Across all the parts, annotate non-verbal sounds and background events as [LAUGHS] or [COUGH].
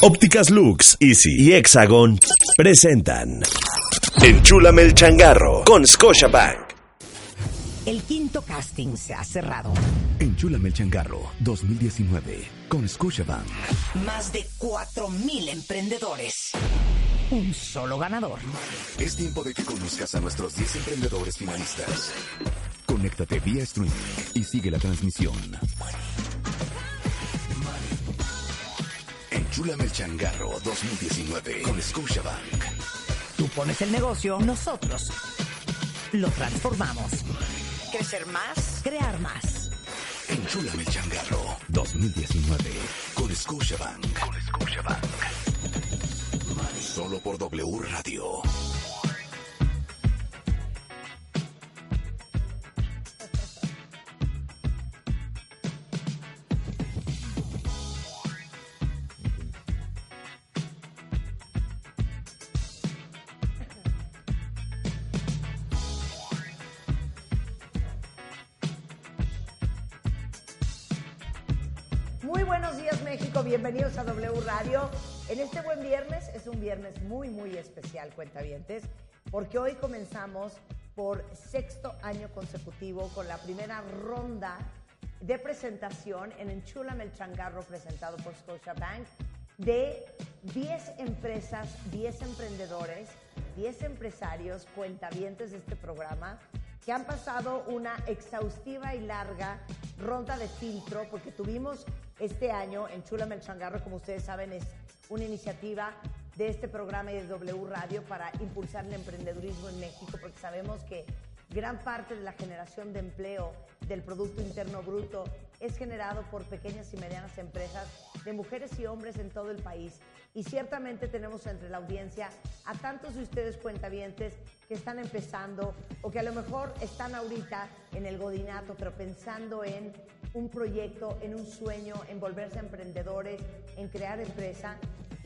Ópticas Lux, Easy y Hexagon presentan Enchúlame el changarro con Scotiabank. El quinto casting se ha cerrado. Enchúlame el changarro 2019 con Scotiabank. Más de 4.000 emprendedores. Un solo ganador. Es tiempo de que conozcas a nuestros 10 emprendedores finalistas. Conéctate vía streaming y sigue la transmisión. Enchúlame el changarro 2019 con Scotiabank. Tú pones el negocio, nosotros lo transformamos. Crecer más, crear más. Enchúlame el changarro 2019 con Scotiabank. Con Scotiabank. Solo por W Radio. Bienvenidos a W Radio. En este buen viernes es un viernes muy muy especial, cuentavientes, porque hoy comenzamos por sexto año consecutivo con la primera ronda de presentación en Enchúlame el Changarro presentado por Scotiabank de 10 empresas, 10 emprendedores, 10 empresarios, cuentavientes de este programa que han pasado una exhaustiva y larga ronda de filtro, porque tuvimos este año en Chulame el Changarro, como ustedes saben, es una iniciativa de este programa y de W Radio para impulsar el emprendedurismo en México, porque sabemos que gran parte de la generación de empleo del Producto Interno Bruto es generado por pequeñas y medianas empresas de mujeres y hombres en todo el país. Y ciertamente tenemos entre la audiencia a tantos de ustedes cuentavientes que están empezando o que a lo mejor están ahorita en el godinato, pero pensando en un proyecto, en un sueño, en volverse emprendedores, en crear empresa.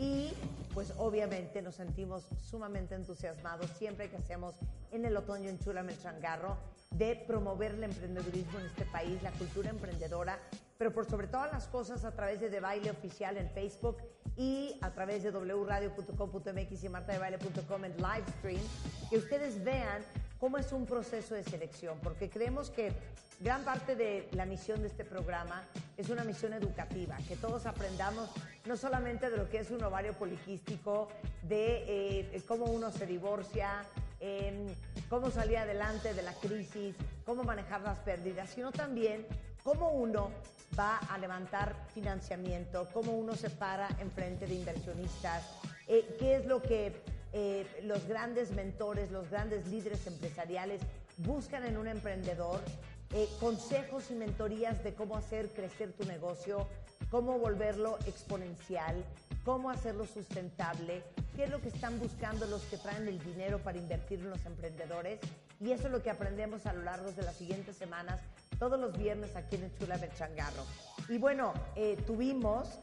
Y pues obviamente nos sentimos sumamente entusiasmados siempre que hacemos en el otoño en Chulame el Changarro de promover el emprendedurismo en este país, la cultura emprendedora, pero por sobre todas las cosas a través de De Baile Oficial en Facebook y a través de wradio.com.mx y martadebaile.com en live stream, que ustedes vean cómo es un proceso de selección, porque creemos que gran parte de la misión de este programa es una misión educativa, que todos aprendamos no solamente de lo que es un ovario poliquístico, de eh, cómo uno se divorcia, eh, cómo salir adelante de la crisis, cómo manejar las pérdidas, sino también cómo uno va a levantar financiamiento, cómo uno se para enfrente de inversionistas, eh, qué es lo que eh, los grandes mentores, los grandes líderes empresariales buscan en un emprendedor, eh, consejos y mentorías de cómo hacer crecer tu negocio, cómo volverlo exponencial, cómo hacerlo sustentable, qué es lo que están buscando los que traen el dinero para invertir en los emprendedores. Y eso es lo que aprendemos a lo largo de las siguientes semanas, todos los viernes aquí en el Chula del Changarro. Y bueno, eh, tuvimos,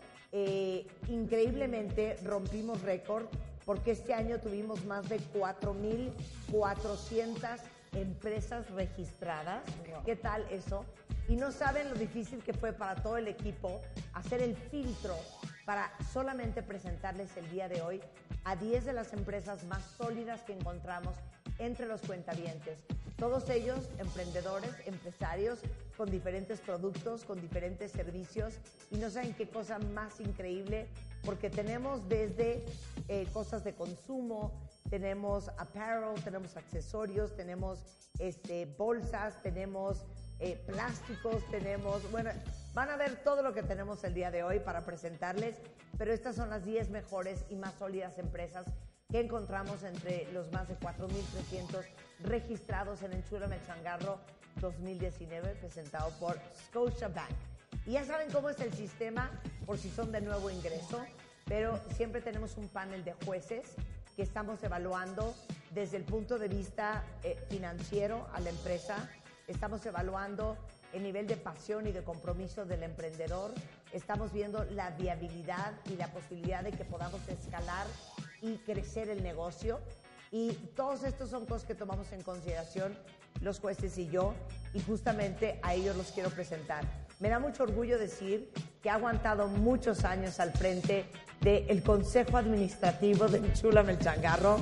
increíblemente, rompimos récord, porque este año tuvimos más de 4.400 empresas registradas. ¿Qué tal eso? Y no saben lo difícil que fue para todo el equipo hacer el filtro para solamente presentarles el día de hoy a 10 de las empresas más sólidas que encontramos entre los cuentavientes. Todos ellos emprendedores, empresarios con diferentes productos, con diferentes servicios y no saben qué cosa más increíble porque tenemos desde eh, cosas de consumo, tenemos apparel, tenemos accesorios, tenemos este, bolsas, tenemos eh, plásticos, tenemos, bueno, van a ver todo lo que tenemos el día de hoy para presentarles, pero estas son las 10 mejores y más sólidas empresas que encontramos entre los más de 4.300 registrados en Enchúrame el Changarro 2019, presentado por Scotiabank. Y ya saben cómo es el sistema, por si son de nuevo ingreso, pero siempre tenemos un panel de jueces que estamos evaluando desde el punto de vista eh, financiero a la empresa, estamos evaluando el nivel de pasión y de compromiso del emprendedor, estamos viendo la viabilidad y la posibilidad de que podamos escalar y crecer el negocio. Y todos estos son cosas que tomamos en consideración los jueces y yo, y justamente a ellos los quiero presentar. Me da mucho orgullo decir que ha aguantado muchos años al frente del Consejo Administrativo de Chula Melchangarro,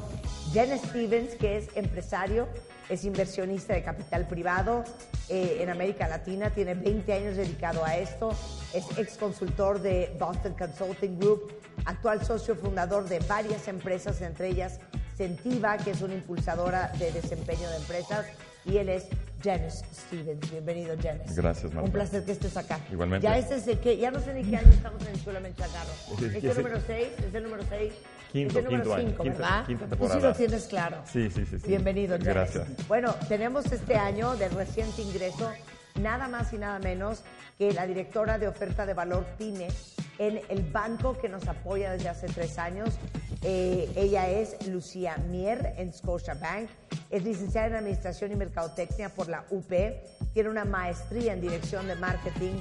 Jen Stevens, que es empresario, es inversionista de capital privado eh, en América Latina, tiene 20 años dedicado a esto, es ex consultor de Boston Consulting Group, actual socio fundador de varias empresas, entre ellas Sentiva, que es una impulsadora de desempeño de empresas, y él es Janice Stevens. Bienvenido, Janice. Gracias, Marta. Un placer que estés acá. Igualmente. Ya este es el que, ya no sé ni qué año estamos en el Chula Menchacarro. ¿Es el número 6? ¿Es el número 6? Quinto, es el número quinto año, 5, quinta- ¿verdad? quinta Tú sí temporada. lo tienes claro. Sí, sí, sí. sí. Bienvenido, Janice. Gracias. Bueno, tenemos este año de reciente ingreso nada más y nada menos que la directora de oferta de valor PYME en el banco que nos apoya desde hace tres años. Eh, ella es Lucía Mier en Scotiabank. Es licenciada en Administración y Mercadotecnia por la UP. Tiene una maestría en Dirección de Marketing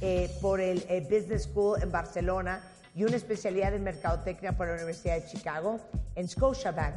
eh, por el eh, Business School en Barcelona y una especialidad en Mercadotecnia por la Universidad de Chicago. En Scotiabank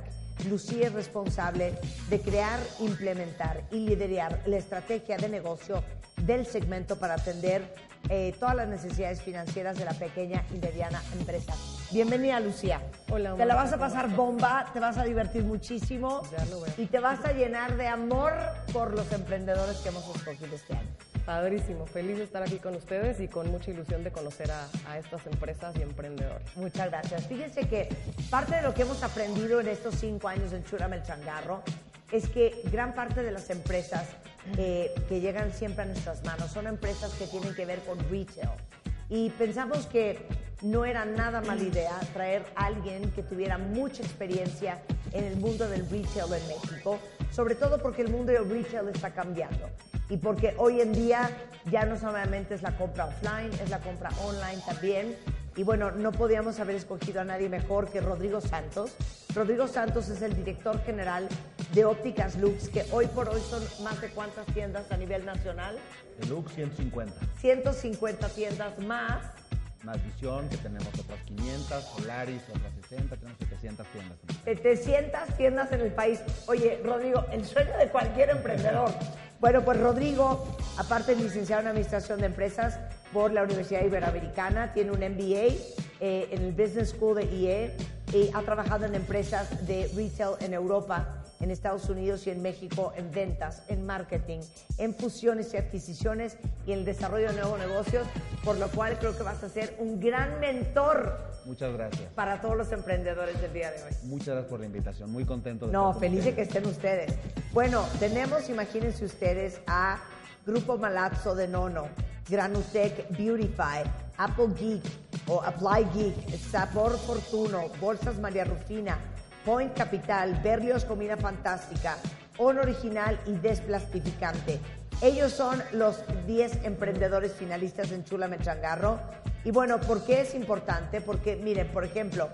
Lucía es responsable de crear, implementar y liderar la estrategia de negocio del segmento para atender eh, todas las necesidades financieras de la pequeña y mediana empresa. Bienvenida, Lucía. Hola, Te la vas a ¿cómo pasar bomba, te vas a divertir muchísimo Ya lo veo. y te vas a llenar de amor por los emprendedores que hemos escogido este año. Padrísimo, feliz de estar aquí con ustedes y con mucha ilusión de conocer a, a estas empresas y emprendedores. Muchas gracias. Fíjense que parte de lo que hemos aprendido en estos cinco años en Chúrame el Changarro es que gran parte de las empresas eh, que llegan siempre a nuestras manos son empresas que tienen que ver con retail. Y pensamos que no era nada mala idea traer a alguien que tuviera mucha experiencia en el mundo del retail en México, sobre todo porque el mundo del retail está cambiando y porque hoy en día ya no solamente es la compra offline, es la compra online también. Y bueno, no podíamos haber escogido a nadie mejor que Rodrigo Santos. Rodrigo Santos es el director general de Ópticas Lux, que hoy por hoy son más de cuántas tiendas a nivel nacional. Deluxe 150. 150 tiendas más. Más Visión, que tenemos otras 500, Solaris, otras 60, tenemos 700 tiendas. 700 tiendas en el país. Oye, Rodrigo, el sueño de cualquier emprendedor. [LAUGHS] Bueno, pues Rodrigo, aparte es licenciado en Administración de Empresas por la Universidad Iberoamericana, tiene un MBA eh, en el Business School de IE y ha trabajado en empresas de retail en Europa, en Estados Unidos y en México, en ventas, en marketing, en fusiones y adquisiciones y en el desarrollo de nuevos negocios, por lo cual creo que vas a ser un gran mentor Muchas gracias. para todos los emprendedores del día de hoy. Muchas gracias por la invitación. Muy contento de No, estar feliz de que estén ustedes. Bueno, tenemos, imagínense ustedes, a Grupo Malazzo de Nono, Granutec Beautify, Apple Geek o Apply Geek, Sabor Fortuno, Bolsas María Rufina, Point Capital, Berlios Comida Fantástica, On Original y Desplastificante. Ellos son los 10 emprendedores finalistas en Chula Mechangarro. Y bueno, ¿por qué es importante? Porque, miren, por ejemplo,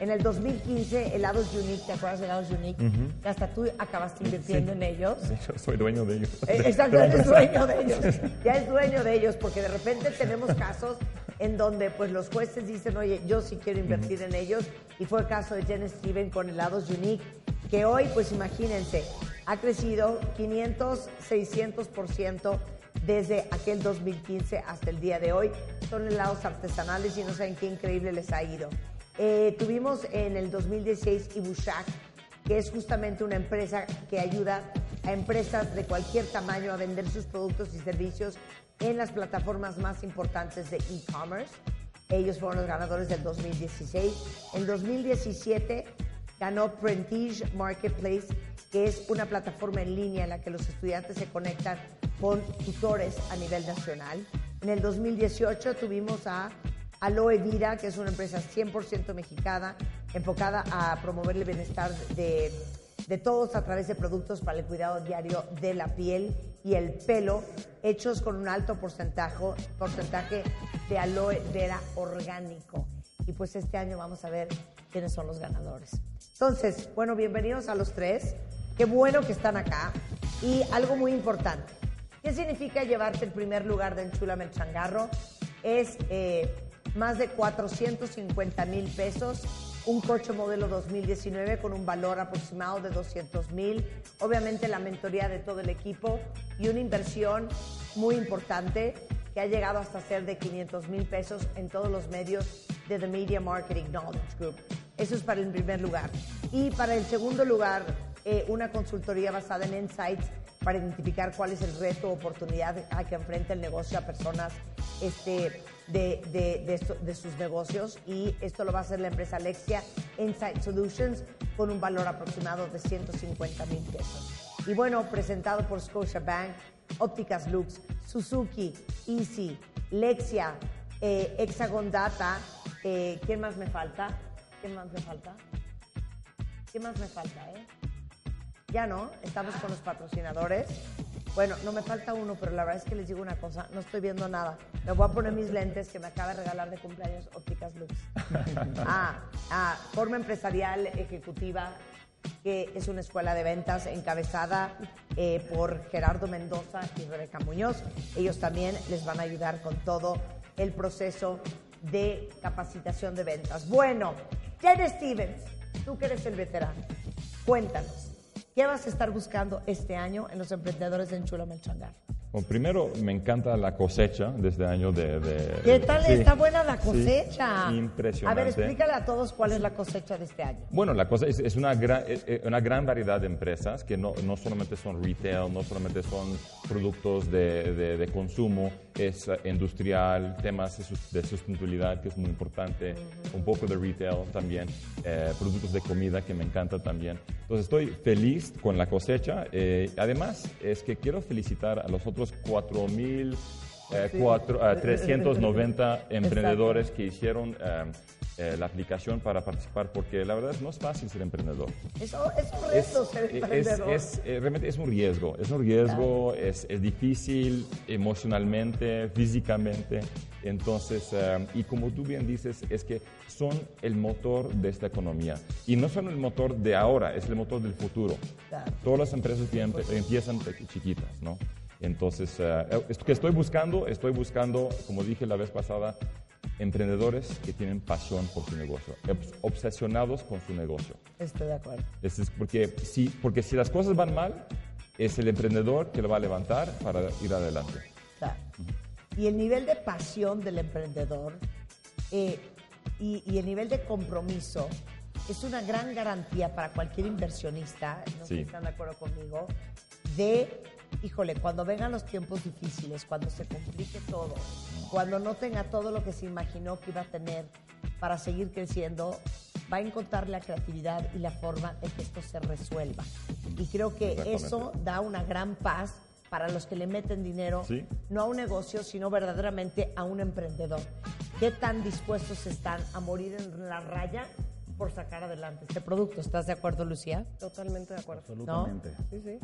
en el 2015, Helados Unique, ¿te acuerdas de Helados Unique? Que hasta tú acabaste invirtiendo en ellos. [LAUGHS] Hecho, soy dueño de ellos. Eh, Exacto, [LAUGHS] de la ya es empresa. dueño de ellos. Ya es dueño de ellos, porque de repente tenemos casos en donde pues los jueces dicen, oye, yo sí quiero invertir en ellos. Y fue el caso de Jen Steven con helados Unique, que hoy, pues imagínense, ha crecido 500, 600% desde aquel 2015 hasta el día de hoy. Son helados artesanales y no saben qué increíble les ha ido. Eh, tuvimos en el 2016 Ibushak, que es justamente una empresa que ayuda a empresas de cualquier tamaño a vender sus productos y servicios en las plataformas más importantes de e-commerce. Ellos fueron los ganadores del 2016. En 2017 ganó Prentige Marketplace, que es una plataforma en línea en la que los estudiantes se conectan con tutores a nivel nacional. En el 2018 tuvimos a Aloe Vida, que es una empresa 100% mexicana, enfocada a promover el bienestar de, de todos a través de productos para el cuidado diario de la piel y el pelo, hechos con un alto porcentaje, porcentaje de aloe vera orgánico. Y pues este año vamos a ver quiénes son los ganadores. Entonces, bueno, bienvenidos a los tres. Qué bueno que están acá. Y algo muy importante. ¿Qué significa llevarte el primer lugar de Enchúlame el Changarro? Es eh, más de 450 mil pesos, un coche modelo 2019 con un valor aproximado de 200 mil, obviamente la mentoría de todo el equipo y una inversión muy importante que ha llegado hasta ser de 500 mil pesos en todos los medios de The Media Marketing Knowledge Group. Eso es para el primer lugar. Y para el segundo lugar, eh, una consultoría basada en insights para identificar cuál es el reto o oportunidad a que enfrenta el negocio a personas este, de, de, de, esto- de sus negocios. Y esto lo va a hacer la empresa Alexia Insight Solutions con un valor aproximado de 150 mil pesos. Y bueno, presentado por Scotiabank, Ópticas Lux, Suzuki, Easy, Lexia, eh, Hexagon Data. eh, ¿Quién más me falta? ¿Quién más me falta? ¿Qué más me falta, eh? Ya no, estamos con los patrocinadores. Bueno, no me falta uno, pero la verdad es que les digo una cosa, no estoy viendo nada. Me voy a poner mis lentes que me acaba de regalar de cumpleaños Ópticas Lux. [LAUGHS] Ah, ah, Forma Empresarial Ejecutiva, que es una escuela de ventas encabezada eh, por Gerardo Mendoza y Rebeca Muñoz. Ellos también les van a ayudar con todo el proceso de capacitación de ventas. Bueno, Jen Stevens, tú que eres el veterano, cuéntanos, ¿qué vas a estar buscando este año en los emprendedores de Enchulame el Changar? Bueno, primero, me encanta la cosecha de este año de... de- ¿Qué tal sí, está buena la sí, cosecha? impresionante. A ver, explícale a todos cuál es la cosecha de este año. Bueno, la cosa es, es una, gran, eh, una gran variedad de empresas que no, no solamente son retail, no solamente son productos de, de- de consumo, es industrial, temas de sustentabilidad, que es muy importante, un poco de retail también, eh, productos de comida, que me encanta también. Entonces, estoy feliz con la cosecha. eh, además, es que quiero felicitar a los otros 4.000... eh, cuatro- eh, 390 [LAUGHS] emprendedores que hicieron eh, eh, la aplicación para participar, porque la verdad no es fácil ser emprendedor. Eso es un reto ser es- emprendedor. es- eh, realmente es un riesgo, es un riesgo, es, es difícil emocionalmente, físicamente. Entonces, eh, y como tú bien dices, es que son el motor de esta economía. Y no son el motor de ahora, es el motor del futuro. Claro. Todas las empresas piem- empiezan chiquitas, ¿no? Entonces, eh, esto que estoy buscando, estoy buscando, como dije la vez pasada, emprendedores que tienen pasión por su negocio, obs- obsesionados con su negocio. Estoy de acuerdo. Es- es porque, si, porque si las cosas van mal, es el emprendedor que lo va a levantar para ir adelante. Claro. Y el nivel de pasión del emprendedor eh, y, y el nivel de compromiso es una gran garantía para cualquier inversionista, no sé Sí. si están de acuerdo conmigo, de, híjole, cuando vengan los tiempos difíciles, cuando se complique todo, cuando no tenga todo lo que se imaginó que iba a tener para seguir creciendo, va a encontrar la creatividad y la forma de que esto se resuelva. Y creo que eso da una gran paz para los que le meten dinero, Sí. no a un negocio, sino verdaderamente a un emprendedor. ¿Qué tan dispuestos están a morir en la raya por sacar adelante este producto? ¿Estás de acuerdo, Lucía? Totalmente de acuerdo. Absolutamente. Sí, sí.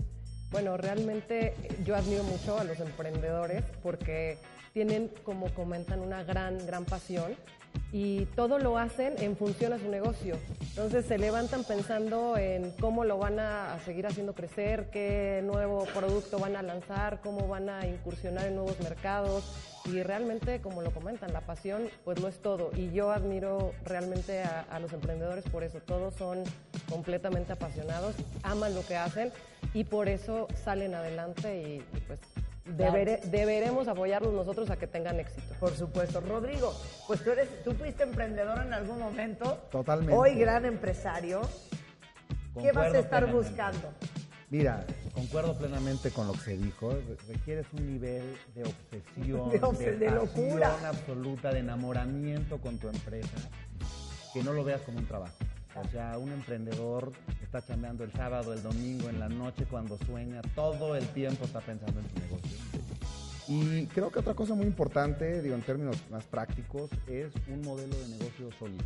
Bueno, realmente yo admiro mucho a los emprendedores porque tienen, como comentan, una gran, gran pasión y todo lo hacen en función a su negocio. Entonces se levantan pensando en cómo lo van a, seguir haciendo crecer, qué nuevo producto van a lanzar, cómo van a incursionar en nuevos mercados y realmente, como lo comentan, la pasión pues lo es todo y yo admiro realmente a, los emprendedores por eso. Todos son completamente apasionados, aman lo que hacen y por eso salen adelante y, pues debere- deberemos apoyarlos nosotros a que tengan éxito. Por supuesto. Rodrigo, pues tú, eres, tú fuiste emprendedor en algún momento. Totalmente. Hoy gran empresario. ¿Qué vas a Concuerdo estar plenamente. buscando? Mira, concuerdo plenamente con lo que se dijo. Re- Requieres un nivel de obsesión, [LAUGHS] De obse- de pasión locura. absoluta, de enamoramiento con tu empresa, que no lo veas como un trabajo. O sea, un emprendedor está chambeando el sábado, el domingo, en la noche, cuando sueña, todo el tiempo está pensando en su negocio. Y creo que otra cosa muy importante, digo, en términos más prácticos, es un modelo de negocio sólido.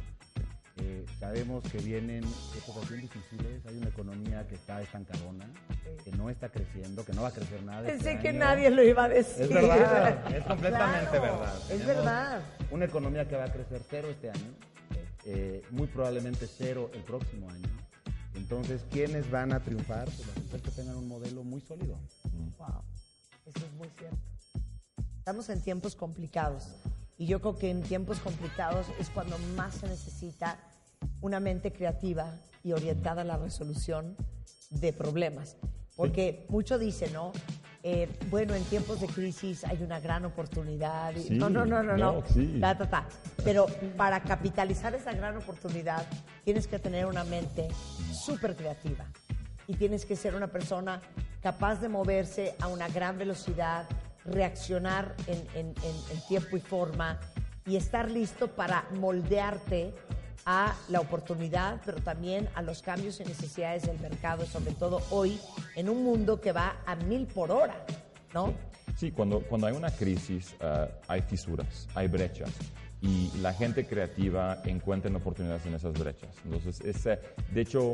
Eh, sabemos que vienen épocas bien difíciles, hay una economía que está estancadona, que no está creciendo, que no va a crecer nada. Pensé este que año. nadie lo iba a decir. Es verdad, [LAUGHS] es completamente Claro, verdad. Es Tenemos verdad. Una economía que va a crecer cero este año, eh, muy probablemente cero el próximo año. Entonces, ¿quiénes van a triunfar? Pues las empresas que tengan un modelo muy sólido. Wow, eso es muy cierto. Estamos en tiempos complicados y yo creo que en tiempos complicados es cuando más se necesita una mente creativa y orientada a la resolución de problemas. Porque mucho dice, ¿no? Eh, bueno, en tiempos de crisis hay una gran oportunidad. Sí, no, no, no, no, no. no, sí. Ta, ta, ta. Pero para capitalizar esa gran oportunidad tienes que tener una mente súper creativa y tienes que ser una persona capaz de moverse a una gran velocidad, reaccionar en, en- en- en tiempo y forma y estar listo para moldearte a la oportunidad, pero también a los cambios y necesidades del mercado, sobre todo hoy en un mundo que va a mil por hora, ¿no? Sí, cuando, cuando hay una crisis eh, hay fisuras, hay brechas y la gente creativa encuentra oportunidades en esas brechas. Entonces, ese, de hecho,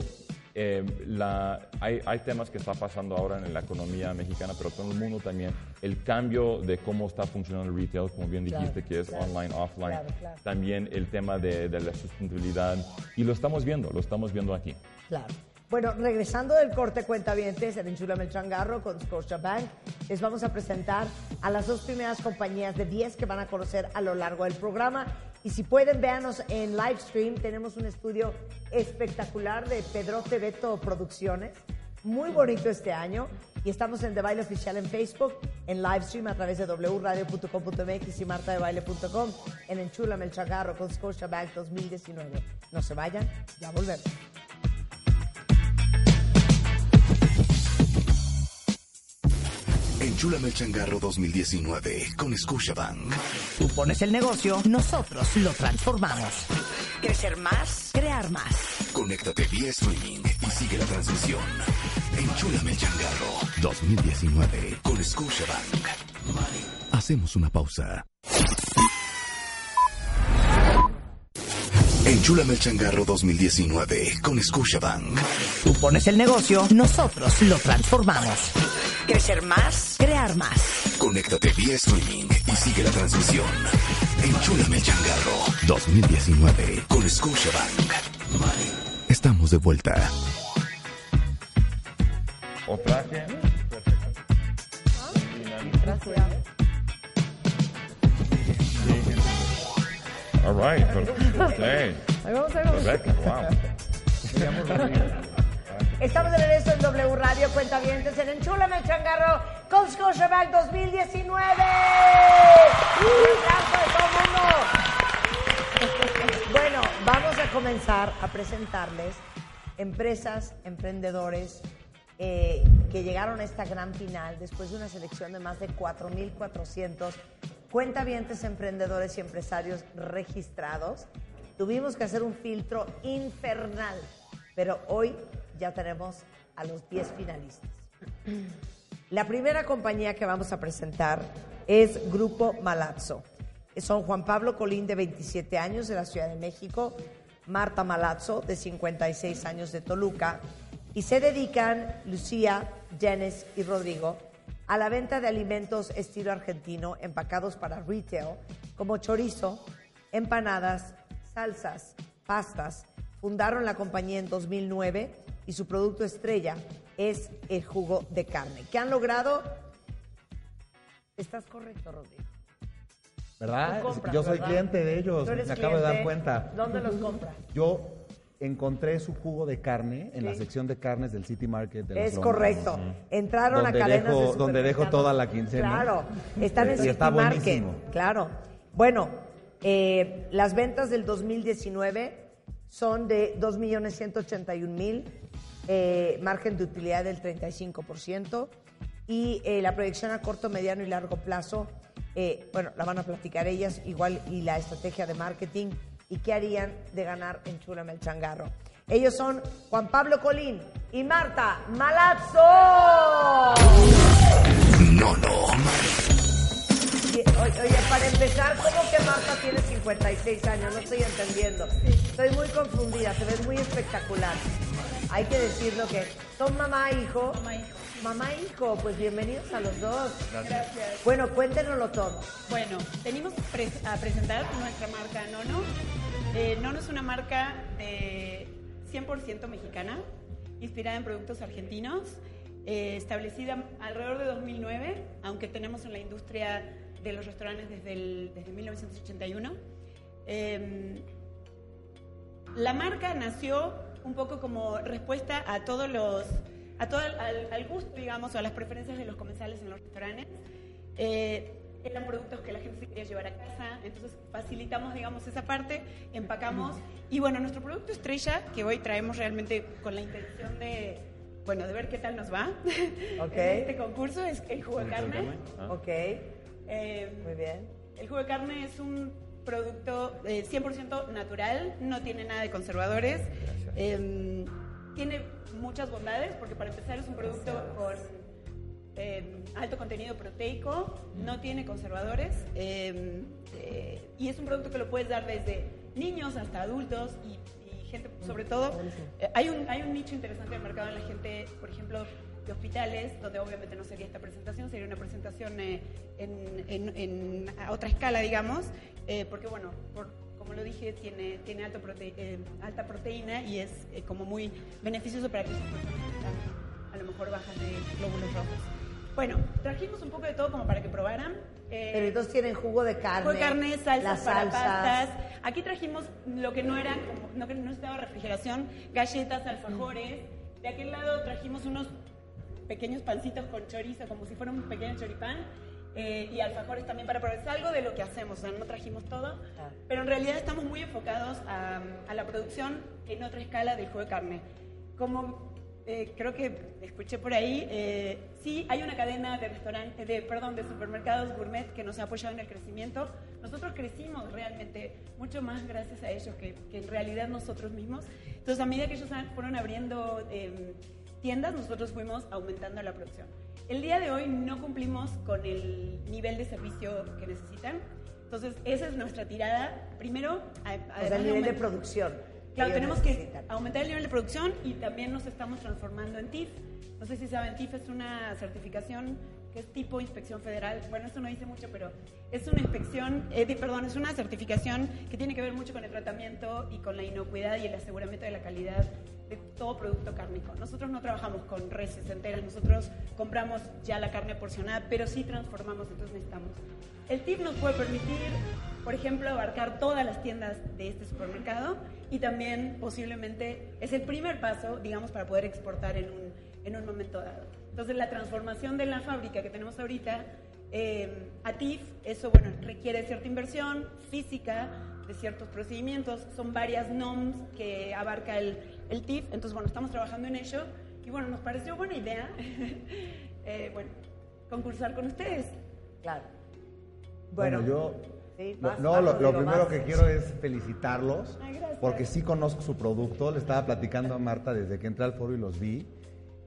eh, la, hay, hay temas que está pasando ahora en la economía mexicana, pero todo el mundo también. El cambio de cómo está funcionando el retail, como bien Claro, dijiste, que es claro, online, offline. claro, claro. También el tema de, de la sustentabilidad. Y lo estamos viendo, lo estamos viendo aquí. Claro. Bueno, regresando del corte cuentavientes en Enchúlame el Changarro con Scotiabank, les vamos a presentar a las dos primeras compañías de 10 que van a conocer a lo largo del programa. Y si pueden, véanos en live stream. Tenemos un estudio espectacular de Pedrote Beto Producciones. Muy bonito este año. Y estamos en The Baile Oficial en Facebook, en live stream a través de wradio.com.mx y martadebaile.com en Enchúlame el Changarro con Scotiabank 2019. No se vayan, ya volvemos. Enchúlame el changarro 2019 con Scotiabank. Tú pones el negocio, nosotros lo transformamos. Crecer más, crear más. Conéctate vía streaming y sigue la transmisión. Enchúlame el changarro 2019 con Scotiabank. Hacemos una pausa. Enchúlame el changarro 2019 con Scotiabank. Tú pones el negocio, nosotros lo transformamos. Crecer más, crear más. Conéctate vía streaming y sigue la transmisión. Enchúlame el changarro 2019 con Scotiabank. Estamos de vuelta. Otra. All right. Okay. [LAUGHS] Ahí vamos, ahí vamos. Rebecca, wow. Estamos de regreso en W Radio Cuentavientes en Enchúlame el Changarro con Scotiabank 2019. Un aplauso de todo el mundo. Bueno, vamos a comenzar a presentarles empresas, emprendedores eh, que llegaron a esta gran final después de una selección de más de 4.400 cuentavientes, emprendedores y empresarios registrados. Tuvimos que hacer un filtro infernal, pero hoy ya tenemos a los 10 finalistas. La primera compañía que vamos a presentar es Grupo Malazzo. Son Juan Pablo Colín, de 27 años, de la Ciudad de México, Marta Malazzo, de 56 años, de Toluca, y se dedican Lucía, Jenes y Rodrigo a la venta de alimentos estilo argentino empacados para retail, como chorizo, empanadas, salsas, pastas. Fundaron la compañía en 2009 y su producto estrella es el jugo de carne. ¿Qué han logrado? Estás correcto, Rodrigo. ¿Verdad? Compras, Yo soy ¿verdad? cliente de ellos, me acabo de dar cuenta. ¿Dónde los compras? Yo encontré su jugo de carne en la sección de carnes del City Market de Es Londres. correcto. Entraron Donde a cadenas dejo- de donde dejo toda la quincena. Claro, están en Y City está Market. buenísimo. Claro. Bueno, eh, las ventas del 2019 son de 2.181.000, eh, margen de utilidad del 35% y eh, la proyección a corto, mediano y largo plazo, eh, bueno, la van a platicar ellas igual y la estrategia de marketing y qué harían de ganar en Chúlame el Changarro. Ellos son Juan Pablo Colín y Marta Malazzo. No, no. Y- o- Oye, para empezar, ¿cómo que Marta tiene 56 años? No estoy entendiendo. Estoy muy confundida, se ves muy espectacular. Hay que decirlo que son mamá e hijo. Mamá e hijo. Mamá e hijo, pues bienvenidos a los dos. Gracias. Bueno, cuéntenoslo todo. Bueno, venimos a presentar nuestra marca Nono. Eh, Nono es una marca de 100% mexicana, inspirada en productos argentinos, eh, establecida alrededor de 2009, aunque tenemos en la industria de los restaurantes desde, el- desde 1981. Eh, la marca nació un poco como respuesta a todos los a todo el- al, al gusto, digamos, o a las preferencias de los comensales en los restaurantes. Eh, eran productos que la gente se quería llevar a casa, entonces facilitamos, digamos, esa parte, empacamos. Y bueno, nuestro producto estrella, que hoy traemos realmente con la intención de, bueno, de ver qué tal nos va [LAUGHS] en este concurso, es el jugo de carne. Ah. Ok, Eh, muy bien. el jugo de carne es un producto eh, 100% natural, no tiene nada de conservadores. Eh, tiene muchas bondades porque para empezar es un producto con eh, alto contenido proteico, no tiene conservadores eh, eh, y es un producto que lo puedes dar desde niños hasta adultos y, y gente, sobre todo, eh, hay, un, hay un nicho interesante del mercado en la gente, por ejemplo, de hospitales, donde obviamente no sería esta presentación, sería una presentación eh, en, en- en- a otra escala, digamos, eh, porque bueno, por- como lo dije, tiene, tiene alto prote- eh, alta proteína y es eh, como muy beneficioso para aquellas personas que están a lo mejor bajas de glóbulos rojos. Bueno, trajimos un poco de todo como para que probaran. Eh, Pero entonces tienen jugo de carne. Jugo de carne, salsas las para salsas. pastas. Aquí trajimos lo que no era, como- no no estaba refrigeración, galletas, alfajores. De aquel lado trajimos unos pequeños pancitos con chorizo, como si fuera un pequeño choripán. eh, y alfajores también para probar. Es algo de lo que hacemos, o sea, no trajimos todo. Ah. Pero en realidad estamos muy enfocados a, a la producción en otra escala del jugo de carne. Como eh, creo que escuché por ahí, eh, sí hay una cadena de restaurantes, de, perdón, de supermercados gourmet que nos ha apoyado en el crecimiento. Nosotros crecimos realmente mucho más gracias a ellos que, que en realidad nosotros mismos. Entonces, a medida que ellos fueron abriendo eh, tiendas, nosotros fuimos aumentando la producción. El día de hoy no cumplimos con el nivel de servicio que necesitan. Entonces, esa es nuestra tirada. Primero, a- O sea, además el nivel de producción. Claro, tenemos que aumentar el nivel de producción y también nos estamos transformando en TIF. No sé si saben, TIF es una certificación que es tipo inspección federal. Bueno, eso no dice mucho, pero es una inspección, eh, perdón, es una certificación que tiene que ver mucho con el tratamiento y con la inocuidad y el aseguramiento de la calidad de todo producto cárnico. Nosotros no trabajamos con reses enteras, nosotros compramos ya la carne porcionada, pero sí transformamos, entonces necesitamos. El TIF nos puede permitir, por ejemplo, abarcar todas las tiendas de este supermercado y también posiblemente es el primer paso, digamos, para poder exportar en un, en un momento dado. Entonces, la transformación de la fábrica que tenemos ahorita eh, a TIF, eso, bueno, requiere cierta inversión física, de ciertos procedimientos, son varias NOMS que abarca el, el TIF, entonces, bueno, estamos trabajando en ello y, bueno, nos pareció buena idea, [LAUGHS] eh, bueno, concursar con ustedes. Claro. Bueno, Bueno, yo. Sí, vas, no, vas, lo, primero que quiero es felicitarlos. Ay, gracias. Porque sí conozco su producto. Le estaba platicando a Marta desde que entré al foro y los vi.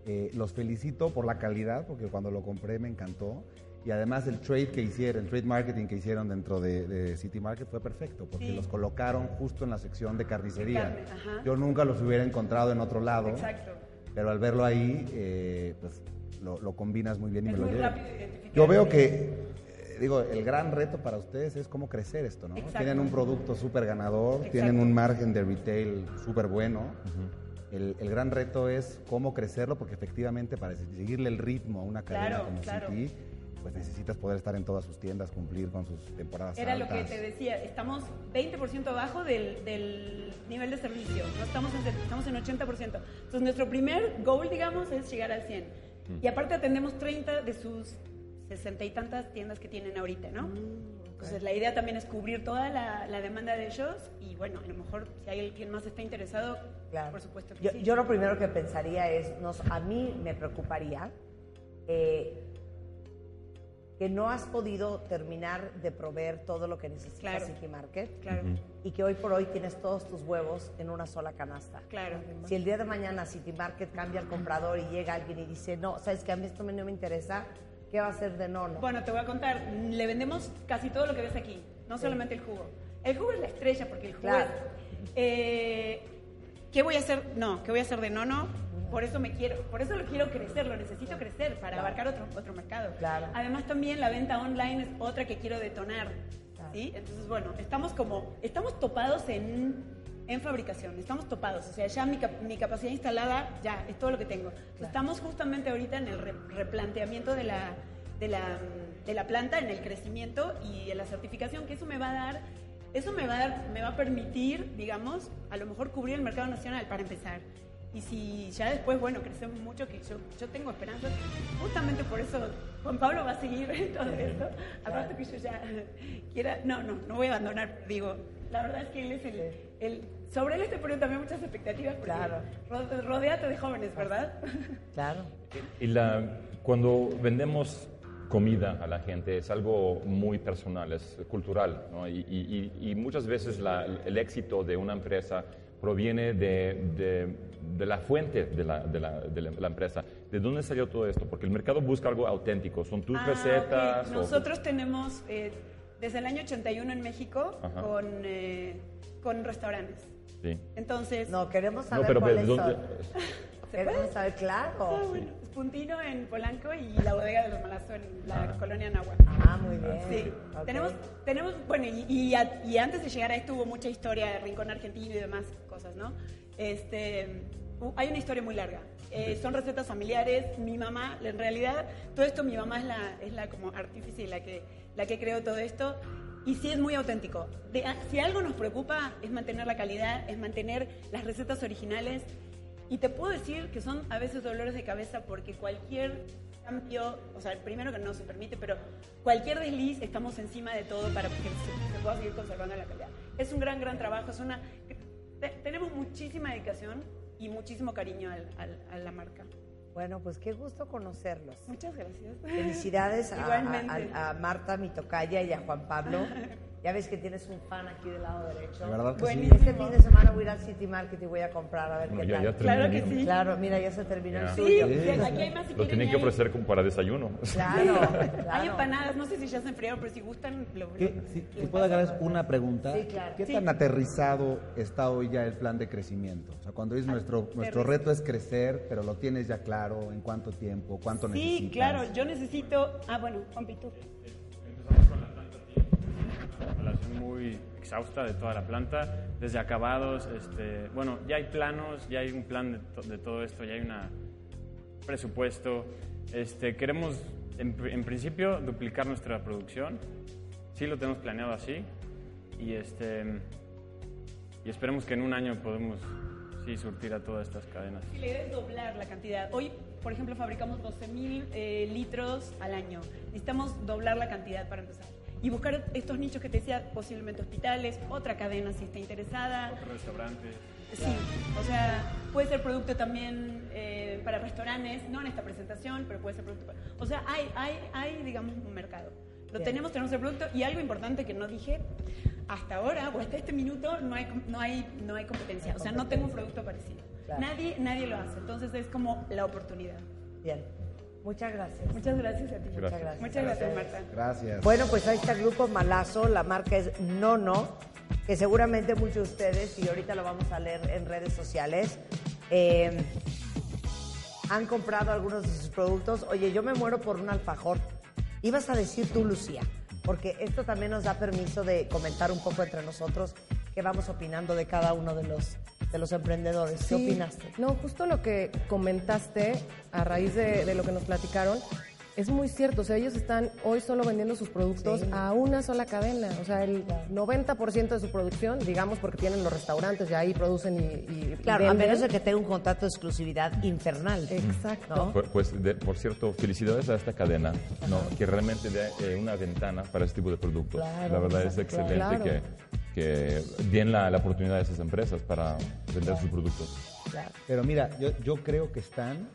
Eh, los felicito por la calidad, porque cuando lo compré me encantó. Y además el trade que hicieron, el trade marketing que hicieron dentro de, de City Market fue perfecto, porque Sí. los colocaron justo en la sección de carnicería. carne. Yo nunca los hubiera encontrado en otro lado. Exacto. Pero al verlo ahí, eh, pues lo, lo combinas muy bien y Es me lo llevo. Yo veo que, eh, digo, el gran reto para ustedes es cómo crecer esto, ¿no? Exacto. Tienen un producto súper ganador, Exacto. tienen un margen de retail súper bueno. el, el gran reto es cómo crecerlo, porque efectivamente para seguirle el ritmo a una cadena Claro, como claro. City, pues necesitas poder estar en todas sus tiendas, cumplir con sus temporadas Era lo altas. que te decía, estamos 20% abajo del, del nivel de servicio, no estamos en, estamos en 80%. Entonces nuestro primer goal, digamos, es llegar al 100. Y aparte atendemos 30 de sus 60 y tantas tiendas que tienen ahorita, ¿no? Entonces la idea también es cubrir toda la, la demanda de ellos y bueno, a lo mejor si hay alguien más está interesado, Claro. por supuesto que yo, sí. yo lo primero que pensaría es, nos, a mí me preocuparía eh, que no has podido terminar de proveer todo lo que necesita Claro. City Market Claro, y que hoy por hoy tienes todos tus huevos en una sola canasta. claro. Si el día de mañana City Market cambia el comprador y llega alguien y dice, no, sabes que a mí esto me- no me interesa, ¿qué va a hacer de no? no? Bueno, te voy a contar, le vendemos casi todo lo que ves aquí, no solamente el jugo. El jugo es la estrella porque el jugo Claro. es... eh, ¿Qué voy a hacer? No, ¿qué voy a hacer de nono? Por eso me quiero, por eso lo quiero crecer, lo necesito crecer para abarcar otro, otro mercado. Claro. Además también la venta online es otra que quiero detonar. Claro. ¿sí? Entonces, bueno, estamos como, estamos topados en, en fabricación, estamos topados. O sea, ya mi, mi capacidad instalada, ya, es todo lo que tengo. Estamos justamente ahorita en el re- replanteamiento de la, de, la, de la planta, en el crecimiento y en la certificación, que eso me va a dar, eso me va a dar, me va a permitir, digamos, a lo mejor cubrir el mercado nacional para empezar. Y si ya después, bueno, crecemos mucho, que yo, yo tengo esperanzas, justamente por eso Juan Pablo va a seguir [LAUGHS] todo esto. Aparte que yo ya quiera, no, no, no voy a abandonar, digo, la verdad es que él es el, el sobre él estoy poniendo también muchas expectativas porque Claro. ro- rodeate de jóvenes, ¿verdad? Claro. Y la, cuando vendemos comida a la gente es algo muy personal, es cultural, ¿no? y, y- y- y muchas veces la- el éxito de una empresa proviene de, de- de la fuente de la, de la- de la- la empresa. ¿De dónde salió todo esto? Porque el mercado busca algo auténtico, son tus Ah, recetas. ok. o- Nosotros tenemos eh, desde el año 81 en México Ajá. con, eh, con restaurantes. Sí. Entonces, No, queremos saber No, pero cuáles ¿de dónde? son. [LAUGHS] ¿se Queremos saber, Ah, claro. bueno, Puntino en Polanco y la bodega de los Malazo en la colonia Nahua. Ah, muy bien. Sí, Ok. tenemos, tenemos, bueno, y, y a- y antes de llegar a esto hubo mucha historia de Rincón Argentino y demás cosas, ¿no? Este, hay una historia muy larga. Eh, son recetas familiares. Mi mamá, en realidad, todo esto, mi mamá es la, es la como artífice y la que, la que creó todo esto. Y sí es muy auténtico. De- a- si algo nos preocupa es mantener la calidad, es mantener las recetas originales. Y te puedo decir que son a veces dolores de cabeza porque cualquier cambio, o sea, primero que no se permite, pero cualquier desliz estamos encima de todo para que se, se pueda seguir conservando la calidad. Es un gran, gran trabajo, es una... te- tenemos muchísima dedicación y muchísimo cariño al- al- a la marca. Bueno, pues qué gusto conocerlos. Muchas gracias. Felicidades a, a- a Marta, mi tocaya, y a Juan Pablo. [LAUGHS] Ya ves que tienes un fan aquí del lado derecho. De verdad que sí. Buenísimo. Este fin de semana voy a ir al City Market y voy a comprar a ver Bueno, qué ya- tal. ya Claro que sí. Claro, mira, ya se terminó el Ya. Sí, suyo. sí, aquí hay más si Lo tienen que hay- ofrecer como para desayuno. Claro, Hay claro. empanadas, no sé si ya se enfriaron, pero si gustan, lo ¿Qué, si, puedo agregar una pregunta, Sí, claro. ¿qué Sí. tan aterrizado está hoy ya el plan de crecimiento? O sea, cuando dices nuestro, nuestro reto es crecer, pero lo tienes ya claro, en cuánto tiempo, cuánto necesitas. Sí, claro, yo necesito... Ah, bueno, Juan Pito. Una evaluación muy exhausta de toda la planta, desde acabados, este, bueno, ya hay planos, ya hay un plan de, to- de todo esto, ya hay un presupuesto. Este, queremos, en, en principio, duplicar nuestra producción. Sí lo tenemos planeado así. Y, este, y esperemos que en un año podemos sí, surtir a todas estas cadenas. Sí, la idea es doblar la cantidad. Hoy, por ejemplo, fabricamos 12 mil litros al año. Necesitamos doblar la cantidad para empezar. Y buscar estos nichos que te decía, posiblemente hospitales, otra cadena si está interesada. Otro restaurante. Sí, o sea, puede ser producto también eh, para restaurantes, no en esta presentación, pero puede ser producto para... O sea, hay, hay, hay digamos, un mercado. Lo Bien. tenemos, tenemos el producto y algo importante que no dije, hasta ahora o hasta este minuto no hay, no hay, no hay competencia. O sea, no tengo un producto parecido. Claro. Nadie, nadie lo hace. Entonces es como la oportunidad. Bien. Muchas gracias. Muchas gracias a ti. Gracias. Muchas gracias. Muchas gracias, Marta. Gracias. Bueno, pues ahí está el grupo Malazo, la marca es Nono, que seguramente muchos de ustedes, y ahorita lo vamos a leer en redes sociales, eh, han comprado algunos de sus productos. Oye, yo me muero por un alfajor. Ibas a decir tú, Lucía, porque esto también nos da permiso de comentar un poco entre nosotros qué vamos opinando de cada uno de los, de los emprendedores. ¿Qué opinaste? No, justo lo que comentaste a raíz de, de lo que nos platicaron es muy cierto. O sea, ellos están hoy solo vendiendo sus productos Sí. a una sola cadena. O sea, el 90% de su producción, digamos, porque tienen los restaurantes y ahí producen y, y- y Claro, a menos de que tenga un contrato de exclusividad infernal. Exacto. ¿no? Pues, pues, de- por cierto, felicidades a esta cadena, ¿no? que realmente da eh, una ventana para este tipo de productos. Claro, la verdad es excelente claro. que, que den la, la oportunidad a esas empresas para vender sus productos. Claro. Pero mira, yo, yo creo que están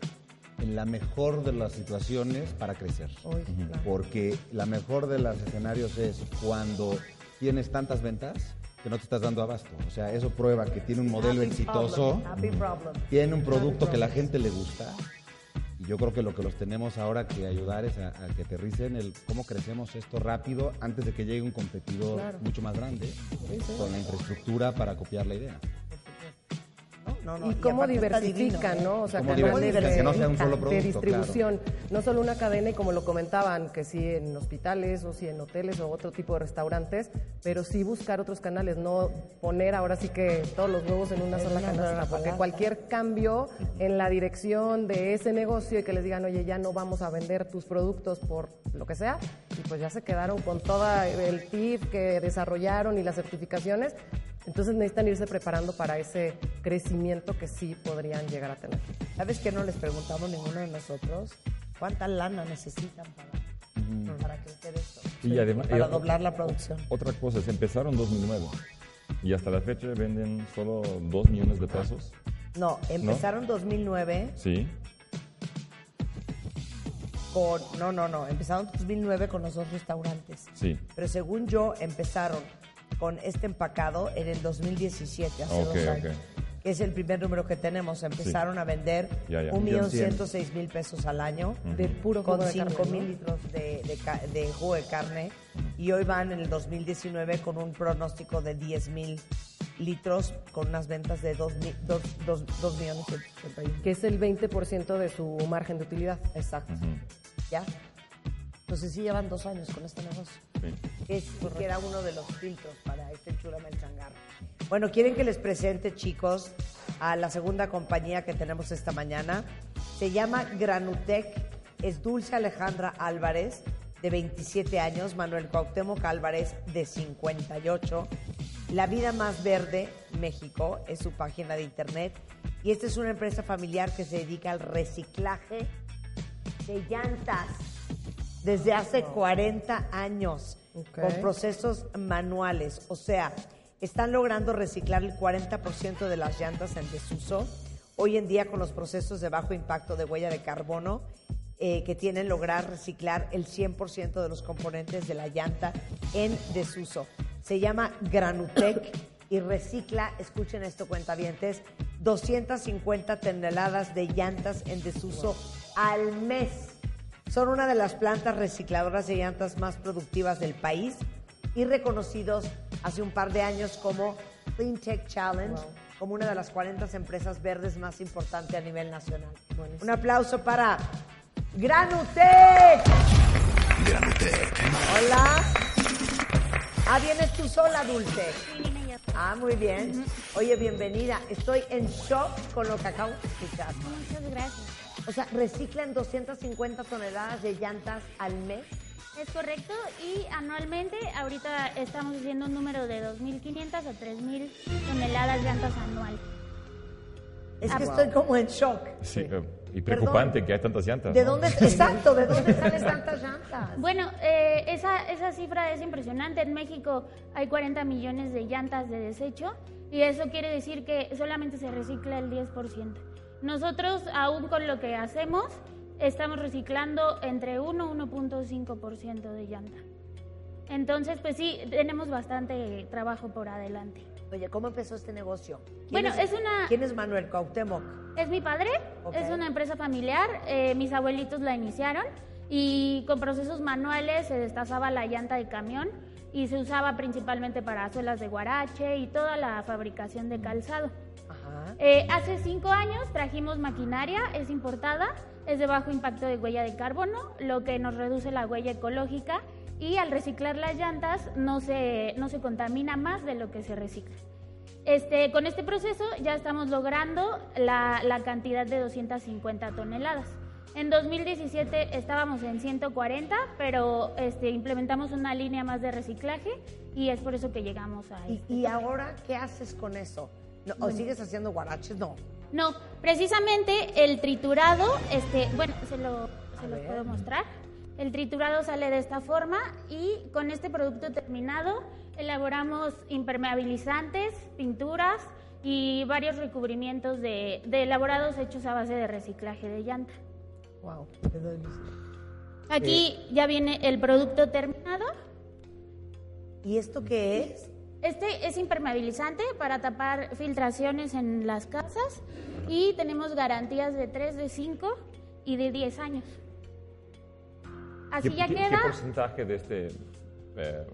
en la mejor de las situaciones para crecer. Claro. Porque la mejor de los escenarios es cuando tienes tantas ventas que no te estás dando abasto. O sea, eso prueba que tiene un modelo Happy exitoso, problem, tiene un producto que la gente le gusta. Y yo creo que lo que los tenemos ahora que ayudar es a, a que aterricen el cómo crecemos esto rápido antes de que llegue un competidor Claro. mucho más grande con la infraestructura para copiar la idea. No, no, y cómo diversifican, divino, ¿eh? ¿no? O sea, Cómo canales diversifican, de, que no sea un solo de distribución. No solo una cadena, y como lo comentaban, que sí en hospitales o sí en hoteles o otro tipo de restaurantes, pero sí buscar otros canales, no poner ahora sí que todos los huevos en una sola una canasta, porque cualquier cambio en la dirección de ese negocio y que les digan, oye, ya no vamos a vender tus productos por lo que sea, y pues ya se quedaron con todo el TIF que desarrollaron y las certificaciones, Entonces necesitan irse preparando para ese crecimiento que sí podrían llegar a tener. ¿Sabes que no les preguntamos ninguno de nosotros? ¿Cuánta lana necesitan para, para crecer esto? Y además- para y- doblar la producción. Otra cosa, se empezaron en 2009 y hasta la fecha venden solo 2 millones de pesos. No, empezaron 2009 Sí, con... No, no, no. Empezaron 2009 con los dos restaurantes. sí. Pero según yo, empezaron con este empacado en el 2017, hace Ok, dos años. ok. Que es el primer número que tenemos. Empezaron a vender Ya, ya. un millón Millón cien. ciento seis mil pesos al año. De puro con carne, 5 ¿no? mil litros de, de, de jugo de carne. Y hoy van en el 2019 con un pronóstico de 10 mil litros con unas ventas de 2 millones y 81. Que es el 20% de su margen de utilidad. Exacto. ¿Ya? Entonces sí llevan dos años con este negocio. sí. es, que era uno de los filtros para este Chulame el Changarro. Bueno, quieren que les presente, chicos, a la segunda compañía que tenemos esta mañana. Se llama Granutec, es Dulce Alejandra Álvarez, de 27 años, Manuel Cuauhtémoc Álvarez, de 58. La Vida Más Verde, México, es su página de internet. Y esta es una empresa familiar que se dedica al reciclaje de llantas desde hace 40 años con procesos manuales. O sea, están logrando reciclar el 40% de las llantas en desuso. Hoy en día con los procesos de bajo impacto de huella de carbono eh, que tienen lograr reciclar el 100% de los componentes de la llanta en desuso. Se llama Granutec y recicla, escuchen esto cuentavientes, 250 toneladas de llantas en desuso al mes. Son una de las plantas recicladoras de llantas más productivas del país y reconocidos hace un par de años como Clean Tech Challenge, como una de las 40 empresas verdes más importantes a nivel nacional. Un aplauso para Granutec. Granutec. Hola. Ah, vienes tú sola, Dulce. Ah, muy bien. Oye, bienvenida. Estoy en shock con lo que acabo de escuchar. Muchas gracias. O sea, reciclan 250 toneladas de llantas al mes. Es correcto y anualmente ahorita estamos haciendo un número de 2.500 a 3.000 toneladas de llantas anual. Es que Ah, estoy como en shock. Sí, eh, y preocupante que hay tantas llantas. ¿De ¿no? dónde, exacto, ¿de dónde salen tantas llantas? Bueno, eh, esa, esa cifra es impresionante. En México hay 40 millones de llantas de desecho y eso quiere decir que solamente se recicla el 10%. Nosotros, aún con lo que hacemos, estamos reciclando entre 1 y 1.5% de llanta. Entonces, pues sí, tenemos bastante trabajo por adelante. Oye, ¿cómo empezó este negocio? ¿Quién Bueno, es una- ¿Quién es Manuel Cuauhtémoc? Es mi padre, Ok. es una empresa familiar, eh, mis abuelitos la iniciaron y con procesos manuales se destazaba la llanta de camión y se usaba principalmente para suelas de guarache y toda la fabricación de calzado. Eh, hace cinco años trajimos maquinaria, es importada, es de bajo impacto de huella de carbono, lo que nos reduce la huella ecológica y al reciclar las llantas no se, no se contamina más de lo que se recicla. Este, con este proceso ya estamos logrando la, la cantidad de 250 toneladas. En 2017 estábamos en 140, pero este, implementamos una línea más de reciclaje y es por eso que llegamos a ¿Y, este y ahora qué haces con eso? No, ¿O sigues haciendo guaraches? No. No, precisamente el triturado, este, bueno, se lo, se lo puedo mostrar. El triturado sale de esta forma y con este producto terminado elaboramos impermeabilizantes, pinturas y varios recubrimientos de, de elaborados hechos a base de reciclaje de llanta. Wow, Aquí ya viene el producto terminado. ¿Y esto qué es? Este es impermeabilizante para tapar filtraciones en las casas y tenemos garantías de 3, de 5 y de 10 años. Así ¿Qué, ya queda. qué porcentaje de este eh,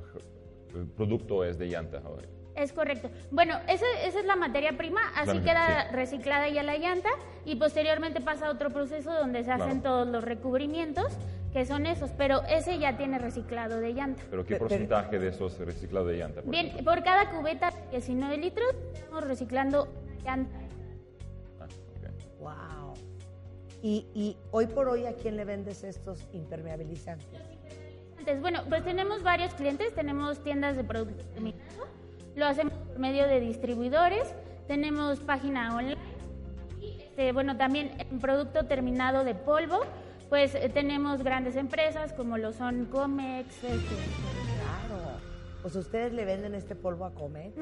producto es de llanta ahora? Es correcto. Bueno, ese- esa es la materia prima, así Claro, queda sí. reciclada ya la llanta y posteriormente pasa a otro proceso donde se hacen Claro. todos los recubrimientos, que son esos, pero ese ya tiene reciclado de llanta. ¿Pero qué porcentaje de eso es reciclado de llanta? por Bien, ejemplo? por cada cubeta de 19 litros estamos reciclando llanta. Ah. Wow. Y, y hoy por hoy, ¿a quién le vendes estos impermeabilizantes? Antes, bueno, pues tenemos varios clientes, tenemos tiendas de producto terminado, lo hacemos por medio de distribuidores, tenemos página online y este, bueno, también en producto terminado de polvo, pues eh, tenemos grandes empresas como lo son Comex, este, Claro. Pues ustedes le venden este polvo a comer.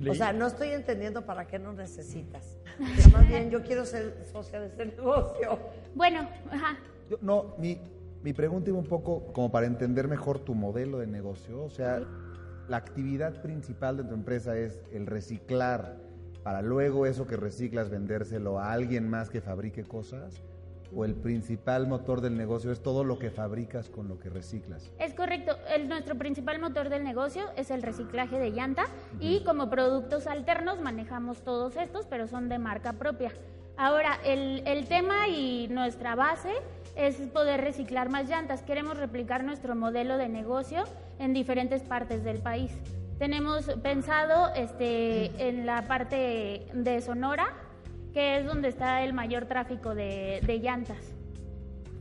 Le- O sea, no estoy entendiendo para qué nos necesitas. [LAUGHS] Pero más bien, yo quiero ser socia de este negocio. Bueno, ajá. Yo- no, mi, mi pregunta iba un poco como para entender mejor tu modelo de negocio. O sea, la actividad principal de tu empresa es el reciclar para luego eso que reciclas vendérselo a alguien más que fabrique cosas. ¿O el principal motor del negocio es todo lo que fabricas con lo que reciclas? Es correcto. El- nuestro principal motor del negocio es el reciclaje de llanta y como productos alternos manejamos todos estos, pero son de marca propia. Ahora, el, el tema y nuestra base es poder reciclar más llantas. Queremos replicar nuestro modelo de negocio en diferentes partes del país. Tenemos pensado este, en la parte de Sonora, que es donde está el mayor tráfico de, de llantas.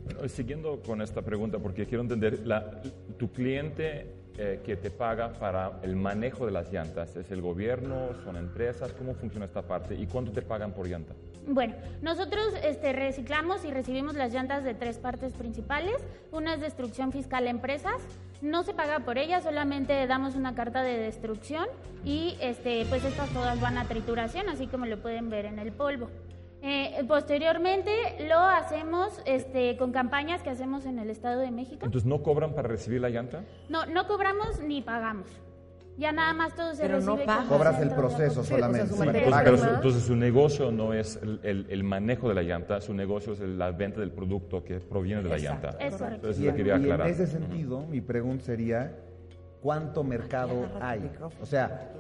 Bueno, siguiendo con esta pregunta, porque quiero entender, la- tu cliente eh, que te paga para el manejo de las llantas, ¿es el gobierno, son empresas? ¿Cómo funciona esta parte? ¿Y cuánto te pagan por llanta? Bueno, nosotros este, reciclamos y recibimos las llantas de tres partes principales. Una es destrucción fiscal a empresas. No se paga por ellas, solamente damos una carta de destrucción y este, pues estas todas van a trituración, así como lo pueden ver en el polvo. Eh, posteriormente lo hacemos este, con campañas que hacemos en el Estado de México. Entonces, ¿no cobran para recibir la llanta? No, no cobramos ni pagamos. Ya nada más todo se Pero recibe. Cobras el proceso solamente. pero su, entonces su negocio no es el, el- el manejo de la llanta, su negocio es el- la venta del producto que proviene de la Exacto. llanta. Es correcto. Entonces, Y, lo quería y aclarar. en ese sentido, mi pregunta sería, ¿cuánto mercado hay? O sea,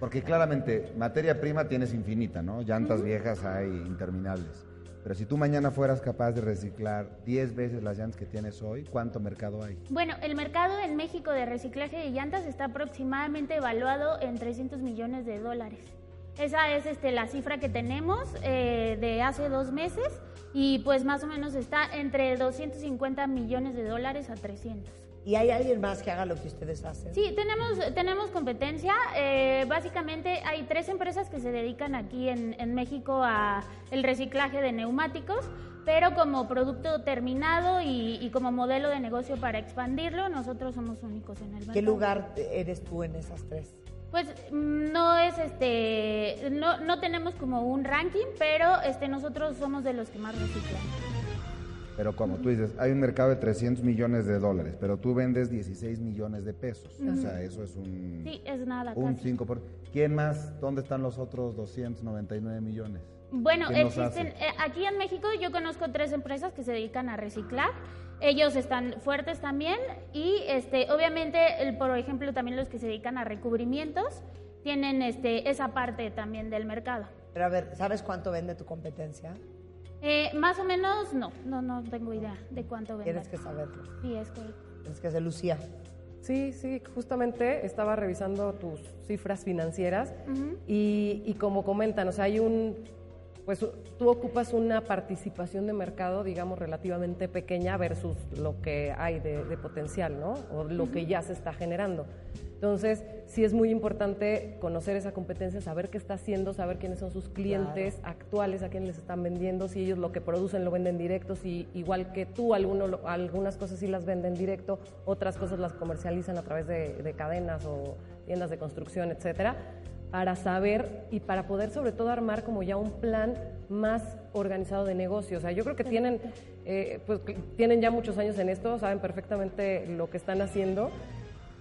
porque claramente materia prima tienes infinita, ¿no? Llantas viejas hay interminables. Pero si tú mañana fueras capaz de reciclar 10 veces las llantas que tienes hoy, ¿cuánto mercado hay? Bueno, el mercado en México de reciclaje de llantas está aproximadamente evaluado en 300 millones de dólares. Esa es este, la cifra que tenemos eh, de hace dos meses y pues más o menos está entre 250 millones de dólares a 300. ¿Y hay alguien más que haga lo que ustedes hacen? Sí, tenemos, tenemos competencia. Eh, básicamente hay tres empresas que se dedican aquí en, en México a el reciclaje de neumáticos, pero como producto terminado y, y como modelo de negocio para expandirlo, nosotros somos únicos en el mercado. ¿Qué lugar eres tú en esas tres? Pues mm, no es este, no, no tenemos como un ranking, pero este nosotros somos de los que más reciclan. Pero como tú dices, hay un mercado de 300 millones de dólares, pero tú vendes 16 millones de pesos. O sea, eso es un, Sí, es nada. un casi. 5%. Por... ¿Quién más? ¿Dónde están los otros 299 millones? Bueno, ¿Quién los existen, eh, aquí en México yo conozco tres empresas que se dedican a reciclar. Ellos están fuertes también y este, obviamente, el, por ejemplo, también los que se dedican a recubrimientos tienen este, esa parte también del mercado. Pero a ver, ¿sabes cuánto vende tu competencia? Eh, más o menos, no, no, no tengo idea de cuánto venden. Tienes que saberlo. Sí, es correcto. Tienes que ser Lucía. Sí, sí, justamente estaba revisando tus cifras financieras y, y como comentan, o sea, hay un, pues tú ocupas una participación de mercado, digamos, relativamente pequeña versus lo que hay de, de potencial, ¿no? O lo que ya se está generando. Entonces, sí es muy importante conocer esa competencia, saber qué está haciendo, saber quiénes son sus clientes actuales, a quiénes les están vendiendo, si ellos lo que producen lo venden directo, si igual que tú, alguno, algunas cosas sí las venden directo, otras cosas las comercializan a través de, de cadenas o tiendas de construcción, etcétera, para saber y para poder sobre todo armar como ya un plan más organizado de negocio. O sea, yo creo que tienen, eh, pues, que tienen ya muchos años en esto, saben perfectamente lo que están haciendo.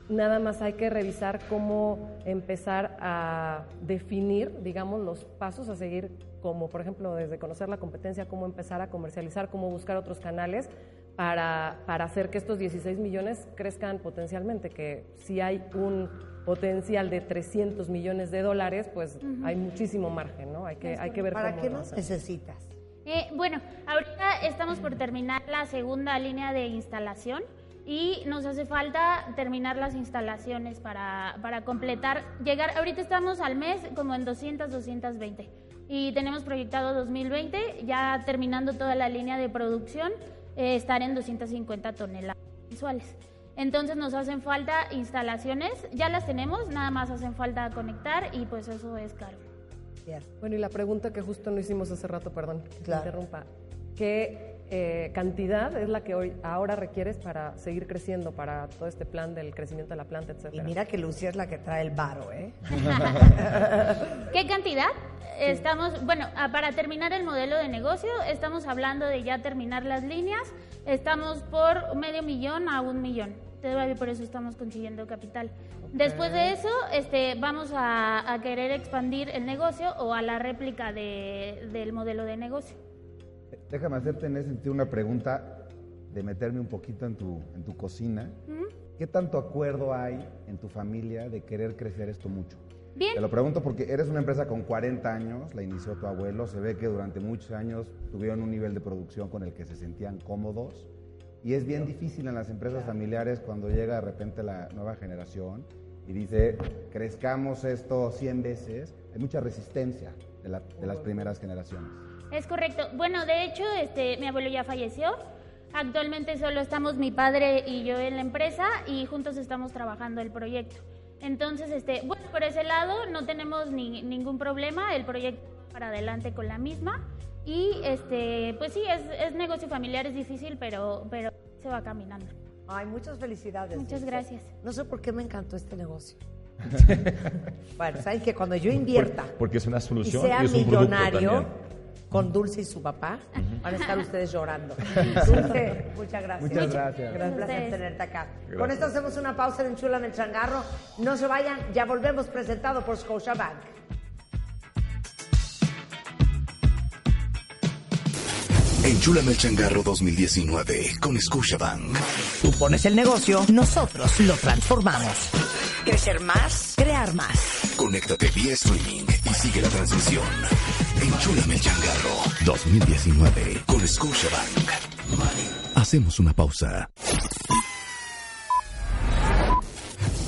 Nada más hay que revisar cómo empezar a definir, digamos, los pasos a seguir, como por ejemplo desde conocer la competencia, cómo empezar a comercializar, cómo buscar otros canales para, para hacer que estos 16 millones crezcan potencialmente, que si hay un potencial de 300 millones de dólares, pues hay muchísimo margen, ¿no? Hay que, hay que ver ¿Para cómo qué hacemos. necesitas? Eh, bueno, ahorita estamos por terminar la segunda línea de instalación y nos hace falta terminar las instalaciones para, para completar, llegar, ahorita estamos al mes como en 200, 220 y tenemos proyectado 2020, ya terminando toda la línea de producción, eh, estar en 250 toneladas mensuales. Entonces nos hacen falta instalaciones, ya las tenemos, nada más hacen falta conectar y pues eso es caro. Bueno, y la pregunta que justo no hicimos hace rato, perdón, que Claro. interrumpa. ¿Qué eh, cantidad es la que hoy, ahora requieres para seguir creciendo, para todo este plan del crecimiento de la planta, Y etcétera? mira que Lucía es la que trae el varo, ¿eh? [LAUGHS] ¿Qué cantidad? Estamos, bueno, ah, para terminar el modelo de negocio, estamos hablando de ya terminar las líneas, estamos por medio millón a un millón. Por eso estamos consiguiendo capital. Después de eso, este, vamos a, a querer expandir el negocio o a la réplica de- del modelo de negocio. Déjame hacerte en ese sentido una pregunta de meterme un poquito en tu, en tu cocina. ¿Qué tanto acuerdo hay en tu familia de querer crecer esto mucho? Bien. Te lo pregunto porque eres una empresa con 40 años, la inició tu abuelo, se ve que durante muchos años tuvieron un nivel de producción con el que se sentían cómodos y es bien difícil en las empresas familiares cuando llega de repente la nueva generación y dice, crezcamos esto 100 veces, hay mucha resistencia de, la- de las primeras generaciones. Es correcto. Bueno, de hecho, este, mi abuelo ya falleció. Actualmente solo estamos mi padre y yo en la empresa y juntos estamos trabajando el proyecto. Entonces, este, bueno, por ese lado no tenemos ni- ningún problema. El proyecto va para adelante con la misma y, este, pues sí, es, es negocio familiar, es difícil, pero, pero se va caminando. Ay, muchas felicidades. Muchas Dulce. gracias. No sé por qué me encantó este negocio. [LAUGHS] bueno, saben que cuando yo invierta Por- porque es una y solución sea y es producto millonario. Con Dulce y su papá, van a estar ustedes llorando. [LAUGHS] Dulce, muchas gracias. Muchas gracias. Un placer tenerte acá. Gracias. Con esto hacemos una pausa en Enchúlame el Changarro. No se vayan, ya volvemos presentado por Scotiabank. Enchúlame el changarro 2019 con Scotiabank. Tú pones el negocio, nosotros lo transformamos. Crecer más, crear más. Conéctate vía streaming y sigue la transmisión. Enchúlame el changarro 2019 con Scotiabank. Hacemos una pausa.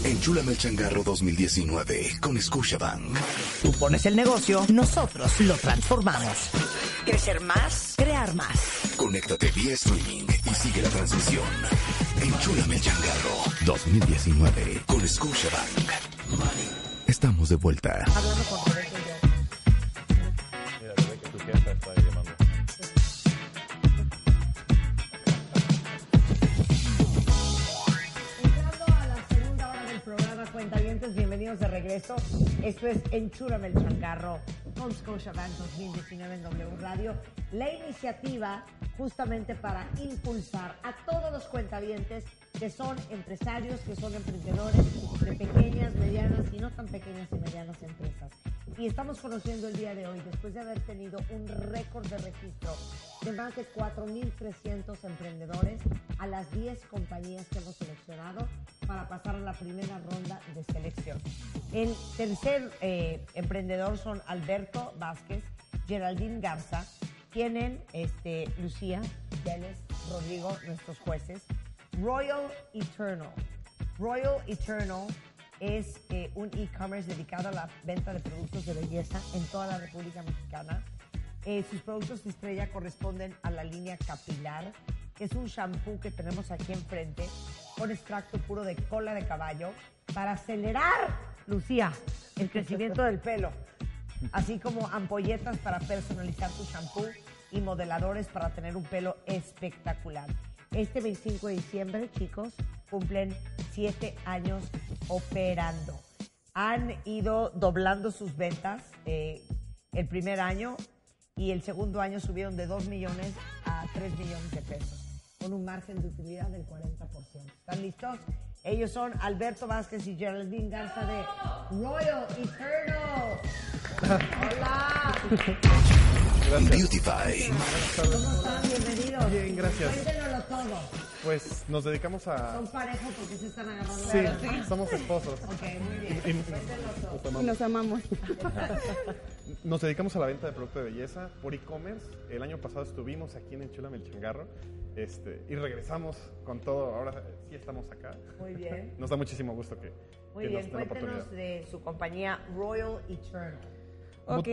Enchúlame el changarro 2019 con Scotiabank. Tú pones el negocio, nosotros lo transformamos. Crecer más, crear más. Conéctate vía streaming y sigue la transmisión. Enchúlame el changarro 2019 con Scotiabank. Estamos de vuelta. Hablando con de regreso. Esto es Enchúrame el Changarro con Scotiabank 2019 en W Radio. La iniciativa justamente para impulsar a todos los cuentavientes que son empresarios, que son emprendedores de pequeñas, medianas y no tan pequeñas y medianas empresas. Y estamos conociendo el día de hoy, después de haber tenido un récord de registro de más de 4.300 emprendedores a las 10 compañías que hemos seleccionado para pasar a la primera ronda de selección. El tercer eh, emprendedor son Alberto Vázquez, Geraldine Garza, tienen este, Lucía, Dennis, Rodrigo, nuestros jueces, Royal Eternal. Royal Eternal es eh, un e-commerce dedicado a la venta de productos de belleza en toda la República Mexicana. Eh, sus productos estrella corresponden a la línea capilar, que es un shampoo que tenemos aquí enfrente con extracto puro de cola de caballo para acelerar, Lucía, el crecimiento del pelo. Así como ampolletas para personalizar tu shampoo y modeladores para tener un pelo espectacular. Este 25 de diciembre, chicos, cumplen siete años operando. Han ido doblando sus ventas eh, el primer año y el segundo año subieron de 2 millones a 3 millones de pesos, con un margen de utilidad del 40%. ¿Están listos? Ellos son Alberto Vázquez y Geraldine Garza de Royal Eternal. [LAUGHS] Hola. Beautify. ¿Cómo están? Bienvenidos. Bien, gracias. Cuéntenoslo todo. Pues nos dedicamos a... Son pareja porque se están agarrando. Sí, la mano. somos esposos. Ok, muy bien. Y- y- nos amamos. Nos amamos. [LAUGHS] Nos dedicamos a la venta de productos de belleza por e-commerce. El año pasado estuvimos aquí en Enchúlame el Changarro este, y regresamos con todo. Ahora sí estamos acá. Muy bien. [LAUGHS] Nos da muchísimo gusto que, Muy que bien, nos den la cuéntenos de su compañía Royal Eternal. Como Ok.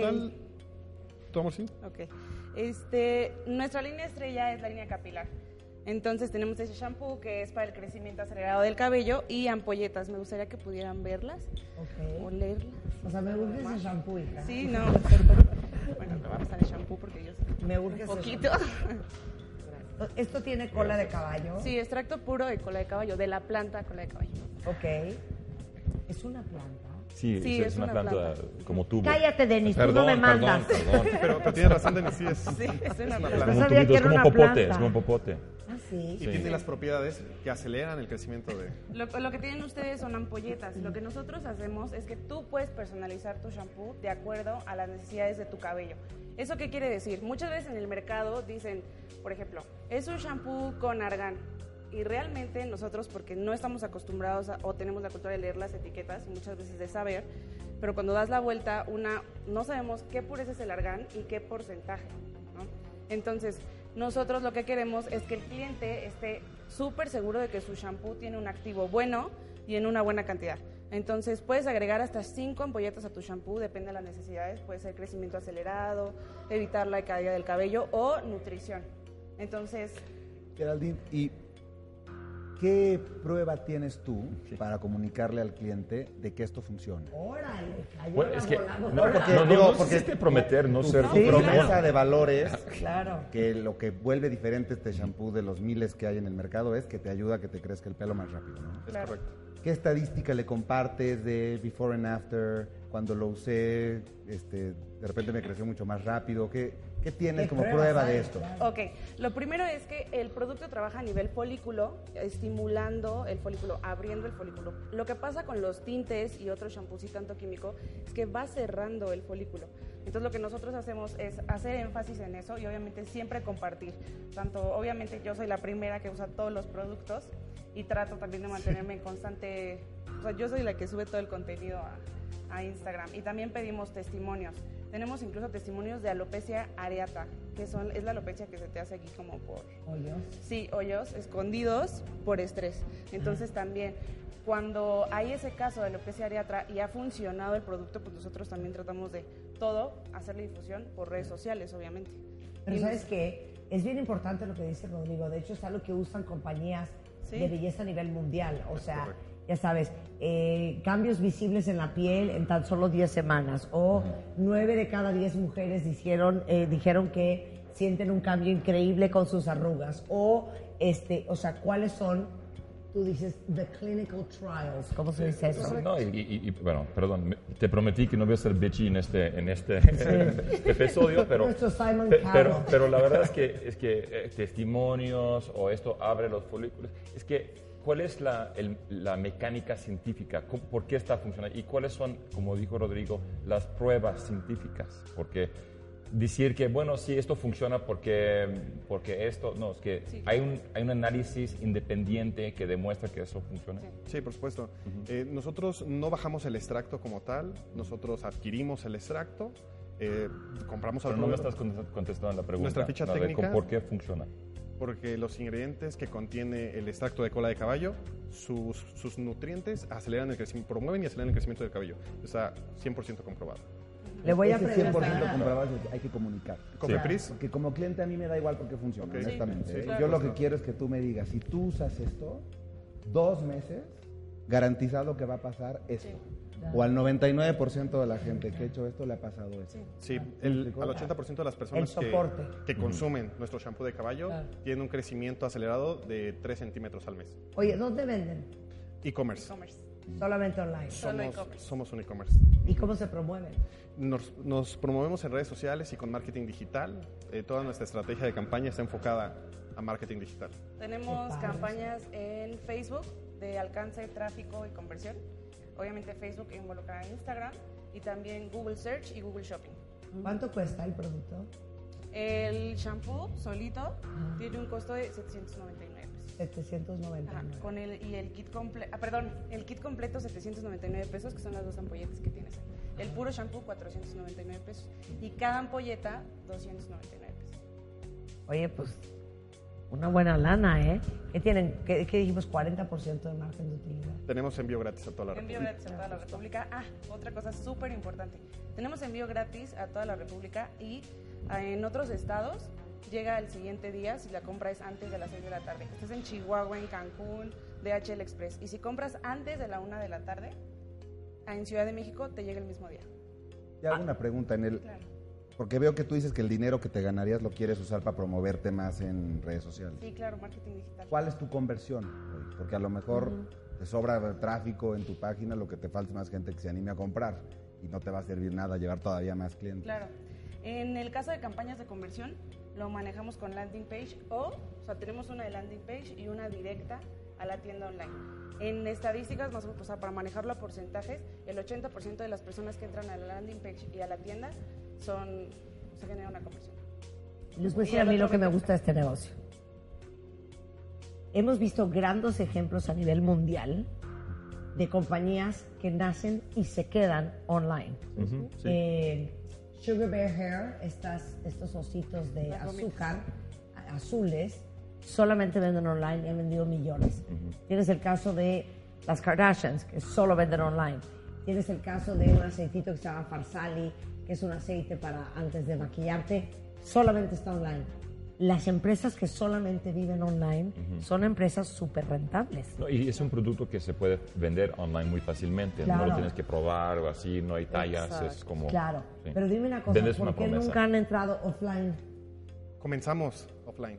¿Tu amor sí? Ok. Este, nuestra línea estrella es la línea capilar. Entonces tenemos ese shampoo que es para el crecimiento acelerado del cabello y ampolletas. Me gustaría que pudieran verlas, Ok. olerlas. O sea, me urge ese shampoo, hija. Sí, no. [LAUGHS] bueno, te va a pasar el shampoo porque yo sé Me urge un poquito. [LAUGHS] ¿Esto tiene cola de caballo? Sí, extracto puro de cola de caballo, de la planta cola de caballo. Ok. ¿Es una planta? Sí, Sí, es, es una, una planta, planta. como tubo. Cállate, Denis, tú Perdón, no me perdón, mandas. perdón. Pero, pero tienes [LAUGHS] razón, Denis, sí es, Sí, es una planta. planta. Como un tubito, es como popote, planta. es como popote. Ah, sí. Y tiene las propiedades que aceleran el crecimiento de... Lo, lo que tienen ustedes son ampolletas. Lo que nosotros hacemos es que tú puedes personalizar tu shampoo de acuerdo a las necesidades de tu cabello. ¿Eso qué quiere decir? Muchas veces en el mercado dicen, por ejemplo, es un shampoo con argán. Y realmente nosotros, porque no estamos acostumbrados a- o tenemos la cultura de leer las etiquetas y muchas veces de saber, pero cuando das la vuelta, una, no sabemos qué pureza es el argán y qué porcentaje. ¿no? Entonces, nosotros lo que queremos es que el cliente esté súper seguro de que su shampoo tiene un activo bueno y en una buena cantidad. Entonces, puedes agregar hasta 5 ampolletas a tu shampoo, depende de las necesidades. Puede ser crecimiento acelerado, evitar la caída del cabello o nutrición. Entonces, Geraldine, ¿y qué prueba tienes tú para comunicarle al cliente de que esto funciona? Órale, Bueno, es que no, porque, no, digo, no, no porque existe prometer, no tu, ser tu promesa de valores, [LAUGHS] Claro. que lo que vuelve diferente este shampoo de los miles que hay en el mercado es que te ayuda a que te crezca el pelo más rápido, ¿no? Es Claro. correcto. ¿Qué estadística le compartes de before and after? Cuando lo usé, este, de repente me creció mucho más rápido. ¿Qué, qué tienes ¿Qué como prueba hay? de esto? Claro. Ok, lo primero es que el producto trabaja a nivel folículo, estimulando el folículo, abriendo el folículo. Lo que pasa con los tintes y otros shampoos y tanto químico es que va cerrando el folículo. Entonces lo que nosotros hacemos es hacer énfasis en eso y obviamente siempre compartir. Tanto, obviamente yo soy la primera que usa todos los productos y trato también de mantenerme en constante, o sea, yo soy la que sube todo el contenido a, a Instagram y también pedimos testimonios. Tenemos incluso testimonios de alopecia areata, que son, es la alopecia que se te hace aquí como por, Hoyos. sí, hoyos escondidos por estrés. Entonces también, cuando hay ese caso de alopecia areata y ha funcionado el producto, pues nosotros también tratamos de todo hacerle difusión por redes sociales, obviamente. Pero Y- ¿sabes qué? Es bien importante lo que dice Rodrigo. De hecho, es algo que usan compañías Sí. de belleza a nivel mundial. O sea, correcto. Ya sabes, eh, cambios visibles en la piel en tan solo 10 semanas. O 9 de cada 10 mujeres dijeron, eh, dijeron que sienten un cambio increíble con sus arrugas. O, este, o sea, ¿cuáles son, tú dices, the clinical trials? ¿Cómo se dice eso? No, y, y- y, bueno, perdón, te prometí que no voy a ser bitchy en este, en este [LAUGHS] episodio, [LAUGHS] pero, Nuestro Simon pe- pero, pero la verdad es que, es que eh, testimonios o esto abre los folículos. Es que, ¿cuál es la, el- la mecánica científica? ¿Cómo- ¿Por qué está funcionando? ¿Y cuáles son, como dijo Rodrigo, las pruebas científicas? Porque decir que, bueno, sí, esto funciona porque, porque esto, no, es que hay, un, hay un análisis independiente que demuestra que eso funciona. Sí, por supuesto. Eh, nosotros no bajamos el extracto como tal, nosotros adquirimos el extracto, eh, compramos al Pero no me estás contest- contestando la pregunta. Nuestra ficha de técnica- ¿Por qué funciona? Porque los ingredientes que contiene el extracto de cola de caballo, sus, sus nutrientes aceleran el crecimiento, promueven y aceleran el crecimiento del cabello. Está 100% comprobado. Le voy a Ese preguntar. 100% comprobado hay que comunicar. Cofepris, Porque como cliente a mí me da igual porque funciona, Ok. honestamente. Sí, ¿eh? sí, Yo lo que quiero es que tú me digas, si tú usas esto, dos meses, garantizado que va a pasar esto. O al 99% de la gente que ha hecho esto le ha pasado esto. Sí, ¿Me el, al 80% de las personas que, que consumen nuestro shampoo de caballo Claro. tienen un crecimiento acelerado de 3 centímetros al mes. Oye, ¿dónde venden? E-commerce. E-commerce. Solamente online. Solo Somos, e-commerce. somos un e-commerce. ¿Y cómo se promueven? Nos, nos promovemos en redes sociales y con marketing digital. Eh, toda nuestra estrategia de campaña está enfocada a marketing digital. Tenemos campañas en Facebook de alcance, tráfico y conversión. Obviamente Facebook involucra a Instagram y también Google Search y Google Shopping. ¿Cuánto cuesta el producto? El shampoo solito tiene un costo de 799 pesos. 799. Ajá, con el, y el kit completo, ah, perdón, el kit completo 799 pesos, que son las dos ampolletas que tienes. El puro shampoo 499 pesos. Y cada ampolleta 299 pesos. Oye, pues una buena lana, ¿eh? ¿Qué tienen? ¿Qué, qué dijimos? 40% de margen de utilidad. Tenemos envío gratis a toda la Envío República. gratis a toda la República. Ah, otra cosa súper importante. Tenemos envío gratis a toda la República y ah, en otros estados llega el siguiente día si la compra es antes de las 6 de la tarde. Estás en Chihuahua, en Cancún, DHL Express. Y si compras antes de la 1 de la tarde, en Ciudad de México te llega el mismo día. Ya hago una pregunta en el... Porque veo que tú dices que el dinero que te ganarías lo quieres usar para promoverte más en redes sociales. Sí, claro, marketing digital. ¿Cuál es tu conversión? Porque a lo mejor te sobra tráfico en tu página, lo que te falta es más gente que se anime a comprar y no te va a servir nada llevar todavía más clientes. Claro. En el caso de campañas de conversión, lo manejamos con landing page o, o sea, tenemos una de landing page y una directa a la tienda online. En estadísticas, más o sea, para manejarlo a porcentajes, el 80% de las personas que entran a la landing page y a la tienda son, se genera una conversión. Les voy a decir a mí lo que me gusta de este negocio. Hemos visto grandes ejemplos a nivel mundial de compañías que nacen y se quedan online. Ujú, sí. Eh, Sugar Bear Hair, estas, estos ositos de azúcar azules, solamente venden online y han vendido millones. Tienes el caso de las Kardashians, que solo venden online. Tienes el caso de un aceitito que se llama Farsali, que es un aceite para antes de maquillarte, solamente está online. Las empresas que solamente viven online son empresas súper rentables. No, y es un producto que se puede vender online muy fácilmente. No Claro. lo tienes que probar o así, no hay tallas, es como... Claro, sí. pero dime una cosa, Vendes ¿por una qué promesa. nunca han entrado offline? Comenzamos offline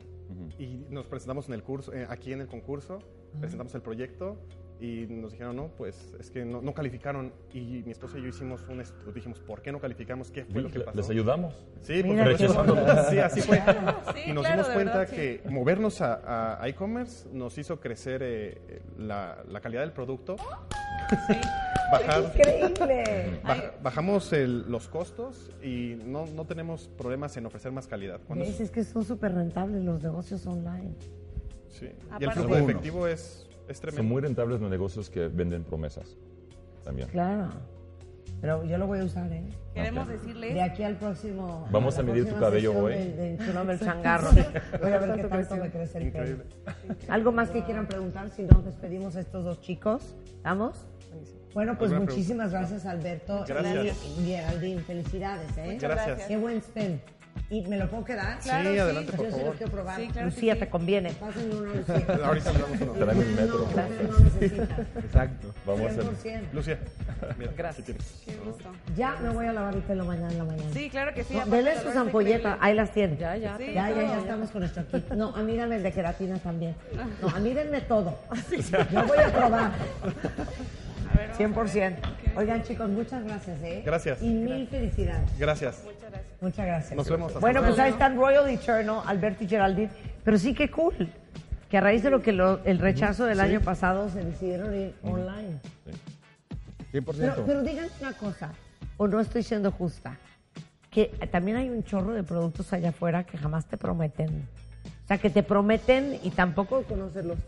y nos presentamos en el curso, eh, aquí en el concurso, presentamos el proyecto y nos dijeron, no, pues es que no, no calificaron y mi esposa y yo hicimos un estudio, dijimos, ¿por qué no calificamos? ¿Qué fue lo que pasó? ¿Les ayudamos? Sí, Mira por qué supuesto. bonito. Sí, así fue. [LAUGHS] Sí, y nos claro, dimos cuenta verdad, sí. que movernos a, a e-commerce nos hizo crecer eh, la, la calidad del producto. [LAUGHS] Bajar, [LAUGHS] ¡Increíble! baja- bajamos el- los costos y no, no tenemos problemas en ofrecer más calidad. ¿Ves? Es que son súper rentables los negocios online. sí. Y el flujo Uno. efectivo es, es tremendo. Son muy rentables los negocios que venden promesas también. Claro. Pero yo lo voy a usar, ¿eh? Queremos Ok. decirles... De aquí al próximo. Vamos a la medir tu cabello hoy. De, de Enchulame el changarro. Voy a ver qué tanto me crece el pelo. Increíble. ¿Algo más que quieran preguntar? Si no, despedimos a estos dos chicos. ¿Estamos? Bueno, pues ¿Alguna muchísimas gracias, Alberto. Gracias. Y Geraldine, felicidades, ¿eh? Muchas Gracias. Qué buen spin. ¿Y me lo puedo quedar? Claro, sí, sí. adelante, Yo por sí lo favor. quiero probar. Sí, claro Lucía, sí. te conviene. Pásenme una, Lucía. [LAUGHS] Ahorita le damos uno. Traemos el metro. No, Lucía no necesita. Exacto. Vamos a 100%. Lucia, mira, Gracias. Qué gusto. Ya me voy a lavar el pelo mañana en la mañana. Sí, claro que sí. No, el sus ampolletas, ahí las tienen. Ya, ya. Sí. Ya, ya, ya estamos con nuestro kit. No, a mí dame el de queratina también. [LAUGHS] No, a mí denme todo. Yo voy a probar. A ver, vamos a 100%. Oigan, chicos, muchas gracias, ¿eh? Gracias. Y mil felicidades. Gracias. Muchas gracias. Muchas gracias. Nos vemos hasta Bueno, pues ahí están Royal Eternal, Alberto y Geraldine. Pero sí que cool. Que a raíz de lo que lo- el rechazo del año pasado se decidieron ir online. 100%. Pero, pero díganme una cosa, o no estoy siendo justa, que también hay un chorro de productos allá afuera que jamás te prometen. O sea, que te prometen y tampoco conoces los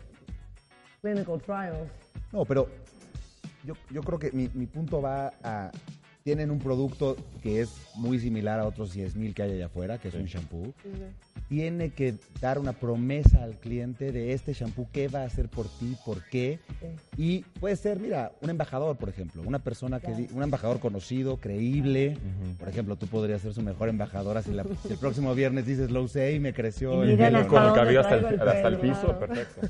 clinical trials. No, pero yo, yo creo que mi, mi punto va a... Tienen un producto que es muy similar a otros 10 mil que hay allá afuera, que es un shampoo. Tiene que dar una promesa al cliente de este shampoo, qué va a hacer por ti, por qué. Y puede ser, mira, un embajador, por ejemplo, una persona que, un embajador conocido, creíble. Por ejemplo, tú podrías ser su mejor embajadora si, la- [LAUGHS] si el próximo viernes dices Low Say me creció Y el miren pelo". hasta Con el cabello hasta el, el hasta el piso, claro. perfecto.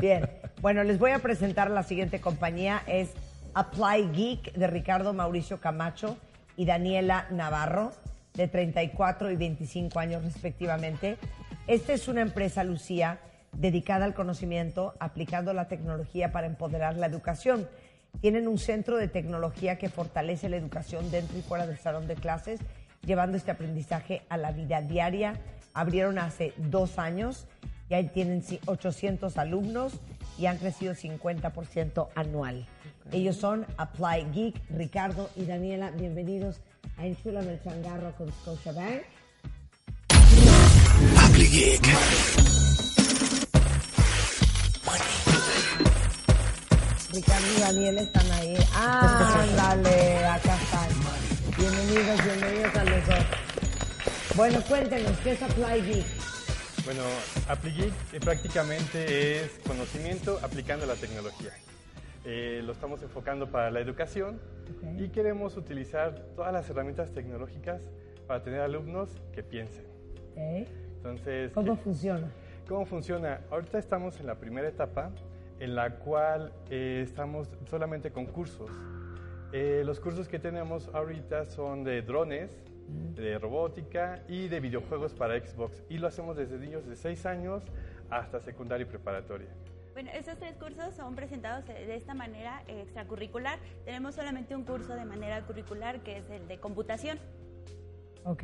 Bien, bueno, les voy a presentar la siguiente compañía. Es Apply Geek de Ricardo Mauricio Camacho y Daniela Navarro, de 34 y 25 años respectivamente. Esta es una empresa, Lucía, dedicada al conocimiento, aplicando la tecnología para empoderar la educación. Tienen un centro de tecnología que fortalece la educación dentro y fuera del salón de clases, llevando este aprendizaje a la vida diaria. Abrieron hace dos años y ahí tienen ci- 800 alumnos y han crecido 50% anual. Ellos son Apply Geek, Ricardo y Daniela. Bienvenidos a Enchúlame el Changarro con Scotiabank. Apply Geek. Ricardo y Daniela están ahí. Ándale, acá están. Bienvenidos, bienvenidos a los dos. Bueno, cuéntenos, ¿qué es Apply Geek? Bueno, AppliGeek eh, prácticamente es conocimiento aplicando la tecnología. Eh, lo estamos enfocando para la educación y queremos utilizar todas las herramientas tecnológicas para tener alumnos que piensen. Entonces, ¿Cómo ¿qué- funciona? ¿Cómo funciona? Ahorita estamos en la primera etapa en la cual eh, estamos solamente con cursos. Eh, los cursos que tenemos ahorita son de drones, de robótica y de videojuegos para Xbox. Y lo hacemos desde niños de 6 años hasta secundaria y preparatoria. Bueno, estos tres cursos son presentados de esta manera eh, extracurricular. Tenemos solamente un curso de manera curricular que es el de computación. Ok.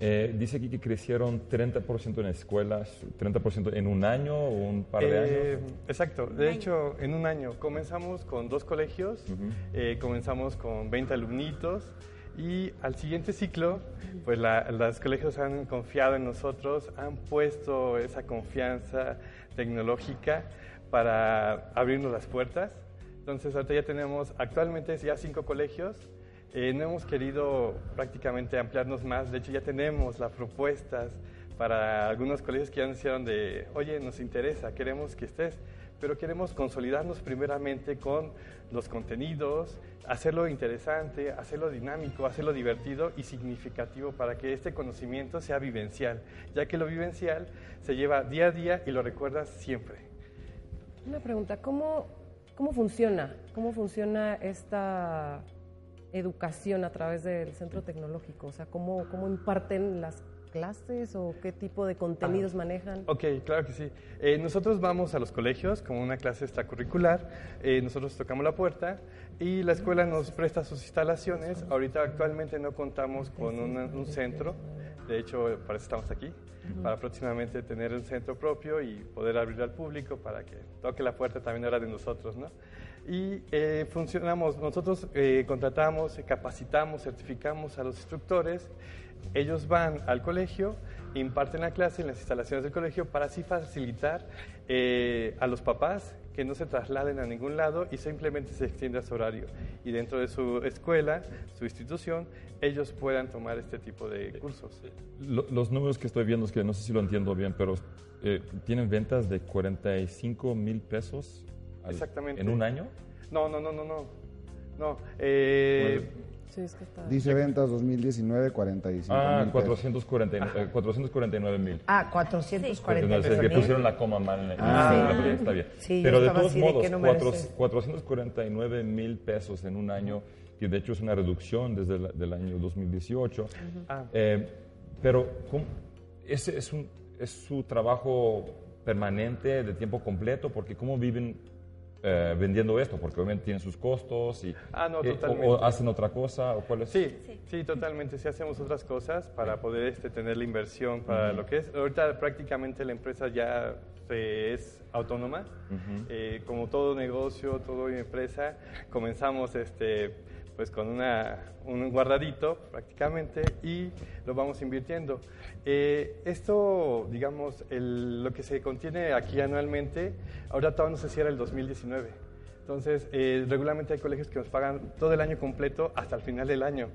Eh, dice aquí que crecieron 30% en escuelas, 30% en un año o un par de Eh, años. Exacto, de hecho, en un año comenzamos con dos colegios, eh, comenzamos con 20 alumnitos y al siguiente ciclo, pues la- los colegios han confiado en nosotros, han puesto esa confianza tecnológica para abrirnos las puertas. Entonces, ahorita ya tenemos actualmente ya cinco colegios. Eh, no hemos querido prácticamente ampliarnos más, de hecho ya tenemos las propuestas para algunos colegios que ya nos hicieron de, oye, nos interesa, queremos que estés, pero queremos consolidarnos primeramente con los contenidos, hacerlo interesante, hacerlo dinámico, hacerlo divertido y significativo para que este conocimiento sea vivencial, ya que lo vivencial se lleva día a día y lo recuerdas siempre. Una pregunta, ¿cómo, cómo funciona? ¿Cómo funciona esta educación a través del centro tecnológico? O sea, ¿cómo, cómo imparten las clases o qué tipo de contenidos manejan? Ok, claro que sí. Eh, nosotros vamos a los colegios como una clase extracurricular, eh, nosotros tocamos la puerta y la escuela nos presta sus instalaciones. Ahorita actualmente no contamos con una- un centro, de hecho para eso estamos aquí, para próximamente tener un centro propio y poder abrir al público para que toque la puerta también ahora de nosotros, ¿no? Y eh, funcionamos, nosotros eh, contratamos, capacitamos, certificamos a los instructores, ellos van al colegio, imparten la clase en las instalaciones del colegio para así facilitar eh, a los papás que no se trasladen a ningún lado y simplemente se extienda su horario. Y dentro de su escuela, su institución, ellos puedan tomar este tipo de cursos. Lo- los números que estoy viendo es que no sé si lo entiendo bien, pero eh, tienen ventas de 45 mil pesos al- Exactamente. en un año. No, no, no, no, no. No, eh, Sí, es que está... Dice ventas 2019, 45 Ah, mil pesos. 449 eh, 449 mil. Ah, 440. Entonces, que pusieron la coma mal en Ah. la- está bien. Sí, Pero de todos de, modos, ¿qué número es cuatro- este? 449 mil pesos en un año, que de hecho es una reducción desde el del año 2018. Ah. Eh, pero, ¿cómo- ¿ese es, un, es su trabajo permanente, de tiempo completo? Porque ¿cómo viven eh, vendiendo esto? Porque obviamente tienen sus costos y Ah, no, eh, o- totalmente. o, hacen otra cosa o cuál es? Sí, sí, totalmente. Sí hacemos otras cosas para poder este, tener la inversión para lo que es. Ahorita prácticamente la empresa ya se- es autónoma. Eh, como todo negocio, toda empresa, comenzamos este, pues con un guardadito prácticamente y lo vamos invirtiendo. Eh, esto, digamos, lo que se contiene aquí anualmente, ahora todavía no se cierra el 2019. Entonces, eh, regularmente hay colegios que nos pagan todo el año completo hasta el final del año.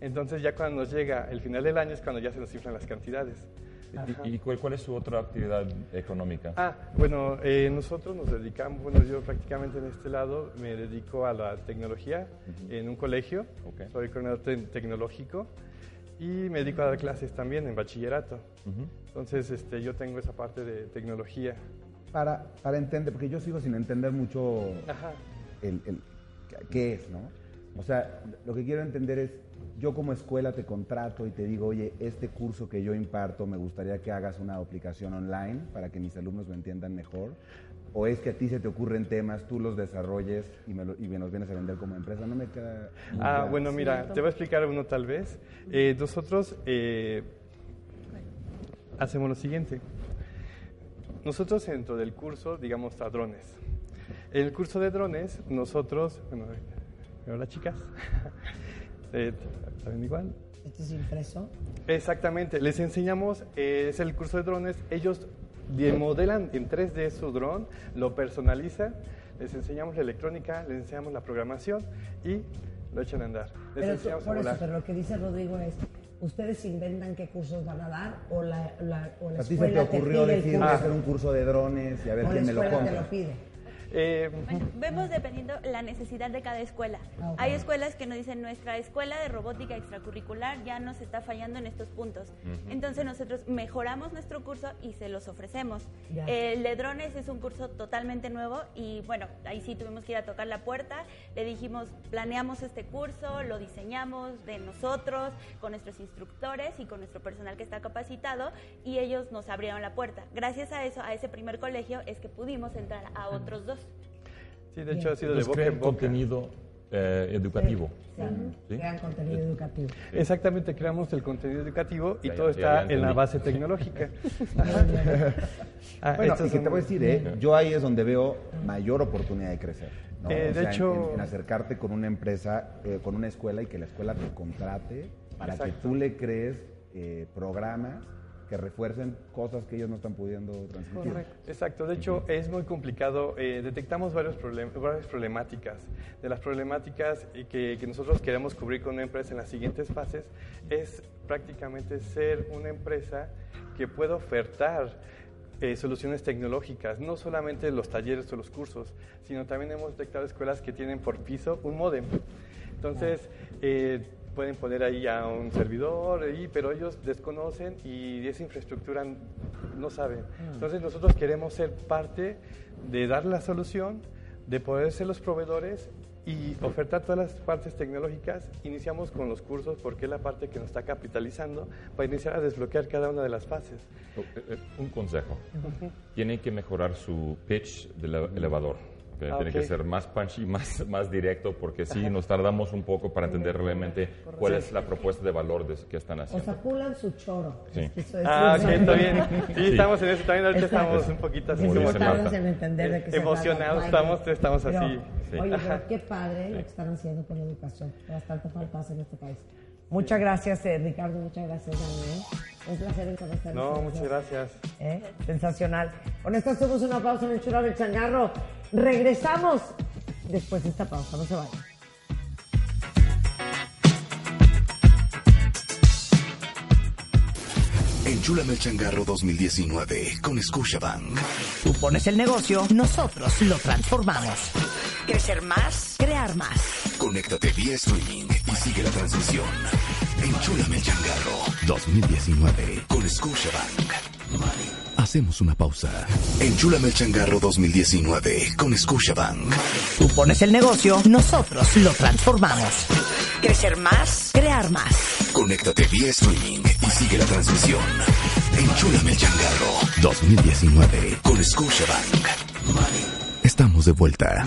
Entonces, ya cuando nos llega el final del año es cuando ya se nos inflan las cantidades. ¿Y, y cuál, cuál es su otra actividad económica? Ah, bueno, eh, nosotros nos dedicamos, bueno, yo prácticamente en este lado me dedico a la tecnología en un colegio, soy coordinador te- tecnológico y me dedico a dar clases también en bachillerato. Entonces, este, yo tengo esa parte de tecnología. Para, para entender, porque yo sigo sin entender mucho Ajá. el, el- qué es, ¿no? O sea, lo que quiero entender es, yo como escuela te contrato y te digo, oye, este curso que yo imparto, me gustaría que hagas una aplicación online para que mis alumnos lo entiendan mejor. ¿O es que a ti se te ocurren temas, tú los desarrolles y me, lo- y me los vienes a vender como empresa? No me queda... Ah, bueno, mira, te voy a explicar uno tal vez. Eh, nosotros eh, hacemos lo siguiente. Nosotros dentro del curso, digamos, está drones. En el curso de drones, nosotros, bueno, hola chicas, Eh, ¿saben igual? ¿Este es impreso? Exactamente, les enseñamos, eh, es el curso de drones, ellos de- modelan en 3D su dron, lo personalizan, les enseñamos la electrónica, les enseñamos la programación y lo echan a andar. Les Pero, enseñamos a eso, volar. pero lo que dice Rodrigo es, ¿ustedes inventan qué cursos van a dar o la, la, o la A ti se te escuela ocurrió el decir, voy curso? a hacer un curso de drones y a ver o quién me escuela te lo pide. Eh, Bueno, vemos dependiendo la necesidad de cada escuela. Ah, ok. Hay escuelas que nos dicen nuestra escuela de robótica extracurricular ya nos está fallando en estos puntos. Ujú. Entonces nosotros mejoramos nuestro curso y se los ofrecemos. Ya. El de drones es un curso totalmente nuevo y bueno, ahí sí tuvimos que ir a tocar la puerta. Le dijimos, planeamos este curso, lo diseñamos de nosotros, con nuestros instructores y con nuestro personal que está capacitado y ellos nos abrieron la puerta. Gracias a eso, a ese primer colegio, es que pudimos entrar a otros dos. Sí, de hecho ha sido de boca crean en boca. contenido eh, educativo. ¿Sí? Crean contenido educativo. Exactamente, creamos el contenido educativo y Ya, todo ya, ya está en la base tecnológica. Ah, bueno, y que te voy a decir, ¿eh? yo ahí es donde veo mayor oportunidad de crecer. ¿no? Eh, O de sea, en- hecho- en, en acercarte con una empresa, eh, con una escuela y que la escuela te contrate para que Exacto. tú le crees eh, programas que refuercen cosas que ellos no están pudiendo transmitir. Exacto, de hecho es muy complicado. eh, detectamos varios problem- varias problemáticas. De las problemáticas que, que nosotros queremos cubrir con una empresa en las siguientes fases es prácticamente ser una empresa que pueda ofertar eh, soluciones tecnológicas, no solamente los talleres o los cursos, sino también hemos detectado escuelas que tienen por piso un modem. Entonces, eh, pueden poner ahí a un servidor, ahí, pero ellos desconocen y esa infraestructura no saben. Entonces, nosotros queremos ser parte de dar la solución, de poder ser los proveedores y ofertar todas las partes tecnológicas. Iniciamos con los cursos porque es la parte que nos está capitalizando para iniciar a desbloquear cada una de las fases. Eh, eh, Un consejo. Tienen que mejorar su pitch del ele- elevador. Ah, Tiene que ser más punchy, más, [LAUGHS] más directo, porque sí nos tardamos un poco para entender realmente cuál es la propuesta de valor de- que están O haciendo. sea, pulan su choro. Sí. Es que eso es- Ah, ok, está bien. [LAUGHS] Sí, Sí. estamos en eso también. Ahorita Exacto. estamos un poquito así Como que- en entender de qué se Emocionados estamos, estamos Pero, así. Oye, pero qué padre lo que están haciendo con la educación. Bastante falta hace en este país. Muchas gracias, eh, Ricardo. Muchas gracias, Dani. Un placer en conocerlos. No, muchas gracias. ¿Eh? Sensacional. Con esto hacemos una pausa en el Churro del Changarro. Regresamos después de esta pausa. No se vayan. Enchúlame el changarro 2019 con Scotiabank. Tú pones el negocio, nosotros lo transformamos. Crecer más, crear más. Conéctate vía streaming y sigue la transmisión. Enchúlame el changarro 2019 con Scotiabank. Hacemos una pausa. Enchúlame el changarro 2019 con Scotiabank. Tú pones el negocio, nosotros lo transformamos. Crecer más, crear más. Conéctate vía streaming y sigue la transmisión. Enchúlame el changarro 2019 con Scotiabank. Estamos de vuelta.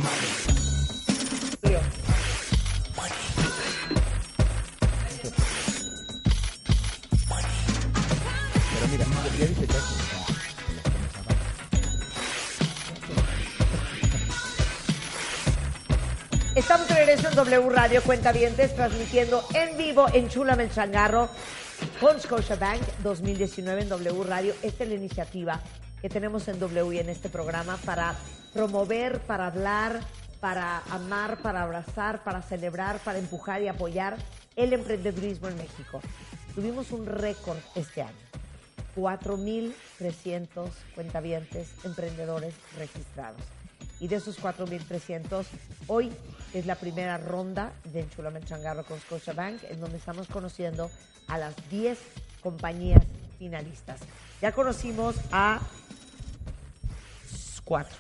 Estamos de regreso en W Radio Cuentavientes, transmitiendo en vivo en Chula el Changarro con Scotiabank 2019 en W Radio. Esta es la iniciativa que tenemos en W y en este programa para promover, para hablar, para amar, para abrazar, para celebrar, para empujar y apoyar el emprendedurismo en México. Tuvimos un récord este año. 4.300 cuentavientes emprendedores registrados. Y de esos 4.300, hoy es la primera ronda de Enchulame el Changarro con Scotiabank, en donde estamos conociendo a las 10 compañías finalistas. Ya conocimos a cuatro.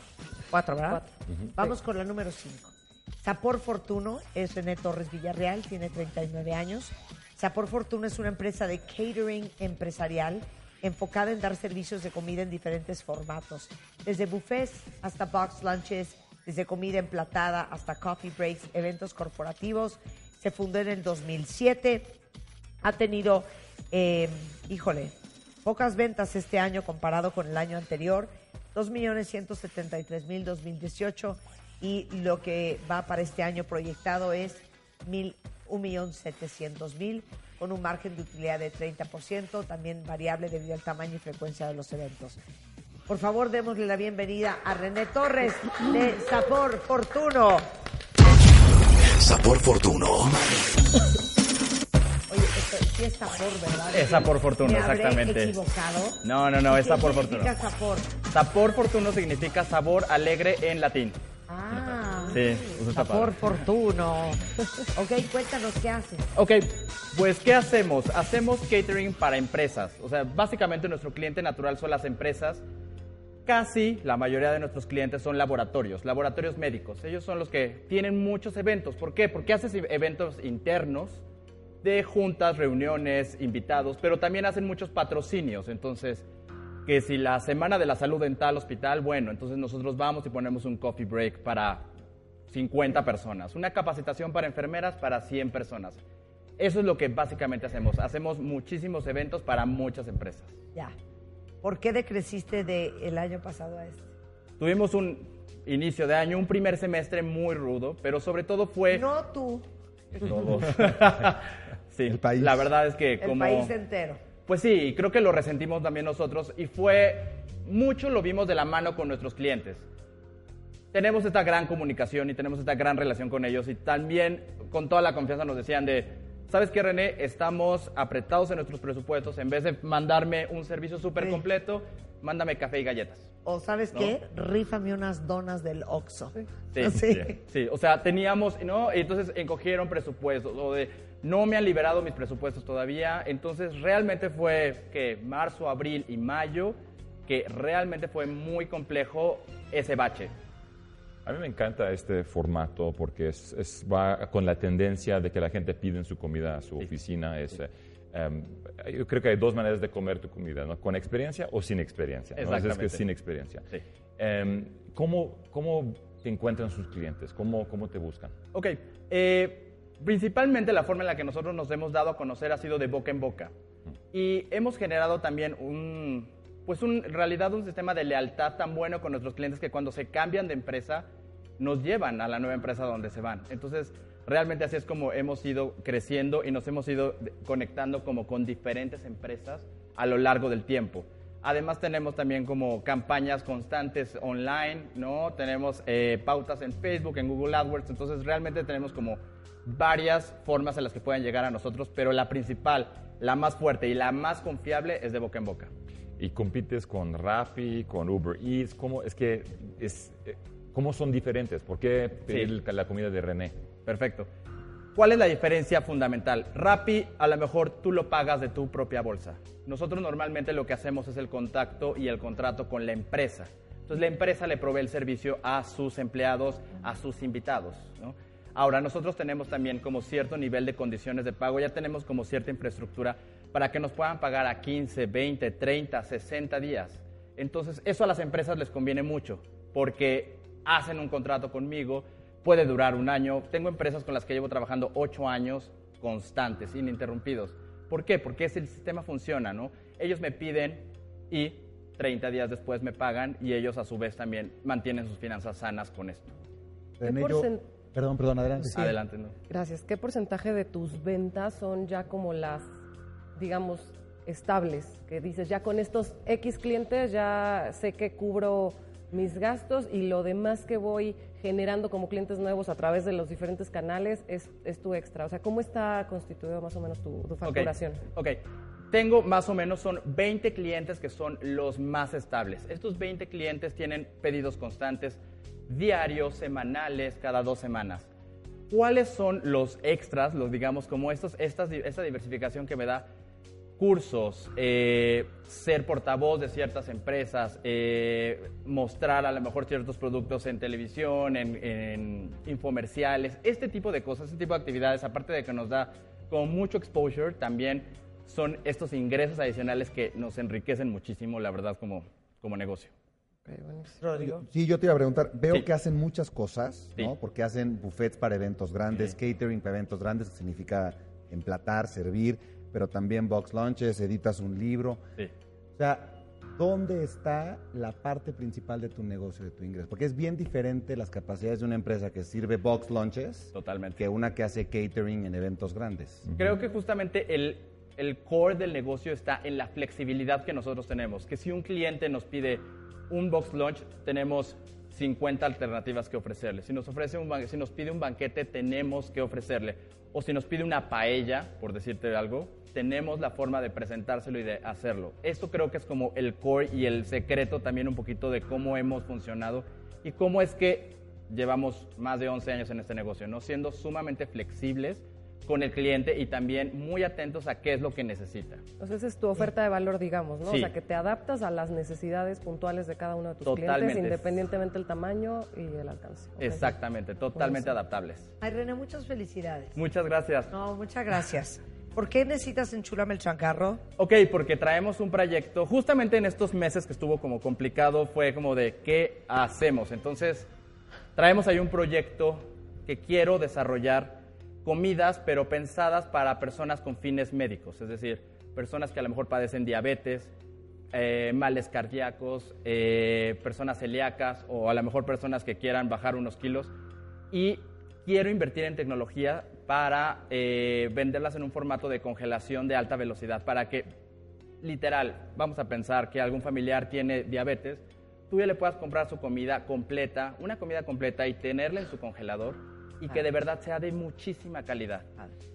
Cuatro, ¿verdad? Ujú. Vamos con la número 5. Sapor Fortuno es René Torres Villarreal, tiene 39 años. Sapor Fortuno es una empresa de catering empresarial enfocada en dar servicios de comida en diferentes formatos, desde buffets hasta box lunches, desde comida emplatada hasta coffee breaks, eventos corporativos. Se fundó en el 2007, ha tenido, eh, híjole, pocas ventas este año comparado con el año anterior, 2.173.000 2018 y lo que va para este año proyectado es mil- 1.700.000 con un margen de utilidad de 30%, también variable debido al tamaño y frecuencia de los eventos. Por favor, démosle la bienvenida a René Torres de Sapor Fortuno. Sabor Fortuno. Oye, esto sí es Sapor, ¿verdad? Es Sapor Fortuno, ¿Me habré exactamente. equivocado? No, no, no, ¿Y es qué Sapor Fortuno. significa Sapor? Sapor Fortuno significa sabor alegre en latín. Ah, Sí, por padre. fortuno. [LAUGHS] ok, cuéntanos qué haces. Ok, pues ¿qué hacemos? Hacemos catering para empresas. O sea, básicamente nuestro cliente natural son las empresas. Casi la mayoría de nuestros clientes son laboratorios, laboratorios médicos. Ellos son los que tienen muchos eventos. ¿Por qué? Porque haces eventos internos de juntas, reuniones, invitados, pero también hacen muchos patrocinios. Entonces, que si la semana de la salud en tal hospital, bueno, entonces nosotros vamos y ponemos un coffee break para 50 personas, una capacitación para enfermeras para 100 personas. Eso es lo que básicamente hacemos. Hacemos muchísimos eventos para muchas empresas. Ya. ¿Por qué decreciste del el año pasado a este? Tuvimos un inicio de año, un primer semestre muy rudo, pero sobre todo fue... No tú. Todos. [LAUGHS] sí, la verdad es que El como... país entero. Pues sí, creo que lo resentimos también nosotros y fue, mucho lo vimos de la mano con nuestros clientes. Tenemos esta gran comunicación y tenemos esta gran relación con ellos y también con toda la confianza nos decían de, ¿sabes qué René? Estamos apretados en nuestros presupuestos, en vez de mandarme un servicio súper completo, mándame café y galletas. O sabes ¿No? qué, rífame unas donas del Oxxo. [LAUGHS] Sí, sí, sí. O sea, teníamos, ¿no? Y entonces encogieron presupuestos, o de, no me han liberado mis presupuestos todavía. Entonces, realmente fue que marzo, abril y mayo, que realmente fue muy complejo ese bache. A mí me encanta este formato porque es, es- va con la tendencia de que la gente pide su comida a su oficina. Es, em, yo creo que hay dos maneras de comer tu comida, ¿no? con experiencia o sin experiencia. ¿no? Es- Es que es sin experiencia. Em, ¿cómo, ¿Cómo te encuentran sus clientes? ¿Cómo, cómo te buscan? Ok, eh, principalmente la forma en la que nosotros nos hemos dado a conocer ha sido de boca en boca. Y hemos generado también un, pues un, en realidad un sistema de lealtad tan bueno con nuestros clientes que cuando se cambian de empresa, nos llevan a la nueva empresa donde se van. Entonces, realmente así es como hemos ido creciendo y nos hemos ido conectando como con diferentes empresas a lo largo del tiempo. Además tenemos también como campañas constantes online, ¿no? Tenemos eh, pautas en Facebook, en Google AdWords, entonces realmente tenemos como varias formas en las que pueden llegar a nosotros, pero la principal, la más fuerte y la más confiable es de boca en boca. Y compites con Rappi, con Uber Eats. ¿Cómo, es que es, eh, ¿Cómo son diferentes? ¿Por qué pedir la comida de René? Perfecto. ¿Cuál es la diferencia fundamental? Rappi, a lo mejor tú lo pagas de tu propia bolsa. Nosotros normalmente lo que hacemos es el contacto y el contrato con la empresa. Entonces la empresa le provee el servicio a sus empleados, a sus invitados. ¿no? Ahora, nosotros tenemos también como cierto nivel de condiciones de pago, ya tenemos como cierta infraestructura para que nos puedan pagar a 15, 20, 30, 60 días. Entonces, eso a las empresas les conviene mucho, porque hacen un contrato conmigo, puede durar un año. Tengo empresas con las que llevo trabajando ocho años constantes, ininterrumpidos. ¿Por qué? Porque ese el sistema funciona, ¿no? Ellos me piden y 30 días después me pagan y ellos a su vez también mantienen sus finanzas sanas con esto. René, ¿Qué yo- porcen- Perdón, perdón, adelante. Adelante, ¿no? Gracias. ¿Qué porcentaje de tus ventas son ya como las, digamos, estables? Que dices, ya con estos X clientes ya sé que cubro mis gastos y lo demás que voy generando como clientes nuevos a través de los diferentes canales es, es tu extra. O sea, ¿cómo está constituido más o menos tu, tu facturación? Ok, tengo más o menos son 20 clientes que son los más estables. Estos 20 clientes tienen pedidos constantes diarios, semanales, cada dos semanas. ¿Cuáles son los extras, los digamos como estos, estas, esta diversificación que me da? Cursos, eh, ser portavoz de ciertas empresas, eh, mostrar a lo mejor ciertos productos en televisión, en, en infomerciales, este tipo de cosas, este tipo de actividades, aparte de que nos da como mucho exposure, también son estos ingresos adicionales que nos enriquecen muchísimo, la verdad, como, como negocio. Rodrigo. Sí, yo te iba a preguntar, veo Sí. que hacen muchas cosas, ¿no? Sí. Porque hacen buffets para eventos grandes, catering para eventos grandes, que significa emplatar, servir, pero también box lunches, editas un libro. Sí. O sea, ¿dónde está la parte principal de tu negocio, de tu ingreso? Porque es bien diferente las capacidades de una empresa que sirve box lunches Totalmente. que una que hace catering en eventos grandes. Creo que justamente el, el core del negocio está en la flexibilidad que nosotros tenemos. Que si un cliente nos pide un box lunch, tenemos 50 alternativas que ofrecerle. Si nos, ofrece un, si nos pide un banquete, tenemos que ofrecerle. O si nos pide una paella, por decirte algo, tenemos la forma de presentárselo y de hacerlo. Esto creo que es como el core y el secreto también un poquito de cómo hemos funcionado y cómo es que llevamos más de 11 años en este negocio, ¿no? Siendo sumamente flexibles con el cliente y también muy atentos a qué es lo que necesita. Entonces esa es tu oferta de valor, digamos, ¿no? Sí. O sea, que te adaptas a las necesidades puntuales de cada uno de tus Totalmente. clientes, independientemente del tamaño y el alcance. Exactamente, totalmente adaptables. Ay, René, muchas felicidades. Muchas gracias. No, muchas gracias. ¿Por qué necesitas enchulame el chancarro? Ok, porque traemos un proyecto, justamente en estos meses que estuvo como complicado, fue como de qué hacemos. Entonces, traemos ahí un proyecto que quiero desarrollar comidas, pero pensadas para personas con fines médicos, es decir, personas que a lo mejor padecen diabetes, eh, males cardíacos, eh, personas celíacas o a lo mejor personas que quieran bajar unos kilos. Y quiero invertir en tecnología para eh, venderlas en un formato de congelación de alta velocidad, para que, literal, vamos a pensar que algún familiar tiene diabetes, tú ya le puedas comprar su comida completa, una comida completa y tenerla en su congelador y que de verdad sea de muchísima calidad.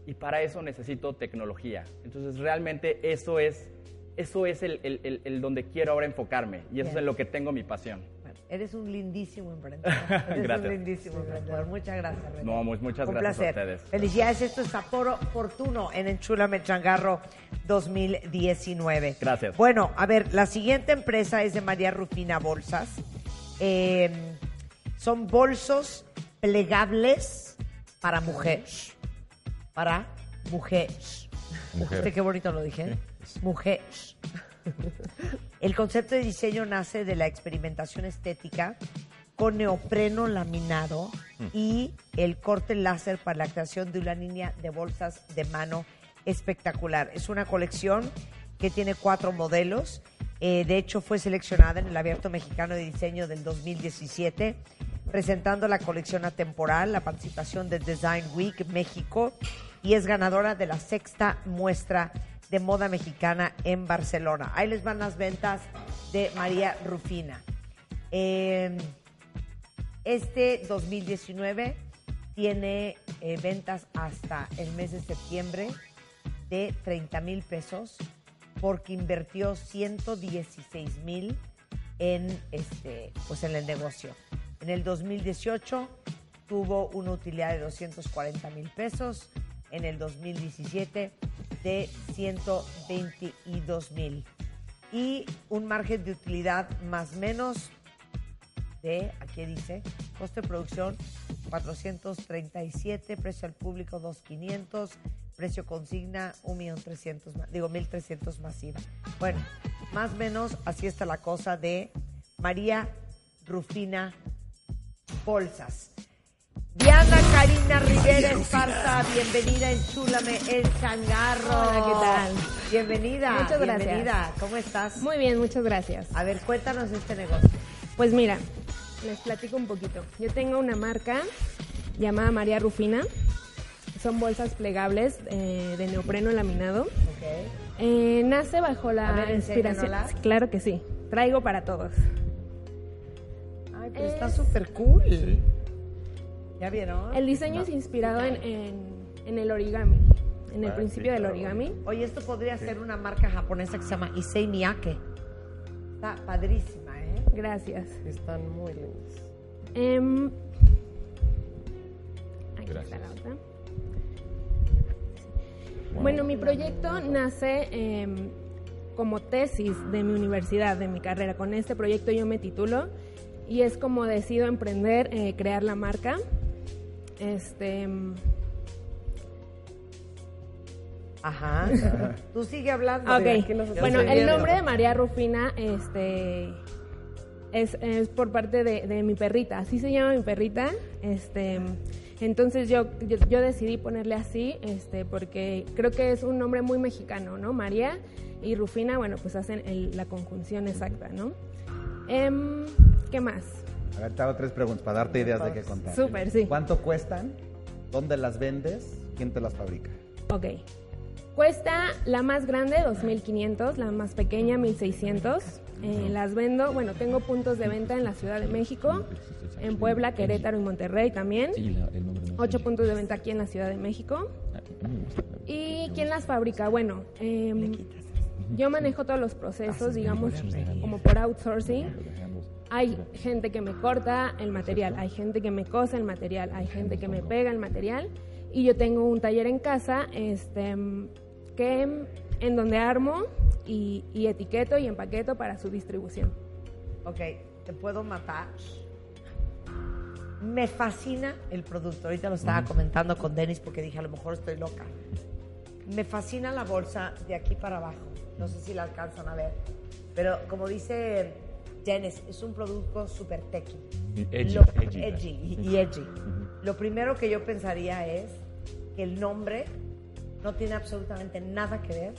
Y para eso necesito tecnología. Entonces, realmente eso es, eso es el, el- el- el donde quiero ahora enfocarme y eso es en lo que tengo mi pasión. Eres un lindísimo emprendedor. [LAUGHS] Eres Gracias. un lindísimo emprendedor. Muchas gracias, René. No, mu- muchas Un gracias a placer. ustedes. Felicidades. Esto es Aporo Fortuno en Enchúlame el Changarro 2019. Gracias. Bueno, a ver, la siguiente empresa es de María Rufina Bolsas. Eh, son bolsos plegables para mujeres. Para mujeres. Mujer. ¿Viste qué bonito lo dije? Mujeres. [LAUGHS] El concepto de diseño nace de la experimentación estética con neopreno laminado y el corte láser para la creación de una línea de bolsas de mano espectacular. Es una colección que tiene cuatro modelos. Eh, de hecho, fue seleccionada en el Abierto Mexicano de Diseño del 2017, presentando la colección atemporal, la participación del Design Week México y es ganadora de la sexta muestra de moda mexicana en Barcelona. Ahí les van las ventas de María Rufina. Eh, este 2019 tiene eh, ventas hasta el mes de septiembre de 30 mil pesos porque invirtió 116 mil en, este, pues en el negocio. En el 2018 tuvo una utilidad de 240 mil pesos, en el 2017 de 122 mil y un margen de utilidad más menos de, aquí dice, coste de producción 437, precio al público 2.500, precio consigna 1.300.000, ma- digo 1.300 masiva. Bueno, más o menos así está la cosa de María Rufina Bolsas. Diana Karina Rivera Esparza, bienvenida en Chúlame el Changarro. Hola, ¿qué tal? Bienvenida. Muchas gracias. Bienvenida. ¿Cómo estás? Muy bien, muchas gracias. A ver, cuéntanos de este negocio. Pues mira, les platico un poquito. Yo tengo una marca llamada María Rufina. Son bolsas plegables eh, de neopreno laminado. Eh, nace bajo la A ver, inspiración. Claro que sí. Traigo para todos. Está súper cool. ¿Ya vieron? El diseño es inspirado en, en- en el origami, en el Ah, principio sí, del claro. origami. Oye, esto podría ser una marca japonesa que se llama Issei Miyake. Está padrísima, ¿eh? Gracias. Están muy lindos. Em, aquí está Gracias. la otra. Bueno, mi proyecto nace em, como tesis de mi universidad, de mi carrera. Con este proyecto yo me titulo y es como decido emprender, eh, crear la marca. Este, Ajá. [LAUGHS] Tú sigue hablando. Ok, Mira, aquí nos bueno, el viendo. nombre de María Rufina este, es, es por parte de, de mi perrita, así se llama mi perrita. Este, entonces yo, yo, yo decidí ponerle así este, porque creo que es un nombre muy mexicano, ¿no? María y Rufina, bueno, pues hacen el- la conjunción exacta, ¿no? Em, ¿Qué más? A ver, te hago tres preguntas para darte ideas de qué contar. Súper, sí. ¿Cuánto cuestan? ¿Dónde las vendes? ¿Quién te las fabrica? Ok. Cuesta la más grande 2.500, la más pequeña 1.600. Eh, las vendo, bueno, tengo puntos de venta en la Ciudad de México, en Puebla, Querétaro y Monterrey también. Ocho puntos de venta aquí en la Ciudad de México. ¿Y quién las fabrica? Bueno, em, yo manejo todos los procesos, digamos, como por outsourcing. Hay gente que me corta el material, hay gente que me cose el material, hay gente que me pega el material y yo tengo un taller en casa este, que en donde armo y, y etiqueto y empaqueto para su distribución. Ok, te puedo matar. Me fascina el producto. Ahorita lo estaba comentando con Denis porque dije, a lo mejor estoy loca. Me fascina la bolsa de aquí para abajo. No sé si la alcanzan a ver. Pero como dice Dennis, es un producto súper techy. Y edgy, Lo- edgy. edgy y, y edgy. Lo primero que yo pensaría es que el nombre no tiene absolutamente nada que ver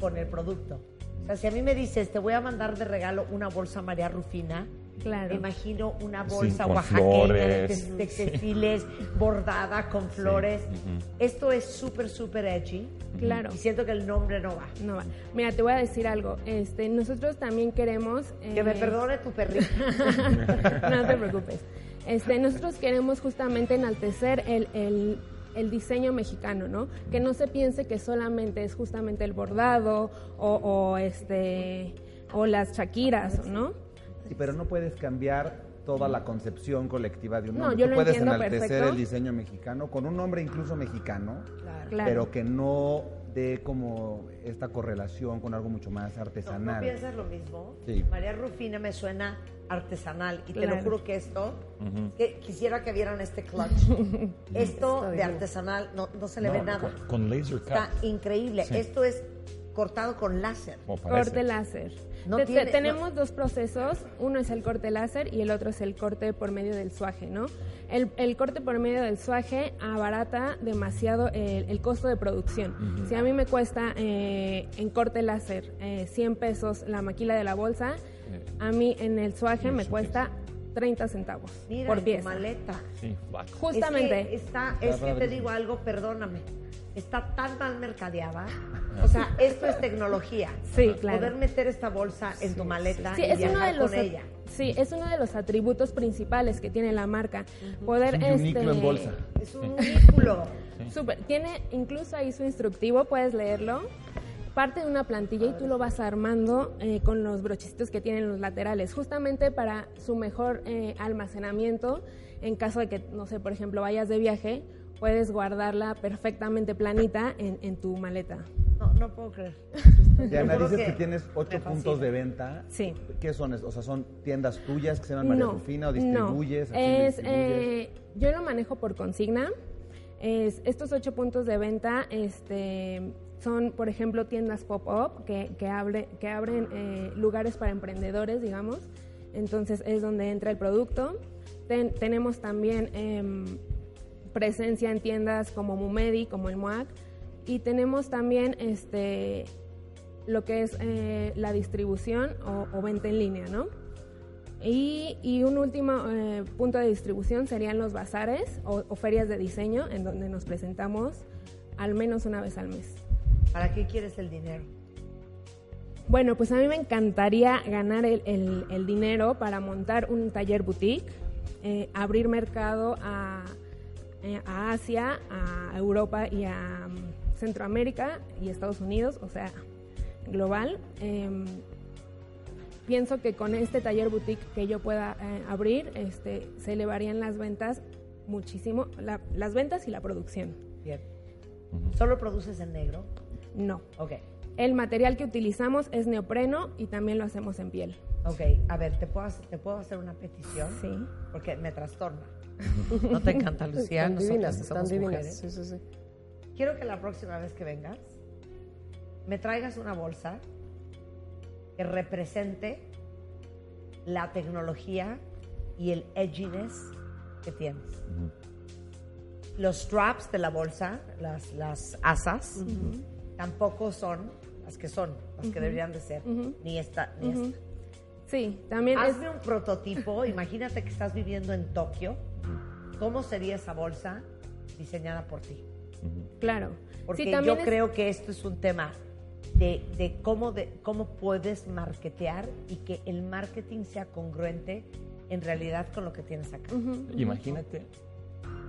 con el producto. O sea, si a mí me dices, te voy a mandar de regalo una bolsa María Rufina, Claro. me imagino una Sí, bolsa con oaxaqueña de de textiles bordada con flores. Esto es súper, súper edgy. Claro. Y siento que el nombre no va. No va. Mira, te voy a decir algo. Este, nosotros también queremos... Que me eh, perdone tu perrito. [LAUGHS] no te preocupes. Este, nosotros queremos justamente enaltecer el, el- el diseño mexicano, ¿no? Que no se piense que solamente es justamente el bordado o, o, este o las chaquiras, ¿no? Sí, pero no puedes cambiar toda la concepción colectiva de un No, nombre. yo Tú lo puedes entiendo enaltecer perfecto. el diseño mexicano con un nombre incluso mexicano, Claro. pero que no dé como esta correlación con algo mucho más ¿No, artesanal. ¿No piensas lo mismo? Sí. María Rufina me suena artesanal y te lo juro que esto, que quisiera que vieran este clutch. [LAUGHS] esto de artesanal no, no se le No, ve nada. con- con laser cut. Está increíble. Sí. Esto es cortado con láser. Corte láser. No Te- te- tiene- tenemos dos procesos, uno es el corte láser y el otro es el corte por medio del suaje, ¿no? El, el corte por medio del suaje abarata demasiado el, el costo de producción. Si a mí me cuesta eh, en corte láser eh, 100 pesos la maquila de la bolsa, a mí en el suaje me cuesta 30 centavos Mira, por pieza. maleta. Sí. Justamente. Es que, está, Está es que te digo algo, perdóname. Está tan mal mercadeada. O sea, [LAUGHS] esto es tecnología. Sí, claro. Poder meter esta bolsa en tu maleta Sí, y es uno viajar de los con ella. Sí, es uno de los atributos principales que tiene la marca. Poder Es un este, en bolsa. Es un unículo. Súper. Tiene incluso ahí su instructivo, puedes leerlo. Parte de una plantilla y tú lo vas armando eh, con los brochecitos que tienen los laterales, justamente para su mejor eh, almacenamiento. En caso de que, no sé, por ejemplo, vayas de viaje, puedes guardarla perfectamente planita en, en tu maleta. No, no puedo creer. Diana, dices que, que tienes ocho puntos de venta. Sí. ¿Qué son? O sea, ¿son tiendas tuyas que se llaman María No, Rufina o no. distribuyes? ¿A quién le Es, distribuyes? eh, yo lo manejo por consigna. Es, estos ocho puntos de venta este, son, por ejemplo, tiendas pop-up que, que, abre- que abren eh, lugares para emprendedores, digamos. Entonces es donde entra el producto. Ten- tenemos también em, presencia en tiendas como Mumedi, como el MUAC. Y tenemos también este, lo que es eh, la distribución o, o venta en línea, ¿no? Y, y un último eh, punto de distribución serían los bazares o, o ferias de diseño, en donde nos presentamos al menos una vez al mes. ¿Para qué quieres el dinero? Bueno, pues a mí me encantaría ganar el, el- el dinero para montar un taller boutique, eh, abrir mercado a, a Asia, a Europa y a mm, Centroamérica y Estados Unidos, o sea, global. Em, pienso que con este taller boutique que yo pueda eh, abrir, este, se elevarían las ventas muchísimo, la- las ventas y la producción. Bien. ¿Solo produces en negro? No. Ok. El material que utilizamos es neopreno y también lo hacemos en piel. Ok, a ver, ¿te puedo, hacer- ¿te puedo hacer una petición? Sí. Porque me trastorna. [LAUGHS] ¿No te encanta, Lucía? Están Nosotras divinas, que están somos divinas. mujeres. Sí, sí, sí. Quiero que la próxima vez que vengas me traigas una bolsa que represente la tecnología y el edginess que tienes. Los straps de la bolsa, las, las asas, tampoco son las que son, las que Ujú. deberían de ser, ni esta, ni esta. Sí, también es... Hazme un prototipo, [LAUGHS] imagínate que estás viviendo en Tokio, ¿cómo sería esa bolsa diseñada por ti? Claro. Porque Sí, yo es- creo que esto es un tema de, de cómo, de cómo puedes marketear y que el marketing sea congruente en realidad con lo que tienes acá. Imagínate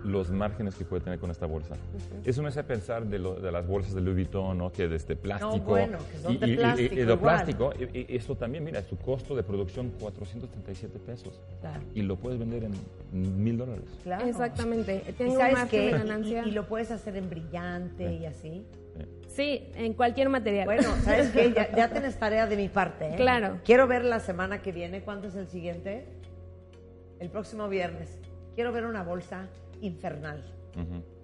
los márgenes que puede tener con esta bolsa. Eso me hace pensar de, lo- de las bolsas de Louis Vuitton, ¿no? que desde plástico. bueno, que son y, de y- y- plástico y de igual. plástico. Y, y esto también, mira, su costo de producción 437 pesos. Claro. Y lo puedes vender en mil dólares. Claro. Exactamente. ¿Y Tengo un sabes qué? Y- ganancia. Y, y lo puedes hacer en brillante y así. Sí, en cualquier material. Bueno, ¿sabes qué? Ya, ya [LAUGHS] tienes tarea de mi parte, ¿eh? Claro. Quiero ver la semana que viene. ¿Cuándo es el siguiente? El próximo viernes. Quiero ver una bolsa infernal.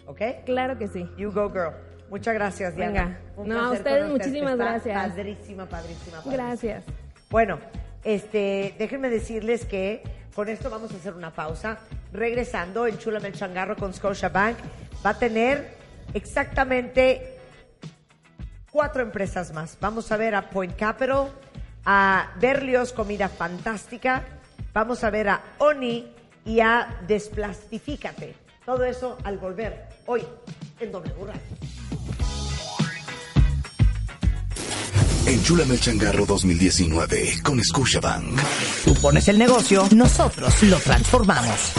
¿Ok? Claro que sí. You go, girl. Muchas gracias, Diana. Venga. Un No, a ustedes muchísimas Está gracias. Padrísima, padrísima, padrísima. Gracias. Bueno, este, déjenme decirles que con esto vamos a hacer una pausa. Regresando en Chula el Changarro con Scotiabank, va a tener exactamente cuatro empresas más. Vamos a ver a Point Capital, a Berlioz Comida Fantástica, vamos a ver a Oni y a Desplastifícate. Todo eso al volver hoy en W Radio. Enchúlame el changarro 2019 con Scotiabank. Tú pones el negocio, nosotros lo transformamos.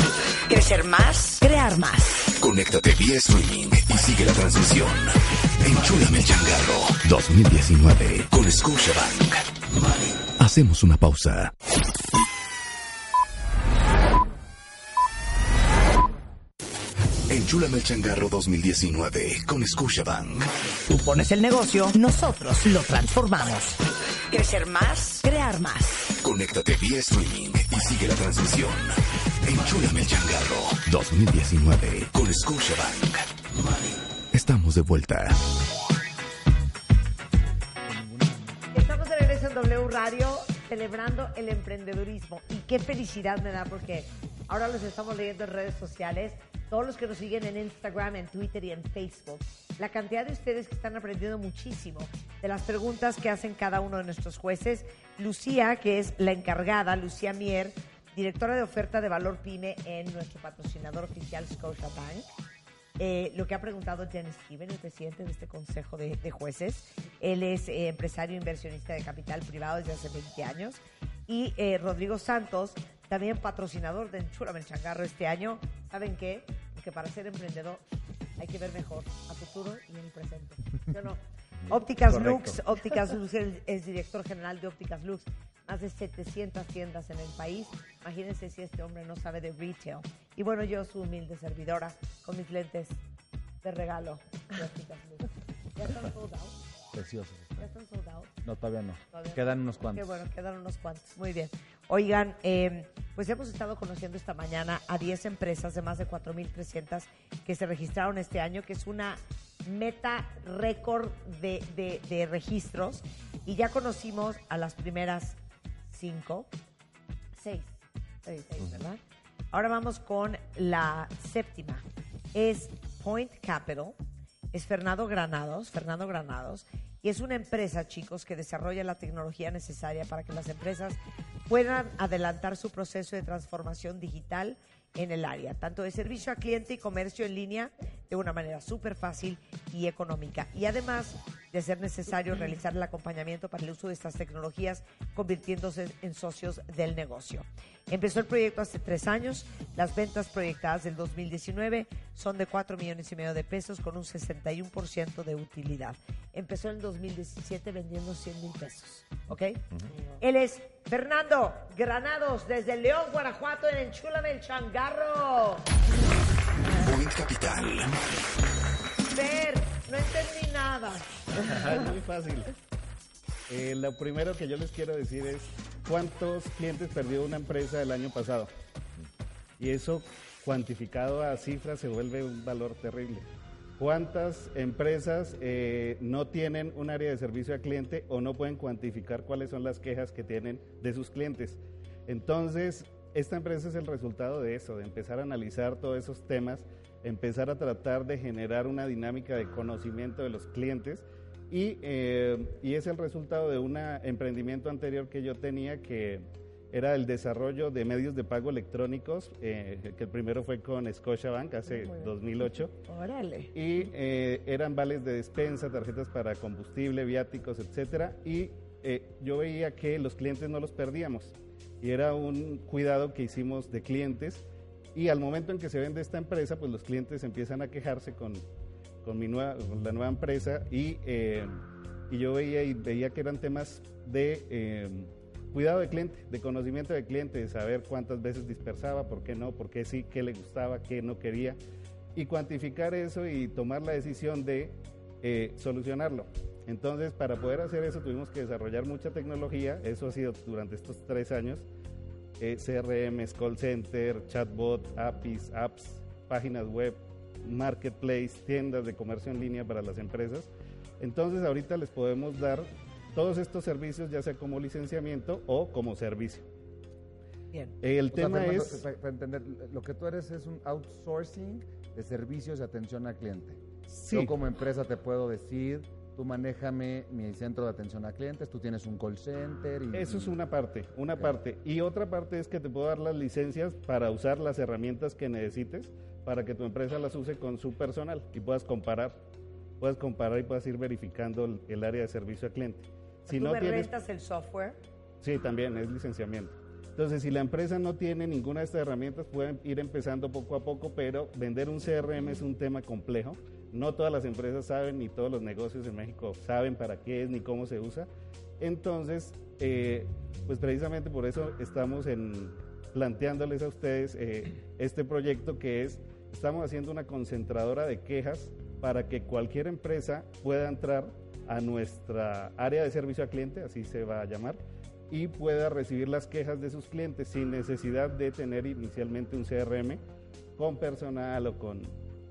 Crecer más, crear más. Conéctate vía streaming y sigue la transmisión. Enchúlame el changarro 2019 con Scotiabank. Hacemos una pausa. Enchúlame el changarro 2019 con Scotiabank. Tú pones el negocio, nosotros lo transformamos. Crecer más, crear más. Conéctate vía streaming y sigue la transmisión. Enchúlame el changarro 2019 con Scotiabank. Estamos de vuelta. Estamos de regreso en W Radio celebrando el emprendedurismo y qué felicidad me da porque ahora los estamos leyendo en redes sociales, todos los que nos siguen en Instagram, en Twitter y en Facebook, la cantidad de ustedes que están aprendiendo muchísimo de las preguntas que hacen cada uno de nuestros jueces. Lucía, que es la encargada, Lucía Mier, directora de oferta de valor PYME en nuestro patrocinador oficial Scotiabank. Eh, lo que ha preguntado Jen Steven, el presidente de este consejo de, de jueces. Él es eh, empresario inversionista de capital privado desde hace 20 años. Y eh, Rodrigo Santos, también patrocinador de Enchúrame el Changarro este año. ¿Saben qué? Que para ser emprendedor hay que ver mejor a futuro y en el presente. ¿Sí o no? [LAUGHS] Ópticas Correcto. Lux, Ópticas Lux es director general de Ópticas Lux. Más de 700 tiendas en el país. Imagínense si este hombre no sabe de retail. Y bueno, yo su humilde servidora con mis lentes de regalo de Ópticas Lux. ¿Ya están sold out? Preciosos. ¿Ya están sold out? No, todavía no. Todavía no. Quedan unos cuantos. Qué bueno, quedan unos cuantos. Muy bien. Oigan, eh, pues hemos estado conociendo esta mañana a 10 empresas de más de 4.300 que se registraron este año, que es una meta récord de, de- de registros. Y ya conocimos a las primeras cinco, seis, seis, seis, ¿verdad? Ahora vamos con la séptima. Es Point Capital. Es Fernando Granados, Fernando Granados, y es una empresa, chicos, que desarrolla la tecnología necesaria para que las empresas puedan adelantar su proceso de transformación digital en el área, tanto de servicio a cliente y comercio en línea de una manera súper fácil y económica. Y además de ser necesario realizar el acompañamiento para el uso de estas tecnologías, convirtiéndose en socios del negocio. Empezó el proyecto hace tres años. Las ventas proyectadas del 2019 son de 4 millones y medio de pesos con un 61% de utilidad. Empezó en el 2017 vendiendo 100 mil pesos. ¿Ok? Él es Fernando Granados desde León, Guanajuato, en Enchúlame el Changarro. Point Capital. Fer, no entendí nada. [LAUGHS] Es muy fácil. Eh, lo primero que yo les quiero decir es cuántos clientes perdió una empresa el año pasado. Y eso cuantificado a cifras se vuelve un valor terrible. ¿Cuántas empresas eh, no tienen un área de servicio al cliente o no pueden cuantificar cuáles son las quejas que tienen de sus clientes? Entonces, esta empresa es el resultado de eso, de empezar a analizar todos esos temas, empezar a tratar de generar una dinámica de conocimiento de los clientes y, eh, y es el resultado de un emprendimiento anterior que yo tenía que era el desarrollo de medios de pago electrónicos, eh, que el primero fue con Scotiabank hace Muy bien. 2008. Órale. Y eh, eran vales de despensa, tarjetas para combustible, viáticos, etcétera. Y eh, yo veía que los clientes no los perdíamos. Y era un cuidado que hicimos de clientes Y al momento en que se vende esta empresa, pues los clientes empiezan a quejarse con, con, mi nueva, con la nueva empresa y, eh, y yo veía, y veía que eran temas de eh, cuidado de cliente, de conocimiento de cliente, de saber cuántas veces dispersaba, por qué no, por qué sí, qué le gustaba, qué no quería, y cuantificar eso y tomar la decisión de eh, solucionarlo. Entonces, para poder hacer eso tuvimos que desarrollar mucha tecnología, eso ha sido durante estos tres años, eh, CRM, call center, chatbot, APIs, apps, páginas web, marketplace, tiendas de comercio en línea para las empresas. Entonces, ahorita les podemos dar todos estos servicios, ya sea como licenciamiento o como servicio. Bien. El O sea, tema Fernando, es... Para, para entender, lo que tú eres es un outsourcing de servicios de atención al cliente. Sí. Yo como empresa te puedo decir, tú manéjame mi centro de atención a clientes, tú tienes un call center. Y, Eso es una parte, una parte. Y otra parte es que te puedo dar las licencias para usar las herramientas que necesites para que tu empresa las use con su personal y puedas comparar. Puedas comparar y puedas ir verificando el, el área de servicio al cliente. Si ¿Tú no me tienes, rentas el software? sí, también es licenciamiento. Entonces, si la empresa no tiene ninguna de estas herramientas, pueden ir empezando poco a poco, pero vender un CRM es un tema complejo. No todas las empresas saben, ni todos los negocios en México saben para qué es ni cómo se usa. Entonces, eh, pues precisamente por eso estamos en, planteándoles a ustedes eh, este proyecto que es, estamos haciendo una concentradora de quejas para que cualquier empresa pueda entrar a nuestra área de servicio al cliente, así se va a llamar, y pueda recibir las quejas de sus clientes sin necesidad de tener inicialmente un CRM con personal o con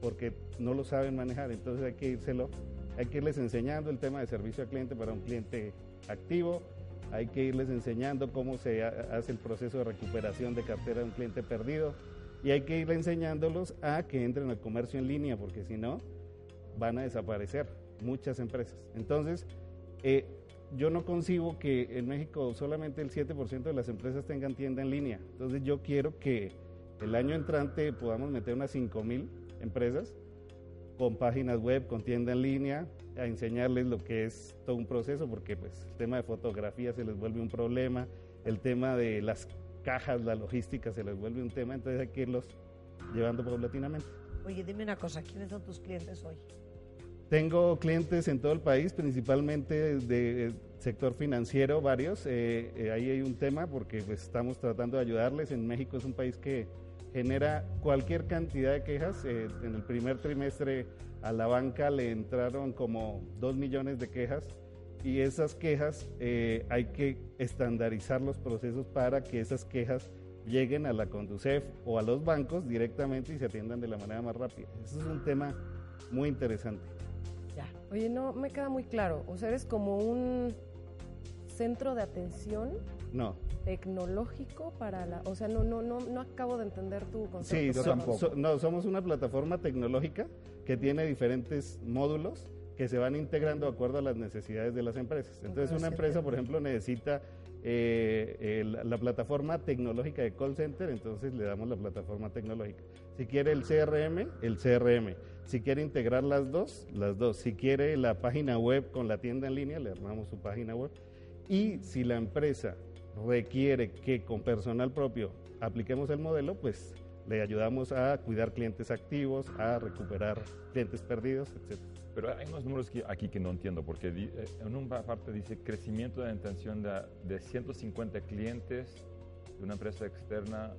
porque no lo saben manejar, entonces hay que írselo, hay que irles enseñando el tema de servicio al cliente para un cliente activo, hay que irles enseñando cómo se ha- hace el proceso de recuperación de cartera de un cliente perdido y hay que ir enseñándolos a que entren al comercio en línea, porque si no, van a desaparecer muchas empresas. Entonces, eh, yo no concibo que en México solamente el 7% de las empresas tengan tienda en línea. Entonces, yo quiero que el año entrante podamos meter unas 5 mil empresas con páginas web, con tienda en línea, a enseñarles lo que es todo un proceso, porque pues el tema de fotografía se les vuelve un problema, el tema de las cajas, la logística se les vuelve un tema, entonces hay que irlos llevando paulatinamente. Oye, dime una cosa, ¿quiénes son tus clientes hoy? Tengo clientes en todo el país, principalmente de eh, sector financiero, varios. Eh, eh, ahí hay un tema porque pues, estamos tratando de ayudarles. En México es un país que genera cualquier cantidad de quejas. Eh, en el primer trimestre a la banca le entraron como dos millones de quejas y esas quejas eh, hay que estandarizar los procesos para que esas quejas lleguen a la Conducef o a los bancos directamente y se atiendan de la manera más rápida. Eso es un tema muy interesante. Oye, no me queda muy claro. O sea, eres como un centro de atención No. Tecnológico para la. O sea, no, no, no, no acabo de entender tu Sí, concepto. so- so- no, somos una plataforma tecnológica que tiene diferentes módulos que se van integrando de acuerdo a las necesidades de las empresas. Entonces, una empresa, por ejemplo, necesita eh, el- la plataforma tecnológica de call center, entonces le damos la plataforma tecnológica. Si quiere el CRM, el CRM. Si quiere integrar las dos, las dos. Si quiere la página web con la tienda en línea, le armamos su página web. Y si la empresa requiere que con personal propio apliquemos el modelo, pues le ayudamos a cuidar clientes activos, a recuperar clientes perdidos, etc. Pero hay unos números que- aquí que no entiendo, porque eh, en una parte dice crecimiento de la intención de, de 150 clientes de una empresa externa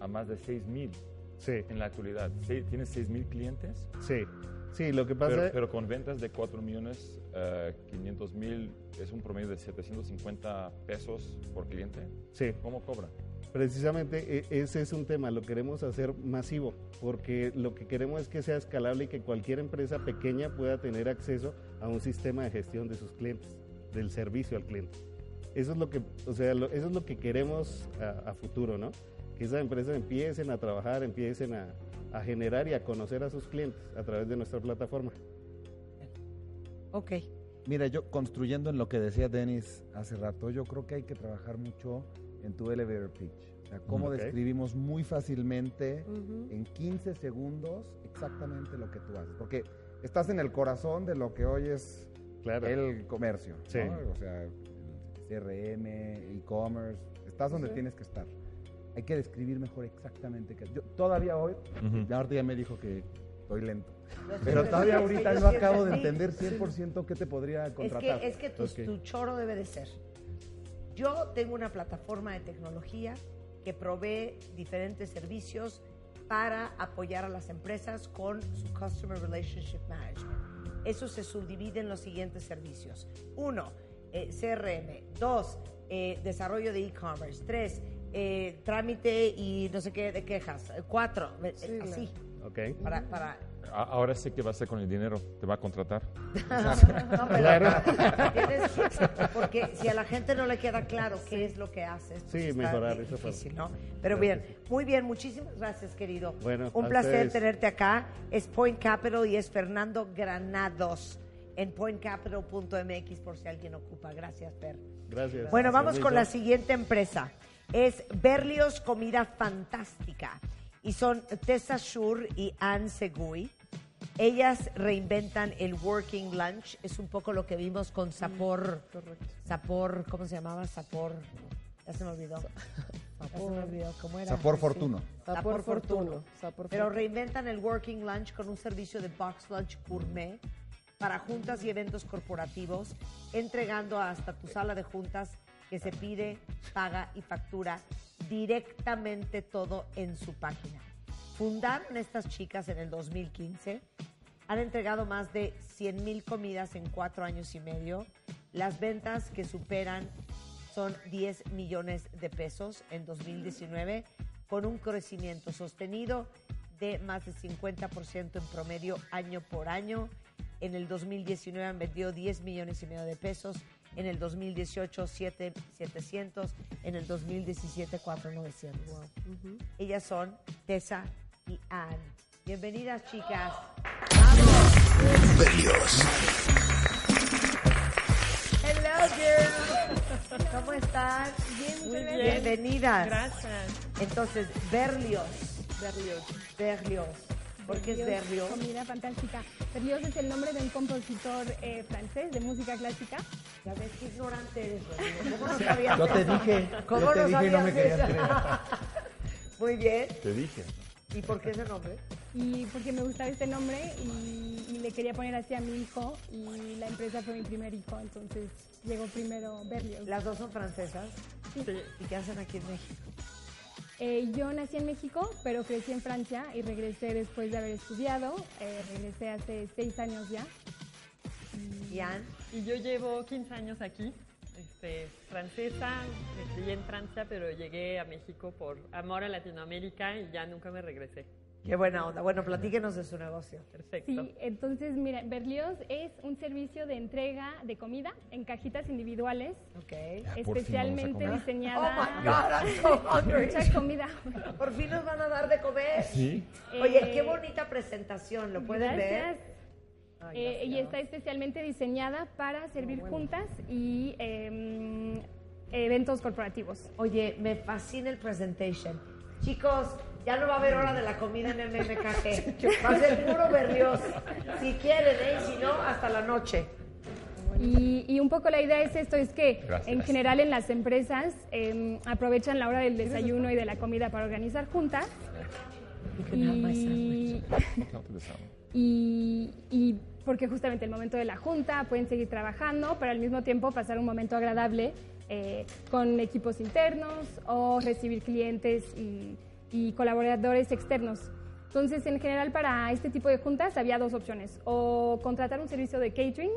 a más de 6 mil sí. en la actualidad. ¿Tienes 6 mil clientes? Sí, sí, lo que pasa Pero, pero con ventas de 4 millones, 500 mil, es un promedio de 750 pesos por cliente. Sí. ¿Cómo cobran? Precisamente e- ese es un tema, lo queremos hacer masivo, porque lo que queremos es que sea escalable y que cualquier empresa pequeña pueda tener acceso a un sistema de gestión de sus clientes, del servicio al cliente. Eso es lo que, o sea, lo- eso es lo que queremos a, a futuro, ¿no? Que esas empresas empiecen a trabajar, empiecen a, a generar y a conocer a sus clientes a través de nuestra plataforma. Ok. Mira, yo construyendo en lo que decía Denis hace rato, yo creo que hay que trabajar mucho en tu elevator pitch. O sea, cómo describimos muy fácilmente en 15 segundos exactamente lo que tú haces. Porque estás en el corazón de lo que hoy es el comercio. ¿no? Sí. O sea, el CRM, e-commerce, estás donde Sí. tienes que estar. Hay que describir mejor exactamente qué. Yo todavía hoy, ya ahorita ya me dijo que estoy lento. Pero todavía es ahorita yo no acabo de entender 100% qué te podría Es contratar. que, es que tu, Ok. tu choro debe de ser. Yo tengo una plataforma de tecnología que provee diferentes servicios para apoyar a las empresas con su Customer Relationship Management. Eso se subdivide en los siguientes servicios. Uno, eh, CRM. Dos, eh, desarrollo de e-commerce. Tres, eh, trámite y no sé qué de quejas. Cuatro, eh, así. Ok. Para, para, Ahora sé qué va a hacer con el dinero. Te va a contratar. [LAUGHS] No, pero tienes que- porque si a la gente no le queda claro qué es lo que haces, pues Sí, está mejorar difícil, ¿no? Pero bien, muy bien, muchísimas gracias, querido. Bueno, Un placer ustedes. tenerte acá. Es Point Capital y es Fernando Granados en pointcapital.mx por si alguien ocupa. Gracias, Fer. Gracias. Bueno, vamos con la siguiente empresa. Es Berlios Comida Fantástica. Y son Tessa Shur y Anne Segui. Ellas reinventan el working lunch. Es un poco lo que vimos con Sapor. Sapor, ¿cómo se llamaba? Sapor. Ya se me olvidó. Ya se me olvidó. ¿Cómo era? Sapor Sí. Fortuno. Sapor, Sapor Fortuno. Fortuno. Sapor Pero reinventan el working lunch con un servicio de box lunch gourmet para juntas y eventos corporativos, entregando hasta tu sala de juntas que se pide, paga y factura directamente todo en su página. Fundaron estas chicas en el 2015, han entregado más de 100 mil comidas en cuatro años y medio. Las ventas que superan son 10 millones de pesos en 2019, con un crecimiento sostenido de más de 50% en promedio año por año. En el 2019 han vendido 10 millones y medio de pesos. En el 2018, 7, 700. En el 2017, 4,900. Ellas son Tessa y Anne. Bienvenidas, chicas. Berlioz. Hello, girls. ¿Cómo están? Bien, Muy bien. Bienvenidas. Gracias. Entonces, Berlioz. Berlioz. Berlioz. ¿Por qué es Berlioz? Comida fantástica. Berlioz es el nombre de un compositor eh, francés de música clásica. Ya ves qué ignorante eres. [LAUGHS] ¿Cómo no sabías Yo te eso? dije, ¿Cómo yo te no dije y no me querías creer. [LAUGHS] Muy bien. Te dije. ¿Y por qué ese nombre? Y porque me gustaba este nombre y, y le quería poner así a mi hijo y la empresa fue mi primer hijo, entonces llegó primero Berlioz. ¿Las dos son francesas? Sí. ¿Y qué hacen aquí en México? Eh, yo nací en México, pero crecí en Francia y regresé después de haber estudiado. Eh, regresé hace seis años ya. ¿Y Anne? Y yo llevo 15 años aquí, este, francesa, crié en Francia, pero llegué a México por amor a Latinoamérica y ya nunca me regresé. Qué buena onda. Bueno, platíquenos de su negocio. Perfecto. Sí, entonces, mira, Berlioz es un servicio de entrega de comida en cajitas individuales, especialmente Oh diseñada. my God, I'm so hungry. Mucha comida. Por fin nos van a dar de comer. Sí. Oye, Eh, qué bonita presentación. ¿Lo pueden Gracias. ver? Eh, y está especialmente diseñada para servir juntas y eh, eventos corporativos. Oye, me fascina el presentation. Chicos, ya no va a haber hora de la comida en MMKG. [LAUGHS] Va a ser puro Berlioz. Si quieren, ¿eh? Y si no, hasta la noche. Y, y un poco la idea es esto, es que Gracias. en general en las empresas eh, aprovechan la hora del desayuno y de la comida para organizar juntas. Y, [LAUGHS] y, y porque justamente el momento de la junta pueden seguir trabajando, pero al mismo tiempo pasar un momento agradable eh, con equipos internos o recibir clientes y, y colaboradores externos. Entonces, en general, para este tipo de juntas había dos opciones. O contratar un servicio de catering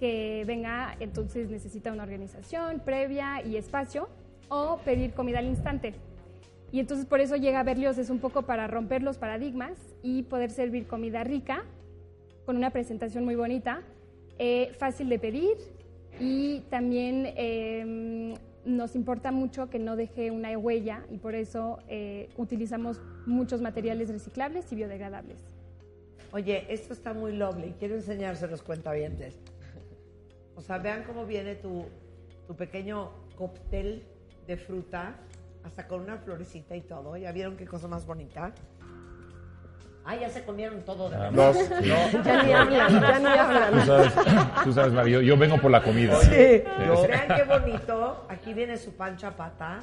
que venga, entonces necesita una organización previa y espacio, o pedir comida al instante. Y entonces por eso llega Berlioz, es un poco para romper los paradigmas y poder servir comida rica, con una presentación muy bonita, eh, fácil de pedir y también eh, nos importa mucho que no deje una huella y por eso eh, utilizamos muchos materiales reciclables y biodegradables. Oye, esto está muy lovely. Quiero enseñárselos cuentavientes. O sea, vean cómo viene tu, tu pequeño cóctel de fruta, hasta con una florecita y todo. ¿Ya vieron qué cosa más bonita? Ah, ya se comieron todo de Ah, verdad. dos. No. [LAUGHS] Ya ni hablan, ya ni hablan. Tú sabes, tú sabes, Mario, yo, yo vengo por la comida. Sí. Sí. Vean qué bonito. Aquí viene su pancha pata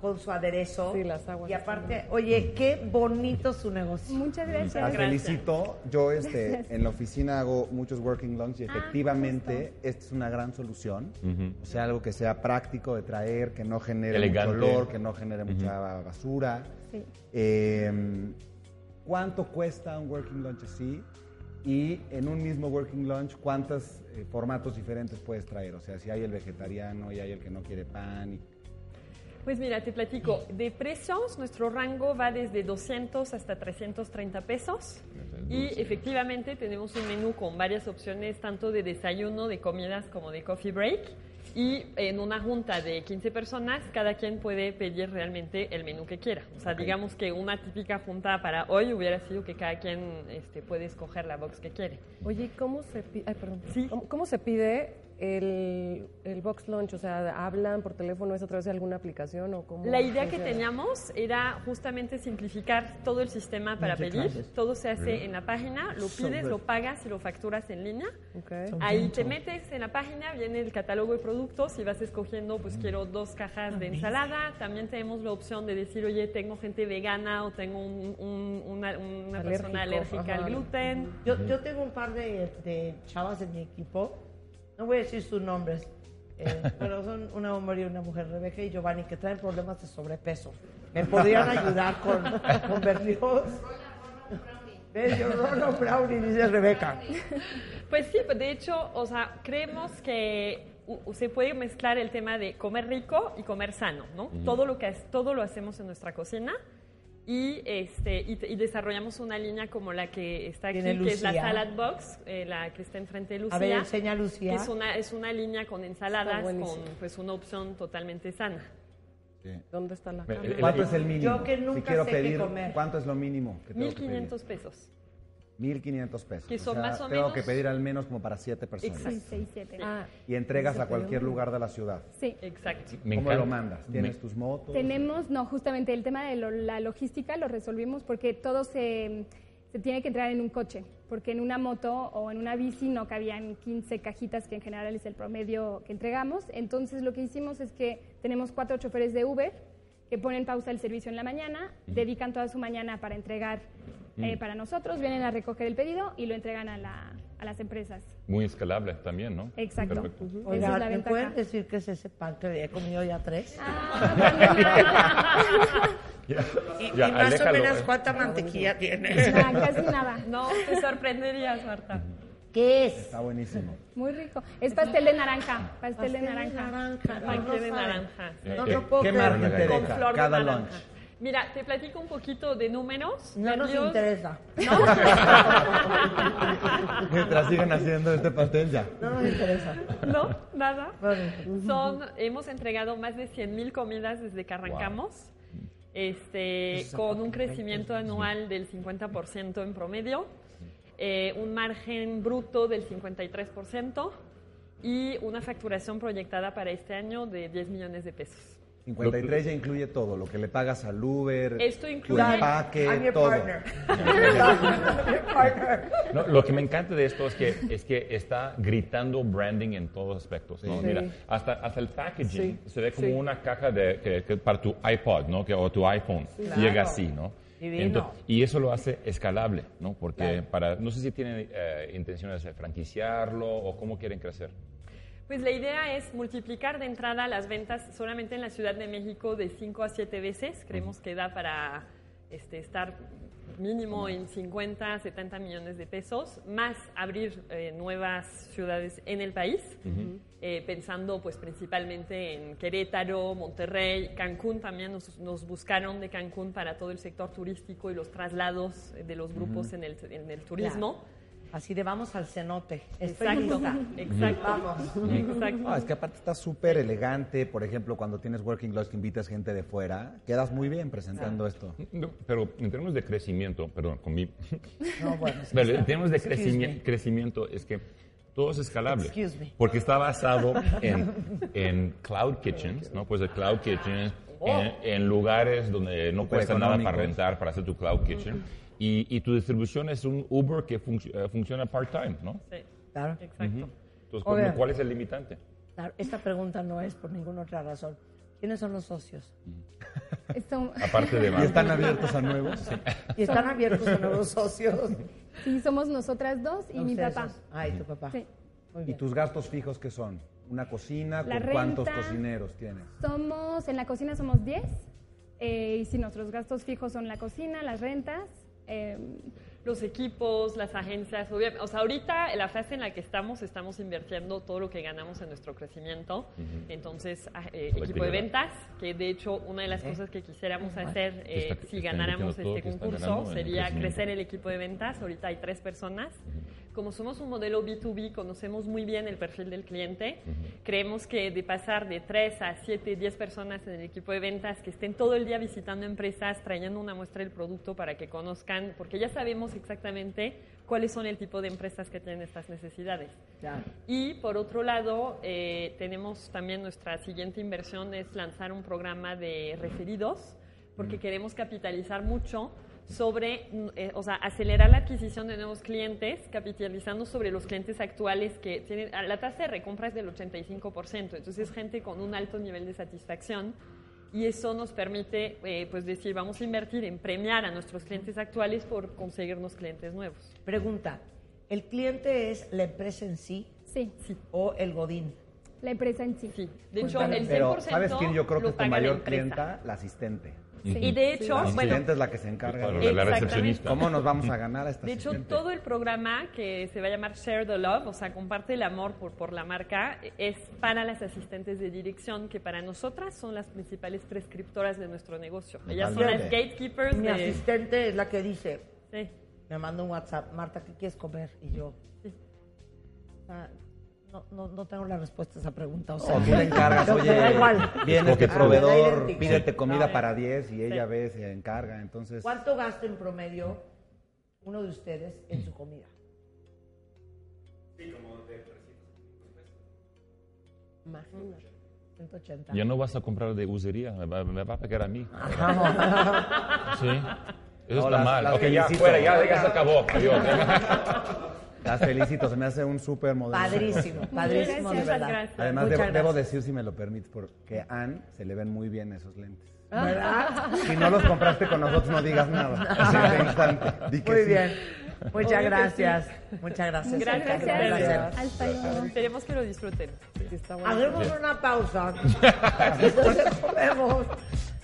con su aderezo. Sí, las aguas Y aparte, oye, qué bonito su negocio. Muchas Las felicito. Yo este, en la oficina hago muchos working lunch y Ah, efectivamente esta es una gran solución. O sea, algo que sea práctico de traer, que no genere Elegante. mucho olor, que no genere mucha basura. Sí. Eh, ¿Cuánto cuesta un working lunch así? Y en un mismo working lunch, ¿cuántos eh, formatos diferentes puedes traer? O sea, si hay el vegetariano y hay el que no quiere pan. y- Pues mira, te platico. De precios, nuestro rango va desde 200 hasta 330 pesos. Y efectivamente tenemos un menú con varias opciones, tanto de desayuno, de comidas, como de coffee break. Y en una junta de 15 personas, cada quien puede pedir realmente el menú que quiera. O sea, digamos que una típica junta para hoy hubiera sido que cada quien este, puede escoger la box que quiere. Oye, ¿cómo se pide, ay, perdón. ¿Cómo, cómo se pide el, el box lunch? O sea, ¿hablan por teléfono? ¿Es a través de alguna aplicación o cómo La idea que teníamos era justamente simplificar todo el sistema para pedir. Multi-classes. Todo se hace Really? en la página, lo So pides, good. lo pagas y lo facturas en línea. Okay. Ahí te metes en la página, viene el catálogo de productos y vas escogiendo, pues quiero dos cajas de ensalada. También tenemos la opción de decir, oye, tengo gente vegana o tengo un- un- una, una persona alérgica al ajá. gluten. Yo, yo tengo un par de, de chavas en mi equipo, no voy a decir sus nombres, eh, [LAUGHS] pero son una hombre y una mujer, Rebeca y Giovanni, que traen problemas de sobrepeso. ¿Me podrían ayudar con, con verlos? Yo Rono Brownie, dice Rebeca. Pues sí, pues de hecho, o sea, creemos que se puede mezclar el tema de comer rico y comer sano, ¿no? Ujú. Todo lo que es- todo lo hacemos en nuestra cocina y este y, y desarrollamos una línea como la que está aquí, que es la salad box, eh, la que está enfrente de Lucía. A ver, enseña a Lucía. que es una es una línea con ensaladas, con pues una opción totalmente sana. ¿Dónde está la cámara? ¿Cuánto es el mínimo? Yo que si nunca quiero sé qué pedir, comer. ¿cuánto es lo mínimo que tengo que pedir? 1.500 pesos. 1.500 pesos. Que son sea, más o tengo menos- que pedir al menos como para siete personas. Exacto. Seis, siete. Ah, Y entregas a cualquier lugar de la ciudad. Sí. Exacto. Me ¿Cómo encanta. lo mandas? ¿Tienes Me- tus motos? Tenemos, no, justamente el tema de lo- la logística lo resolvimos porque todo se, se tiene que entrar en un coche, porque en una moto o en una bici no cabían 15 cajitas, que en general es el promedio que entregamos. Entonces lo que hicimos es que tenemos cuatro choferes de Uber que ponen pausa el servicio en la mañana, dedican toda su mañana para entregar eh, Mm. para nosotros, vienen a recoger el pedido y lo entregan a, la- a las empresas. Muy escalable también, ¿no? Exacto. Esa es la ¿me pueden decir qué es ese pan que he comido ya tres? [LAUGHS] Ya, Y, ya, y más o menos eh. cuánta mantequilla tiene. Ah, casi nada. No, te sorprenderías, Marta. ¿Qué es? Está buenísimo. Muy rico. Es pastel de naranja. Pastel, Pastel de de naranja. naranja. No de naranja. No Eh, lo puedo ¿Qué margen te deja cada lunch? Mira, te platico un poquito de números. No nos Nervios. interesa. [LAUGHS] Mientras sigan haciendo este pastel ya. No nos interesa. No, nada. Son, hemos entregado más de 100 mil comidas desde que arrancamos, este, con un crecimiento anual del 50% en promedio, eh, un margen bruto del 53% y una facturación proyectada para este año de 10 millones de pesos. 53 ya incluye todo, lo que le pagas al Uber, Esto tu incluye- empaque, I'm your todo. No, lo que me encanta de esto es que, es que está gritando branding en todos aspectos. ¿no? Sí. Mira, hasta, hasta el packaging Sí, se ve como sí. una caja de, que, que para tu iPod ¿no? que, o tu iPhone. Claro. Llega así, ¿no? Divino. y eso lo hace escalable, ¿no? Porque Claro. para, no sé si tienen eh, intenciones de franquiciarlo o cómo quieren crecer. Pues la idea es multiplicar de entrada las ventas solamente en la Ciudad de México de 5 a 7 veces. Creemos que da para este, estar mínimo en 50, 70 millones de pesos, más abrir eh, nuevas ciudades en el país, eh, pensando pues principalmente en Querétaro, Monterrey, Cancún. También nos, nos buscaron de Cancún para todo el sector turístico y los traslados de los grupos en, el, en el turismo. Así de vamos al cenote. Exacto, exacto. Vamos. Exacto. No, es que aparte está súper elegante, por ejemplo, cuando tienes working lunch que invitas gente de fuera, quedas muy bien presentando esto. No, pero en términos de crecimiento, perdón, con mi... [LAUGHS] No, bueno. es que Pero en términos de Excuse crecimi- me. crecimiento es que todo es escalable. Excuse me. Porque está basado [LAUGHS] en, en cloud kitchens, ¿no? Pues el cloud kitchen Oh. en, en lugares donde no cuesta nada para rentar, para hacer tu cloud kitchen. Y, y tu distribución es un Uber que func- eh, funciona part-time, ¿no? Sí. Claro. Exacto. Entonces, ¿cuál- Oigan. ¿cuál es el limitante? Claro, esta pregunta no es por ninguna otra razón. ¿Quiénes son los socios? Esto- Aparte de [LAUGHS] ¿Y están abiertos a nuevos? ¿Y están abiertos a nuevos socios? Sí, somos nosotras dos y mi papá. dos. Ah, y tu papá. Sí. ¿Y tus gastos fijos qué son? ¿Una cocina? La ¿Con cuántos cocineros tienes? Somos, en la cocina somos 10. eh, y si nuestros gastos fijos son la cocina, las rentas. Eh, los equipos, las agencias, obvia- o sea, ahorita en la fase en la que estamos, estamos invirtiendo todo lo que ganamos en nuestro crecimiento. Entonces, ah, eh, La equipo de ventas, que de hecho una de las cosas que quisiéramos hacer eh, está si ganáramos este concurso sería crecer el equipo de ventas. Ahorita hay tres personas. Como somos un modelo B2B, conocemos muy bien el perfil del cliente. Creemos que de pasar de 3 a 7, 10 personas en el equipo de ventas que estén todo el día visitando empresas, trayendo una muestra del producto para que conozcan, porque ya sabemos exactamente cuáles son el tipo de empresas que tienen estas necesidades. Y por otro lado, eh, tenemos también nuestra siguiente inversión es lanzar un programa de referidos, porque queremos capitalizar mucho sobre, mm, eh, o sea, acelerar la adquisición de nuevos clientes, capitalizando sobre los clientes actuales que tienen, ah, la tasa de recompra es del 85%, entonces gente con un alto nivel de satisfacción y eso nos permite, eh, pues decir, vamos a invertir en premiar a nuestros clientes actuales por conseguirnos clientes nuevos. Pregunta, ¿el cliente es la empresa en sí? Sí. ¿O el godín? La empresa en sí. De hecho, el 100% Pero, ¿sabes quién yo creo que es tu mayor clienta? La asistente. Sí. Y de hecho, la bueno- asistente es la que se encarga de la recepcionista. ¿Cómo nos vamos [LAUGHS] a ganar a esta De hecho, asistente? todo el programa que se va a llamar Share the Love, o sea, comparte el amor por, por la marca, es para las asistentes de dirección, que para nosotras son las principales prescriptoras de nuestro negocio. Ellas son las gatekeepers Mi de... asistente es la que dice, Sí. me manda un WhatsApp, Marta, ¿qué quieres comer? Y yo, "Ah, no, no, no tengo la respuesta a esa pregunta. O sea, O tú le encargas, [LAUGHS] oye, igual. viene este proveedor, pídete comida Sí. para 10 y ella ve, se encarga, entonces... ¿Cuánto gasta en promedio uno de ustedes en su comida? Imagínate, 180. Ya no vas a comprar de usería, me va, me va a pegar a mí. Sí. Eso No, está las- mal. las ok, ya, fuera, ya, ya se acabó. Adiós. [LAUGHS] Las felicito, se me hace un súper modelo. Padrísimo, padrísimo, de verdad. Además, debo, debo gracias. decir, si me lo permites, porque a Ann se le ven muy bien esos lentes. ¿Verdad? Si no los compraste con nosotros, no digas nada. [LAUGHS] Así instante. Di que Muy sí. bien. Muchas gracias. sí. Muchas gracias. Gracias. Luego. Esperemos que lo disfruten. Hacemos una pausa. [LAUGHS] Entonces comemos.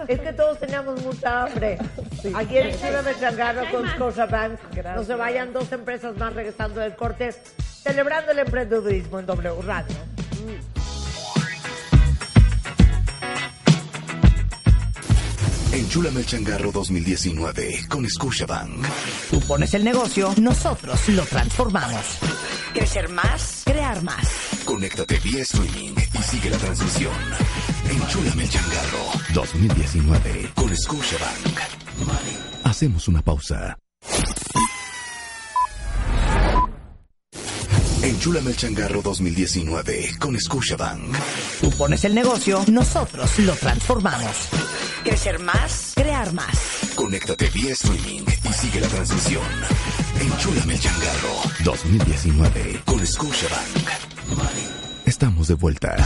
Es que todos teníamos mucha hambre. Aquí en Ciudad de Changarro con Scotiabank. No se vayan dos empresas más regresando del corte, celebrando el emprendedurismo en W Radio. Enchúlame el changarro 2019 con Scotiabank. Tú pones el negocio, nosotros lo transformamos. Crecer más, crear más. Conéctate vía streaming y sigue la transmisión. Enchúlame el changarro 2019 con Scotiabank. Hacemos una pausa. Enchúlame el changarro 2019 con Scotiabank. Tú pones el negocio, nosotros lo transformamos. Crecer más, crear más. Conéctate vía streaming y sigue la transmisión. Enchúlame el changarro 2019 con Scotiabank. Estamos de vuelta.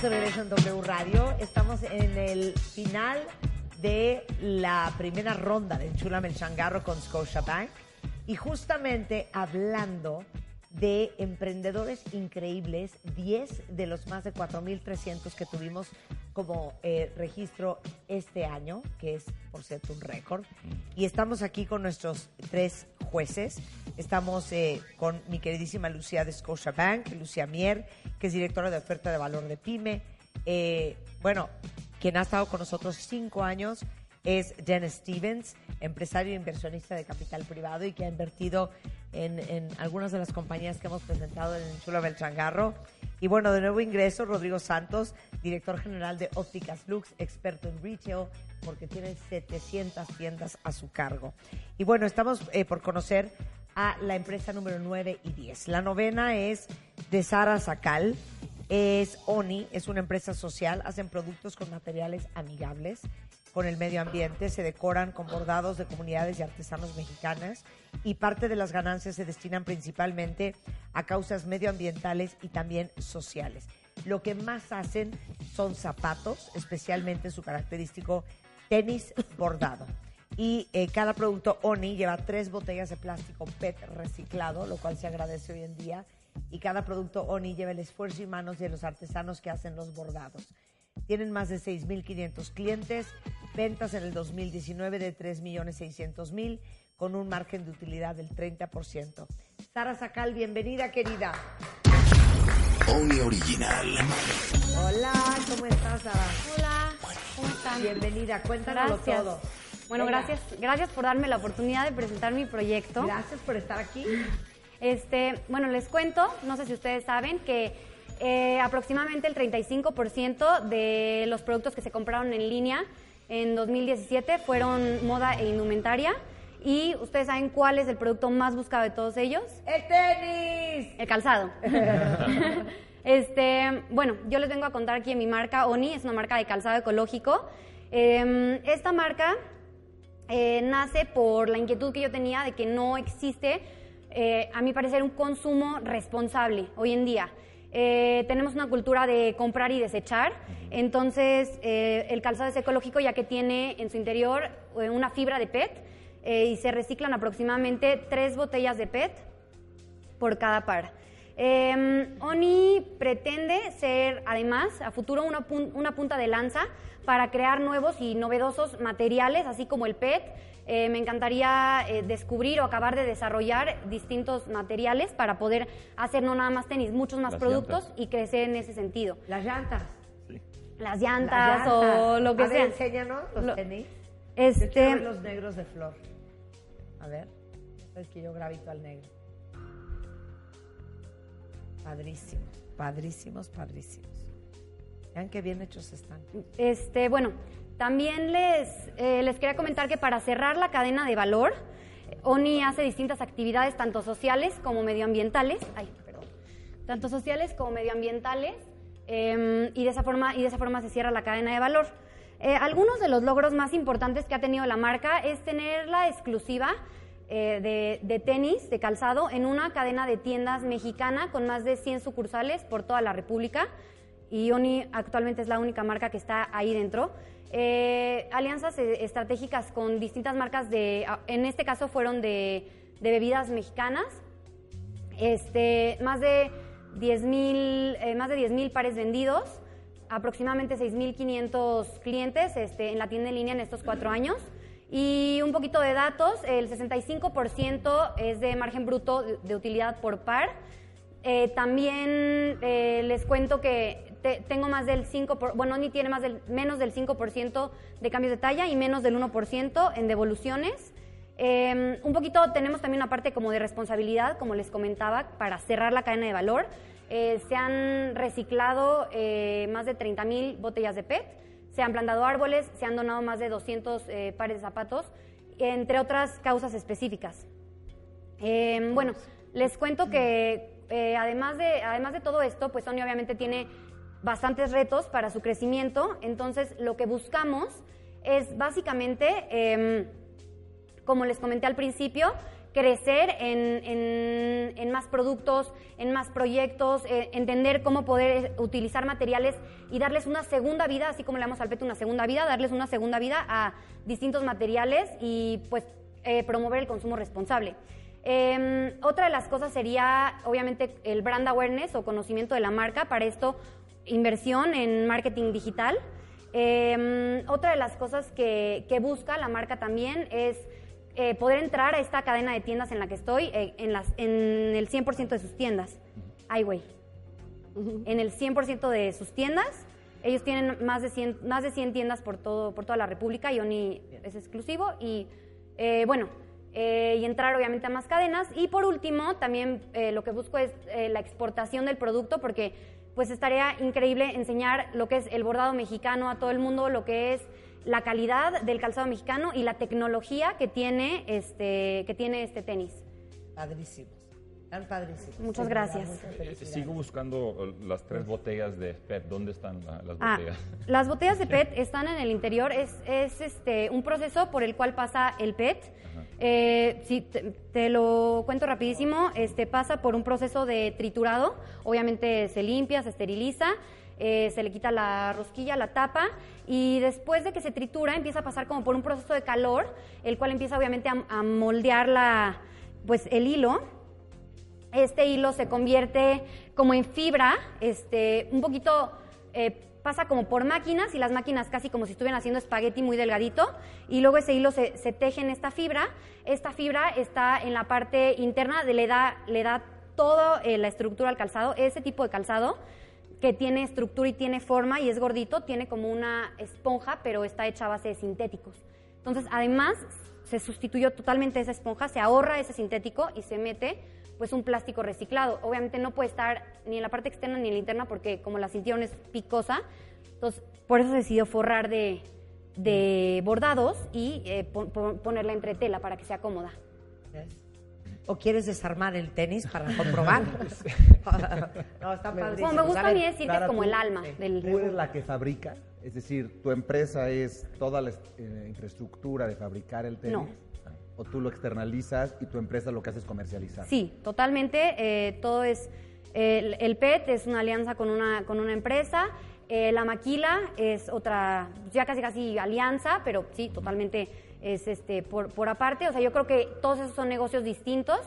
Estamos de regreso en W Radio. Estamos en el final de la primera ronda de Enchúlame el Changarro con Scotiabank. Y justamente hablando de emprendedores increíbles, 10 de los más de 4.300 que tuvimos como eh, registro este año, que es, por cierto, un récord. Y estamos aquí con nuestros tres jueces. Estamos eh, con mi queridísima Lucía de Scotiabank, Lucía Mier, que es directora de oferta de valor de PyME. Eh, bueno, quien ha estado con nosotros cinco años es Jen Stevens, empresario e inversionista de capital privado y que ha invertido en, en algunas de las compañías que hemos presentado en Chula Belchangarro. Y bueno, de nuevo ingreso, Rodrigo Santos, director general de Ópticas Lux, experto en retail, porque tiene 700 tiendas a su cargo. Y bueno, estamos eh, por conocer a la empresa número 9 y 10. La novena es de Sara Sacal, es ONI, es una empresa social, hacen productos con materiales amigables. Con el medio ambiente, se decoran con bordados de comunidades y artesanos mexicanas y parte de las ganancias se destinan principalmente a causas medioambientales y también sociales. Lo que más hacen son zapatos, especialmente su característico tenis bordado. Y eh, cada producto ONI lleva tres botellas de plástico PET reciclado, lo cual se agradece hoy en día. Y cada producto ONI lleva el esfuerzo y manos de los artesanos que hacen los bordados. Tienen más de 6.500 clientes, ventas en el 2019 de 3.600.000 con un margen de utilidad del 30%. Sara Sacal, bienvenida querida. Oni Original. Hola, ¿cómo estás Sara? Hola, ¿cómo están? Bienvenida, cuéntanoslo Gracias. todo. Bueno, Venga. gracias, gracias por darme la oportunidad de presentar mi proyecto. Gracias por estar aquí. Este, bueno, les cuento, no sé si ustedes saben que eh, aproximadamente el 35% de los productos que se compraron en línea en 2017 fueron moda e indumentaria. Y ustedes saben cuál es el producto más buscado de todos ellos. ¡El tenis! El calzado. [LAUGHS] este, bueno, yo les vengo a contar aquí en mi marca Oni, es una marca de calzado ecológico. Eh, esta marca eh, nace por la inquietud que yo tenía de que no existe, eh, a mi parecer, un consumo responsable hoy en día. Eh, tenemos una cultura de comprar y desechar, entonces eh, el calzado es ecológico ya que tiene en su interior eh, una fibra de PET eh, y se reciclan aproximadamente tres botellas de PET por cada par. Eh, Oni pretende ser, además, a futuro una, pun- una punta de lanza para crear nuevos y novedosos materiales, así como el PET. Eh, me encantaría eh, descubrir o acabar de desarrollar distintos materiales para poder hacer no nada más tenis, muchos más Las productos llantas. y crecer en ese sentido. Las llantas. Las llantas, Las llantas. o lo que A ver, sea. enséñanos los Lo- tenis. Este- Yo los negros de flor. A ver. Es que yo gravito al negro. Padrísimos, padrísimos, padrísimos. Vean qué bien hechos están. Este, bueno, también les, eh, les quería comentar que para cerrar la cadena de valor, ONI hace distintas actividades, tanto sociales como medioambientales. Ay, perdón. Tanto sociales como medioambientales. eh, y, de esa forma, y de esa forma se cierra la cadena de valor. Eh, algunos de los logros más importantes que ha tenido la marca es tener la exclusiva eh, de, de tenis, de calzado, en una cadena de tiendas mexicana con más de 100 sucursales por toda la República y Oni actualmente es la única marca que está ahí dentro. Eh, alianzas eh, estratégicas con distintas marcas de, ah, en este caso fueron de, bebidas mexicanas, este, más de 10.000 eh, más de 10.000 pares vendidos, aproximadamente 6.500 clientes este, en la tienda en línea en estos cuatro años. Y un poquito de datos, el 65% es de margen bruto de, utilidad por par. Eh, también les cuento que te- tengo más del 5%, por- bueno, ni tiene más del, menos del 5% de cambios de talla y menos del 1% en devoluciones. Eh, un poquito tenemos también una parte como de responsabilidad, como les comentaba, para cerrar la cadena de valor. Eh, se han reciclado eh, más de 30 mil botellas de PET, se han plantado árboles, se han donado más de 200 eh, pares de zapatos, entre otras causas específicas. Eh, bueno, les cuento que además, de, además de todo esto, pues Sony obviamente tiene bastantes retos para su crecimiento, entonces lo que buscamos es básicamente, em, como les comenté al principio, crecer en, en- en más productos, en más proyectos, eh, entender cómo poder utilizar materiales y darles una segunda vida, así como le damos al PET una segunda vida, darles una segunda vida a distintos materiales y pues eh, promover el consumo responsable. Eh, otra de las cosas sería, obviamente, el brand awareness o conocimiento de la marca. Para esto, inversión en marketing digital. Eh, otra de las cosas que, que busca la marca también es eh, poder entrar a esta cadena de tiendas en la que estoy, eh, en, las, en el 100% de sus tiendas. Ay, güey. En el 100% de sus tiendas. Ellos tienen más de 100, más de 100 tiendas por, todo, por toda la República y Oni es exclusivo. Y eh, bueno, y entrar obviamente a más cadenas. Y por último, también lo que busco es la exportación del producto porque pues estaría increíble enseñar lo que es el bordado mexicano a todo el mundo, lo que es la calidad del calzado mexicano y la tecnología que tiene este, que tiene este tenis. Padrísimos. Están padrísimos. Muchas Sí, gracias. muchas Eh, felicidades. Sigo buscando eh, las tres botellas de PET. ¿Dónde están la- las Ah, botellas? [LAUGHS] las botellas de PET están en el interior. Es, es este, un proceso por el cual pasa el PET. Eh, si te, lo cuento rapidísimo, este, pasa por un proceso de triturado. Obviamente se limpia, se esteriliza, eh, se le quita la rosquilla, la tapa y después de que se tritura empieza a pasar como por un proceso de calor, el cual empieza obviamente a, a moldear la, pues, el hilo este hilo se convierte como en fibra, este, un poquito eh, pasa como por máquinas y las máquinas casi como si estuvieran haciendo espagueti muy delgadito y luego ese hilo se, teje en esta fibra. Esta fibra está en la parte interna, le da, le da toda la estructura al calzado. Ese tipo de calzado que tiene estructura y tiene forma y es gordito, tiene como una esponja, pero está hecha a base de sintéticos. Entonces, además, se sustituyó totalmente esa esponja, se ahorra ese sintético y se mete pues un plástico reciclado. Obviamente no puede estar ni en la parte externa ni en la interna porque como la sintieron es picosa, entonces por eso se decidió forrar de, de bordados y eh, pon- pon- ponerla entre tela para que sea cómoda. ¿O quieres desarmar el tenis para [LAUGHS] comprobar? no, [LAUGHS] está padrísimo. Como me gusta a mí decir que es como tú- el alma del... Tú eres la que fabrica, es decir, tu empresa es toda la eh, infraestructura de fabricar el tenis. No. O tú lo externalizas y tu empresa lo que hace es comercializar. Sí, totalmente. eh, todo es. El, el PET es una alianza con una, con una empresa. eh, la maquila es otra, ya casi casi alianza, pero sí, totalmente es este por, por aparte. O sea, yo creo que todos esos son negocios distintos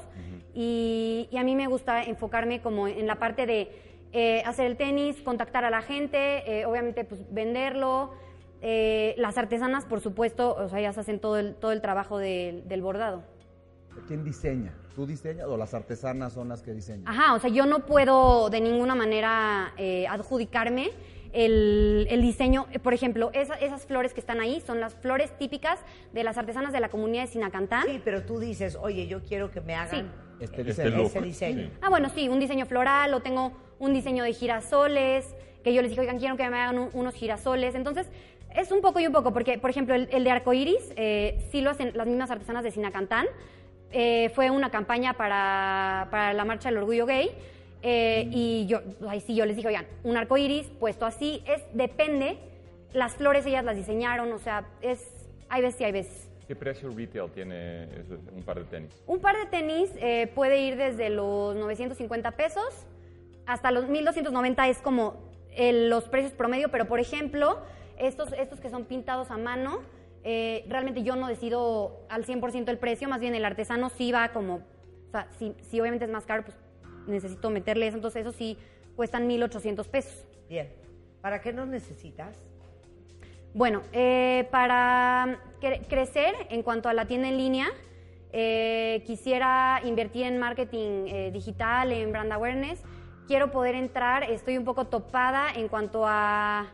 y, y a mí me gusta enfocarme como en la parte de eh, hacer el tenis, contactar a la gente, eh, obviamente pues venderlo. Eh, las artesanas, por supuesto, o sea, ellas hacen todo el, todo el trabajo del- del bordado. ¿Quién diseña? ¿Tú diseñas o las artesanas son las que diseñan? Ajá, o sea, yo no puedo de ninguna manera eh, adjudicarme el, el diseño. Por ejemplo, esa- esas flores que están ahí son las flores típicas de las artesanas de la comunidad de Sinacantán. Sí, pero tú dices, oye, yo quiero que me hagan Este ese diseño. ese diseño. Ah, bueno, sí, un diseño floral o tengo un diseño de girasoles, que yo les dije, oigan, quiero que me hagan un- unos girasoles. Entonces, es un poco y un poco, porque, por ejemplo, el, el de arcoiris eh, sí lo hacen las mismas artesanas de Sinacantán. Eh, fue una campaña para, para la Marcha del Orgullo Gay. eh, y yo, ahí sí, yo les dije, oigan, un arcoiris puesto así, es, depende, las flores ellas las diseñaron, o sea, es, hay veces y hay veces. ¿Qué precio retail tiene un par de tenis? Un par de tenis eh, puede ir desde los 950 pesos hasta los 1290 es como el- los precios promedio, pero por ejemplo, estos, estos que son pintados a mano, eh, realmente yo no decido al 100% el precio, más bien el artesano sí va como, o sea, si, si obviamente es más caro, pues necesito meterle eso, entonces eso sí cuestan 1800 pesos. Bien. ¿Para qué nos necesitas? Bueno, eh, para cre- crecer en cuanto a la tienda en línea, eh, quisiera invertir en marketing digital, en brand awareness. Quiero poder entrar, estoy un poco topada en cuanto a,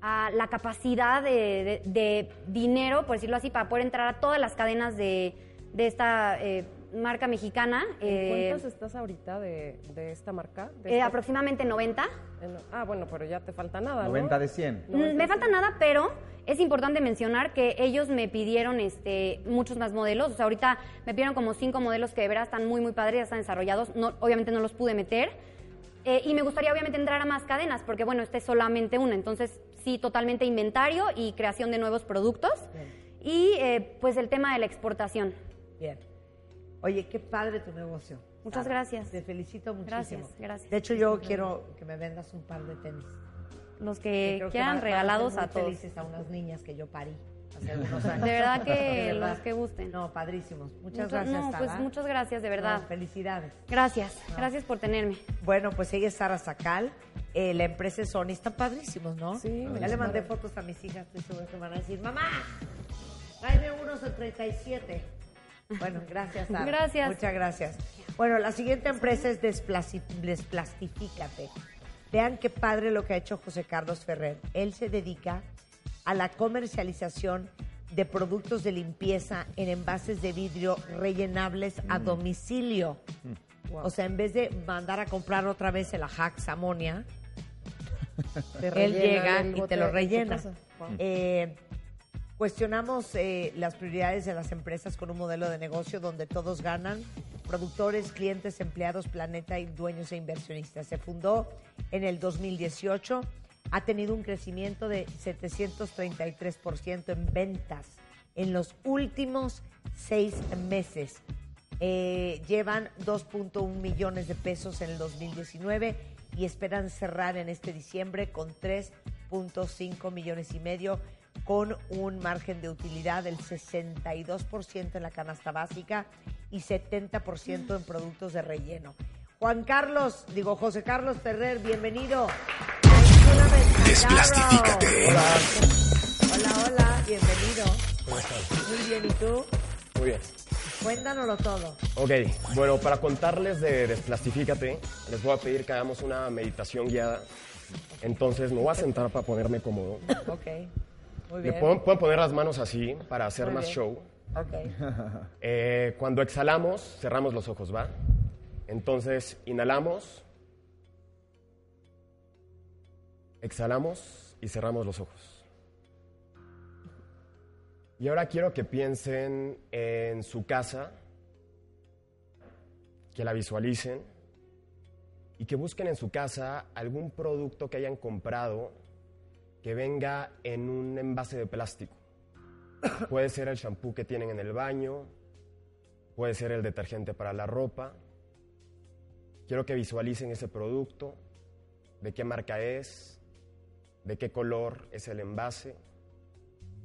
a la capacidad de, de- de dinero, por decirlo así, para poder entrar a todas las cadenas de, de esta eh, marca mexicana. ¿En Eh, cuántas estás ahorita de, de esta marca? De eh, esta- aproximadamente 90. en- ah, bueno, pero ya te falta nada, ¿no? 90 de 100. Mm, Me falta nada, pero es importante mencionar que ellos me pidieron este, muchos más modelos. O sea, ahorita me pidieron como cinco modelos que de verdad están muy, muy padres, ya están desarrollados. No, obviamente no los pude meter. Eh, y me gustaría obviamente entrar a más cadenas, porque bueno, esta es solamente una. Entonces, sí, totalmente inventario y creación de nuevos productos. Y eh, pues el tema de la exportación. Bien. Oye, qué padre tu negocio. Muchas Sara. gracias. Te felicito muchísimo. Gracias, gracias. De hecho, yo quiero que me vendas un par de tenis. Los Que que creo que quieran a regalados a muy todos. felices a unas niñas que yo parí hace algunos años. [LAUGHS] De verdad que De verdad. los que gusten. No, padrísimos. Muchas Muchas- gracias, no, pues muchas gracias, de verdad. No, felicidades. Gracias, No. gracias por tenerme. Bueno, pues ella es Sara Sacal. eh, la empresa es Sony. Están padrísimos, ¿no? Sí, Ya le mandé fotos a mis hijas. Estoy segura que van a decir, mamá, tráeme unos de 37. Bueno, gracias, Sara. Gracias. Muchas gracias. Bueno, la siguiente empresa es Desplastifícate. Vean qué padre lo que ha hecho José Carlos Ferrer. Él se dedica a la comercialización de productos de limpieza en envases de vidrio rellenables a domicilio. O sea, en vez de mandar a comprar otra vez el Ajax Amonia, [LAUGHS] él llega y te lo rellena. Wow. Eh, cuestionamos eh, las prioridades de las empresas con un modelo de negocio donde todos ganan productores, clientes, empleados, planeta y dueños e inversionistas. Se fundó en el 2018, ha tenido un crecimiento de 733% en ventas en los últimos seis meses. Eh, llevan 2.1 millones de pesos en el 2019 y esperan cerrar en este diciembre con 3.5 millones y medio con un margen de utilidad del 62% en la canasta básica y 70% en productos de relleno. Juan Carlos, digo José Carlos Ferrer, bienvenido. Desplastifícate. Hola. Hola, hola, bienvenido. Muy bien, ¿y tú? Muy bien. Cuéntanoslo todo. Ok, bueno, para contarles de Desplastifícate, les voy a pedir que hagamos una meditación guiada. Entonces me voy a sentar para ponerme cómodo. Ok, muy bien. pueden, pueden poner las manos así para hacer Muy más bien. show. Ok. Eh, cuando exhalamos, cerramos los ojos, ¿va? Entonces, inhalamos, exhalamos y cerramos los ojos. Y ahora quiero que piensen en su casa, que la visualicen y que busquen en su casa algún producto que hayan comprado que venga en un envase de plástico. [COUGHS] Puede ser el shampoo que tienen en el baño, puede ser el detergente para la ropa. Quiero que visualicen ese producto, de qué marca es, de qué color es el envase,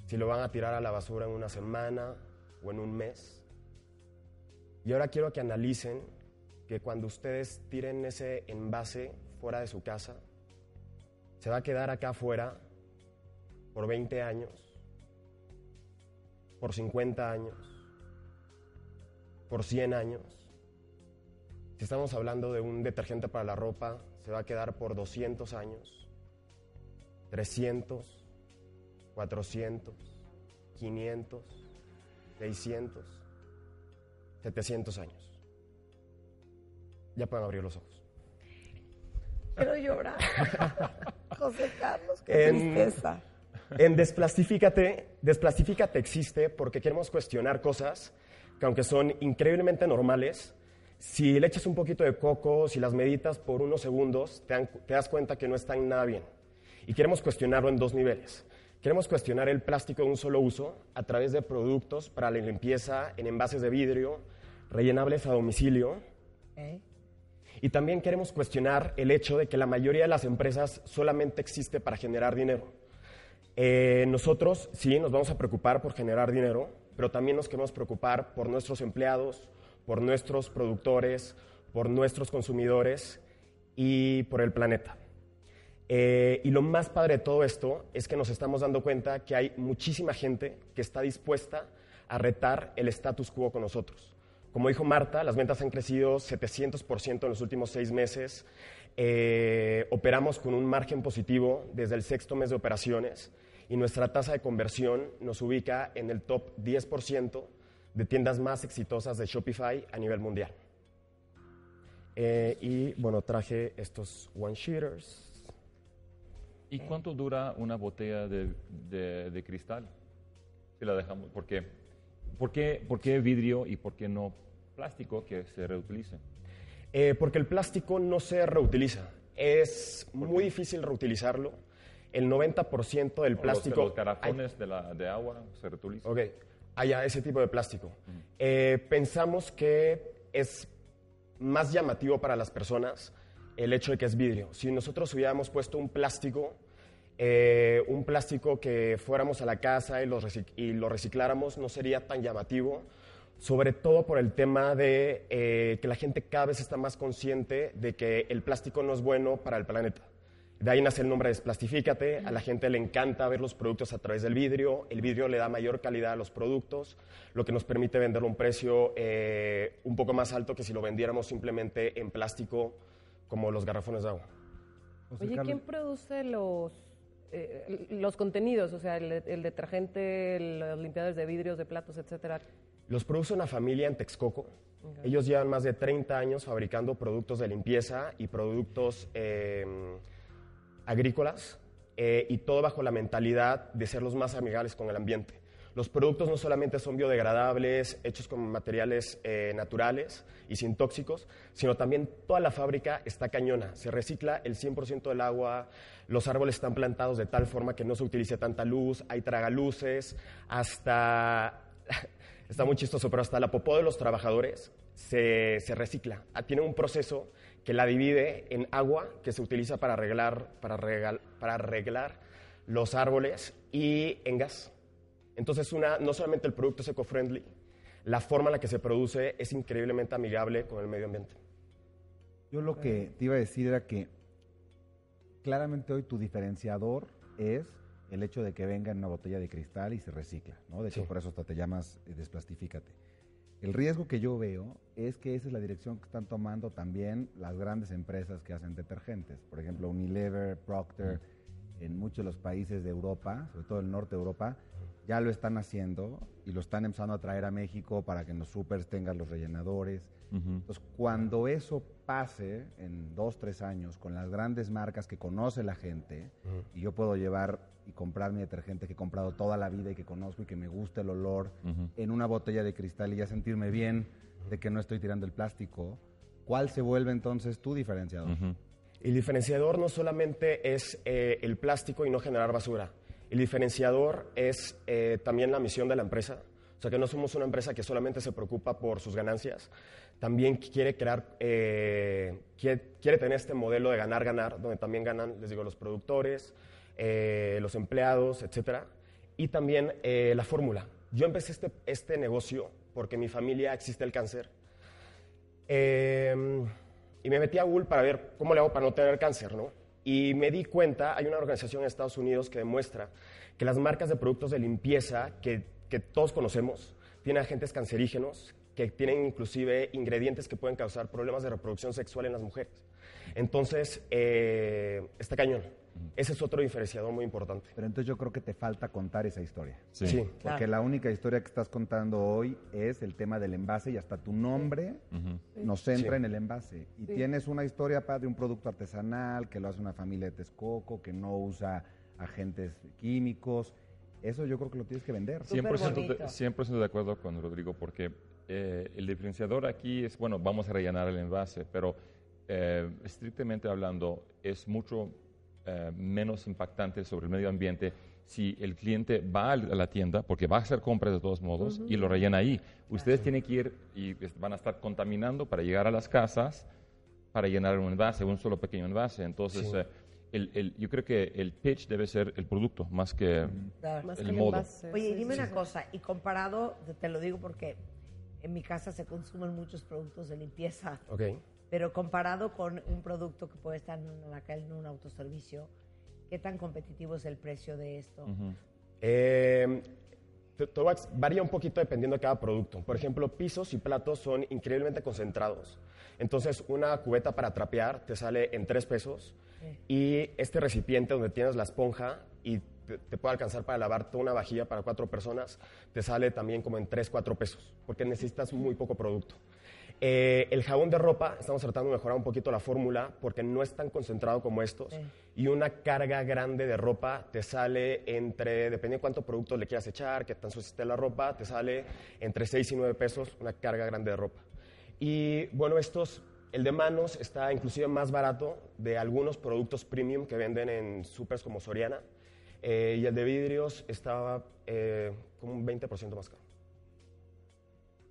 si lo van a tirar a la basura en una semana o en un mes. Y ahora quiero que analicen que cuando ustedes tiren ese envase fuera de su casa, se va a quedar acá afuera por 20 años, por 50 años, por 100 años. Si estamos hablando de un detergente para la ropa, se va a quedar por 200 años, 300, 400, 500, 600, 700 años. Ya pueden abrir los ojos. Quiero llorar. [LAUGHS] José Carlos, qué En, tristeza. en Desplastifícate, Desplastifícate existe porque queremos cuestionar cosas que aunque son increíblemente normales, si le echas un poquito de coco, si las meditas por unos segundos, te, dan- te das cuenta que no están nada bien. Y queremos cuestionarlo en dos niveles. Queremos cuestionar el plástico de un solo uso a través de productos para la limpieza en envases de vidrio, rellenables a domicilio, ¿Eh? y también queremos cuestionar el hecho de que la mayoría de las empresas solamente existe para generar dinero. Eh, nosotros sí nos vamos a preocupar por generar dinero, pero también nos queremos preocupar por nuestros empleados, por nuestros productores, por nuestros consumidores y por el planeta. Eh, y lo más padre de todo esto es que nos estamos dando cuenta que hay muchísima gente que está dispuesta a retar el status quo con nosotros. Como dijo Marta, las ventas han crecido 700% en los últimos seis meses. Eh, operamos con un margen positivo desde el sexto mes de operaciones y nuestra tasa de conversión nos ubica en el top 10% de tiendas más exitosas de Shopify a nivel mundial. Eh, y bueno, traje estos one-sheeters. ¿Y cuánto dura una botella de, de- de cristal? Si la dejamos, ¿por qué? ¿Por qué, por qué vidrio y por qué no plástico que se reutilice? Eh, porque el plástico no se reutiliza. Es muy difícil reutilizarlo. El 90% del ¿O los- plástico... Los, garrafones de, la, de agua se reutilizan. Ok, haya ese tipo de plástico. Eh, pensamos que es más llamativo para las personas el hecho de que es vidrio. Si nosotros hubiéramos puesto un plástico, eh, un plástico que fuéramos a la casa y lo, y lo recicláramos, no sería tan llamativo, sobre todo por el tema de eh, que la gente cada vez está más consciente de que el plástico no es bueno para el planeta. De ahí nace el nombre Desplastifícate. A la gente le encanta ver los productos a través del vidrio. El vidrio le da mayor calidad a los productos, lo que nos permite venderlo a un precio eh, un poco más alto que si lo vendiéramos simplemente en plástico como los garrafones de agua. Oye, ¿quién produce los, eh, los contenidos? O sea, el, el detergente, los limpiadores de vidrios, de platos, etcétera. Los produce una familia en Texcoco. Ellos llevan más de 30 años fabricando productos de limpieza y productos eh, agrícolas eh, y todo bajo la mentalidad de ser los más amigables con el ambiente. Los productos no solamente son biodegradables, hechos con materiales eh, naturales y sin tóxicos, sino también toda la fábrica está cañona. Se recicla el 100% del agua, los árboles están plantados de tal forma que no se utilice tanta luz, hay tragaluces, hasta, [LAUGHS] está muy chistoso, pero hasta la popó de los trabajadores se, se recicla. Ah, Tiene un proceso que la divide en agua que se utiliza para arreglar, para regal- para arreglar los árboles y en gas. Entonces, una, no solamente el producto es eco-friendly, la forma en la que se produce es increíblemente amigable con el medio ambiente. Yo lo que te iba a decir era que claramente hoy tu diferenciador es el hecho de que venga en una botella de cristal y se recicla, ¿no? De hecho, Sí. por eso hasta te llamas eh, Desplastifícate. El riesgo que yo veo es que esa es la dirección que están tomando también las grandes empresas que hacen detergentes. Por ejemplo, Unilever, Procter, en muchos de los países de Europa, sobre todo el norte de Europa, ya lo están haciendo y lo están empezando a traer a México para que en los supers tengan los rellenadores. Entonces, cuando eso pase en dos, tres años con las grandes marcas que conoce la gente, y yo puedo llevar y comprar mi detergente que he comprado toda la vida y que conozco y que me gusta el olor en una botella de cristal y ya sentirme bien de que no estoy tirando el plástico, ¿cuál se vuelve entonces tu diferenciador? El diferenciador no solamente es eh, el plástico y no generar basura. El diferenciador es eh, también la misión de la empresa. O sea, que no somos una empresa que solamente se preocupa por sus ganancias. También quiere crear, eh, quiere, tener este modelo de ganar-ganar, donde también ganan, les digo, los productores, eh, los empleados, etcétera. Y también la fórmula. Yo empecé este, este negocio porque mi familia existe el cáncer. Eh, y me metí a Google para ver cómo le hago para no tener cáncer, ¿no? Y me di cuenta, hay una organización en Estados Unidos que demuestra que las marcas de productos de limpieza que, que todos conocemos tienen agentes cancerígenos, que tienen inclusive ingredientes que pueden causar problemas de reproducción sexual en las mujeres. Entonces, eh, está cañón. Ese es otro diferenciador muy importante. Pero entonces yo creo que te falta contar esa historia. Sí. Sí. Porque Claro. la única historia que estás contando hoy es el tema del envase y hasta tu nombre nos centra Sí. en el envase. Y Sí. tienes una historia de un producto artesanal que lo hace una familia de Texcoco, que no usa agentes químicos. Eso yo creo que lo tienes que vender. 100%, de, 100 de acuerdo con Rodrigo, porque eh, el diferenciador aquí es, bueno, vamos a rellenar el envase, pero eh, estrictamente hablando es mucho eh, menos impactante sobre el medio ambiente si el cliente va a la tienda, porque va a hacer compras de todos modos, Ujú. y lo rellena ahí. Ustedes tienen que ir y van a estar contaminando para llegar a las casas para llenar un envase, un solo pequeño envase. Entonces, Sí. eh, el- el- yo creo que el pitch debe ser el producto más que Claro. el modo. Oye, y dime una cosa, y comparado, te- te lo digo porque en mi casa se consumen muchos productos de limpieza, Ok. Pero comparado con un producto que puede estar en una en un autoservicio, ¿qué tan competitivo es el precio de esto? Ex- varía un poquito dependiendo de cada producto. Por ejemplo, pisos y platos son increíblemente concentrados. Entonces, una cubeta para trapear te sale en tres pesos y este recipiente donde tienes la esponja y te, te puede alcanzar para lavar toda una vajilla para cuatro personas, te sale también como en tres, cuatro pesos, porque necesitas muy poco producto. Eh, el jabón de ropa, estamos tratando de mejorar un poquito la fórmula porque no es tan concentrado como estos. Y una carga grande de ropa te sale entre, depende de cuánto producto le quieras echar, qué tan sucia esté la ropa, te sale entre 6 y 9 pesos una carga grande de ropa. Y bueno, estos, el de manos está inclusive más barato de algunos productos premium que venden en supers como Soriana. Eh, y el de vidrios estaba eh, como un 20% más caro.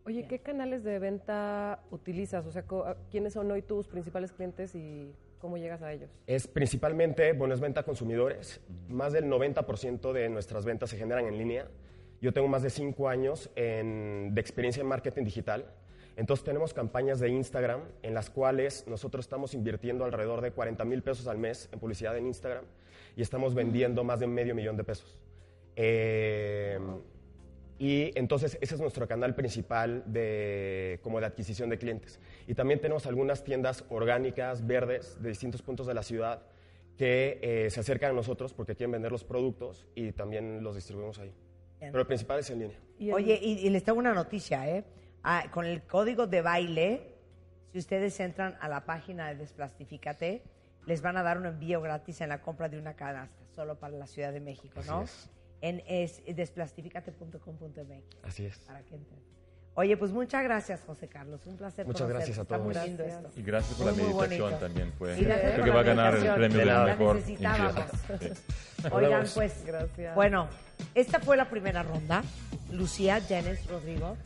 Oye, ¿qué canales de venta utilizas? O sea, co- a- ¿quiénes son hoy tus principales clientes y cómo llegas a ellos? Es principalmente, bueno, es venta a consumidores. Más del 90% de nuestras ventas se generan en línea. Yo tengo más de 5 años en- de experiencia en marketing digital. Entonces tenemos campañas de Instagram en las cuales nosotros estamos invirtiendo alrededor de 40 mil pesos al mes en publicidad en Instagram y estamos vendiendo más de medio millón de pesos. Eh, y entonces ese es nuestro canal principal de, como de adquisición de clientes. Y también tenemos algunas tiendas orgánicas, verdes, de distintos puntos de la ciudad que eh, se acercan a nosotros porque quieren vender los productos y también los distribuimos ahí. Bien. Pero el principal es en línea. Oye, y, y les tengo una noticia, ¿eh? Ah, con el código de baile, si ustedes entran a la página de Desplastifícate, les van a dar un envío gratis en la compra de una canasta, solo para la Ciudad de México, ¿no? Así es. En es, desplastificate.com.mx. Así es. Para que entren. Oye, pues muchas gracias, José Carlos. Un placer Muchas gracias a Está muy todos. lindo esto. Y gracias por la Muy, muy meditación bonito. también. Fue, Y gracias creo por que la va a ganar el premio De la mejor necesitábamos. [LAUGHS] Sí. Oigan, pues, Gracias. bueno, esta fue la primera ronda. Lucía, Janes, Rodrigo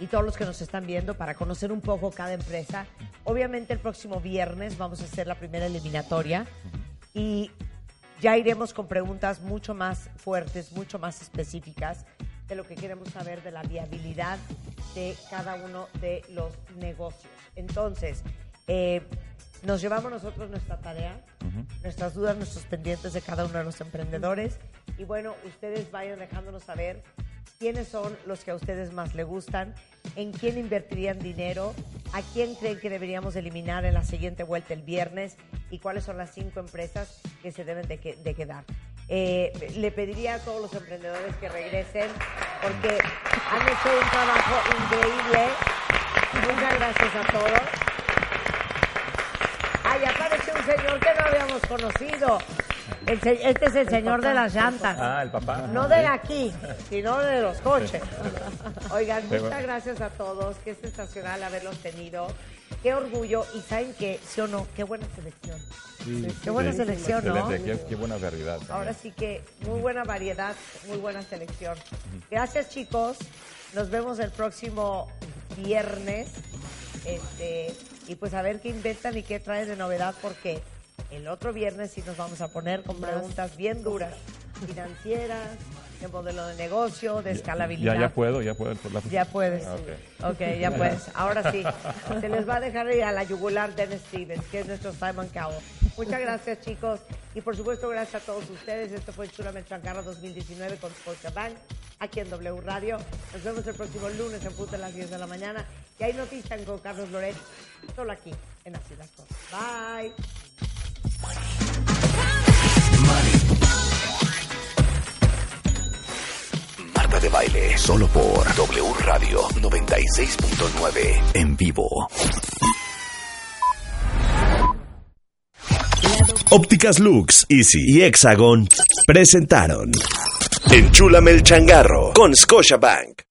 y todos los que nos están viendo para conocer un poco cada empresa. Obviamente el próximo viernes vamos a hacer la primera eliminatoria y ya iremos con preguntas mucho más fuertes, mucho más específicas de lo que queremos saber de la viabilidad de cada uno de los negocios. Entonces, eh, nos llevamos nosotros nuestra tarea, nuestras dudas, nuestros pendientes de cada uno de los emprendedores y bueno, ustedes vayan dejándonos saber quiénes son los que a ustedes más le gustan, en quién invertirían dinero, a quién creen que deberíamos eliminar en la siguiente vuelta el viernes y cuáles son las cinco empresas que se deben de, que- de quedar. Eh, le pediría a todos los emprendedores que regresen porque han hecho un trabajo increíble. Muchas gracias a todos. Ay, aparece un señor que no habíamos conocido. El se- este es el señor de las llantas. Ah, el papá. No de aquí, sino de los coches. [LAUGHS] Oigan, Pero- muchas gracias a todos. Qué sensacional haberlos tenido. Qué orgullo. Y saben que, sí o no, qué buena selección. Qué buena Sí. selección, ¿no? Excelente, Qué, qué buena variedad. también. Ahora sí que muy buena variedad, muy buena selección. Gracias chicos. Nos vemos el próximo viernes. Este, y pues a ver qué inventan y qué traen de novedad porque el otro viernes sí nos vamos a poner con preguntas bien duras, financieras, de modelo de negocio, de escalabilidad. Ya, ya puedo, ya puedo. por la- Ya puedes. Ah, ok. Ok, ya puedes. Ahora sí. [LAUGHS] Se les va a dejar ir a la yugular Dennis Stevens, que es nuestro Simon Cowell. Muchas gracias, chicos. Y por supuesto, gracias a todos ustedes. Esto fue Chulame Chancarro 2019 con Scotiabank, aquí en W Radio. Nos vemos el próximo lunes en punto a las 10 de la mañana. Y hay noticias con Carlos Loret, solo aquí, en Así las Cosas. Bye. Marta de baile, solo por W Radio 96.9 en vivo. Ópticas Lux, Easy y Hexagon presentaron Enchúlame el changarro con Scotiabank.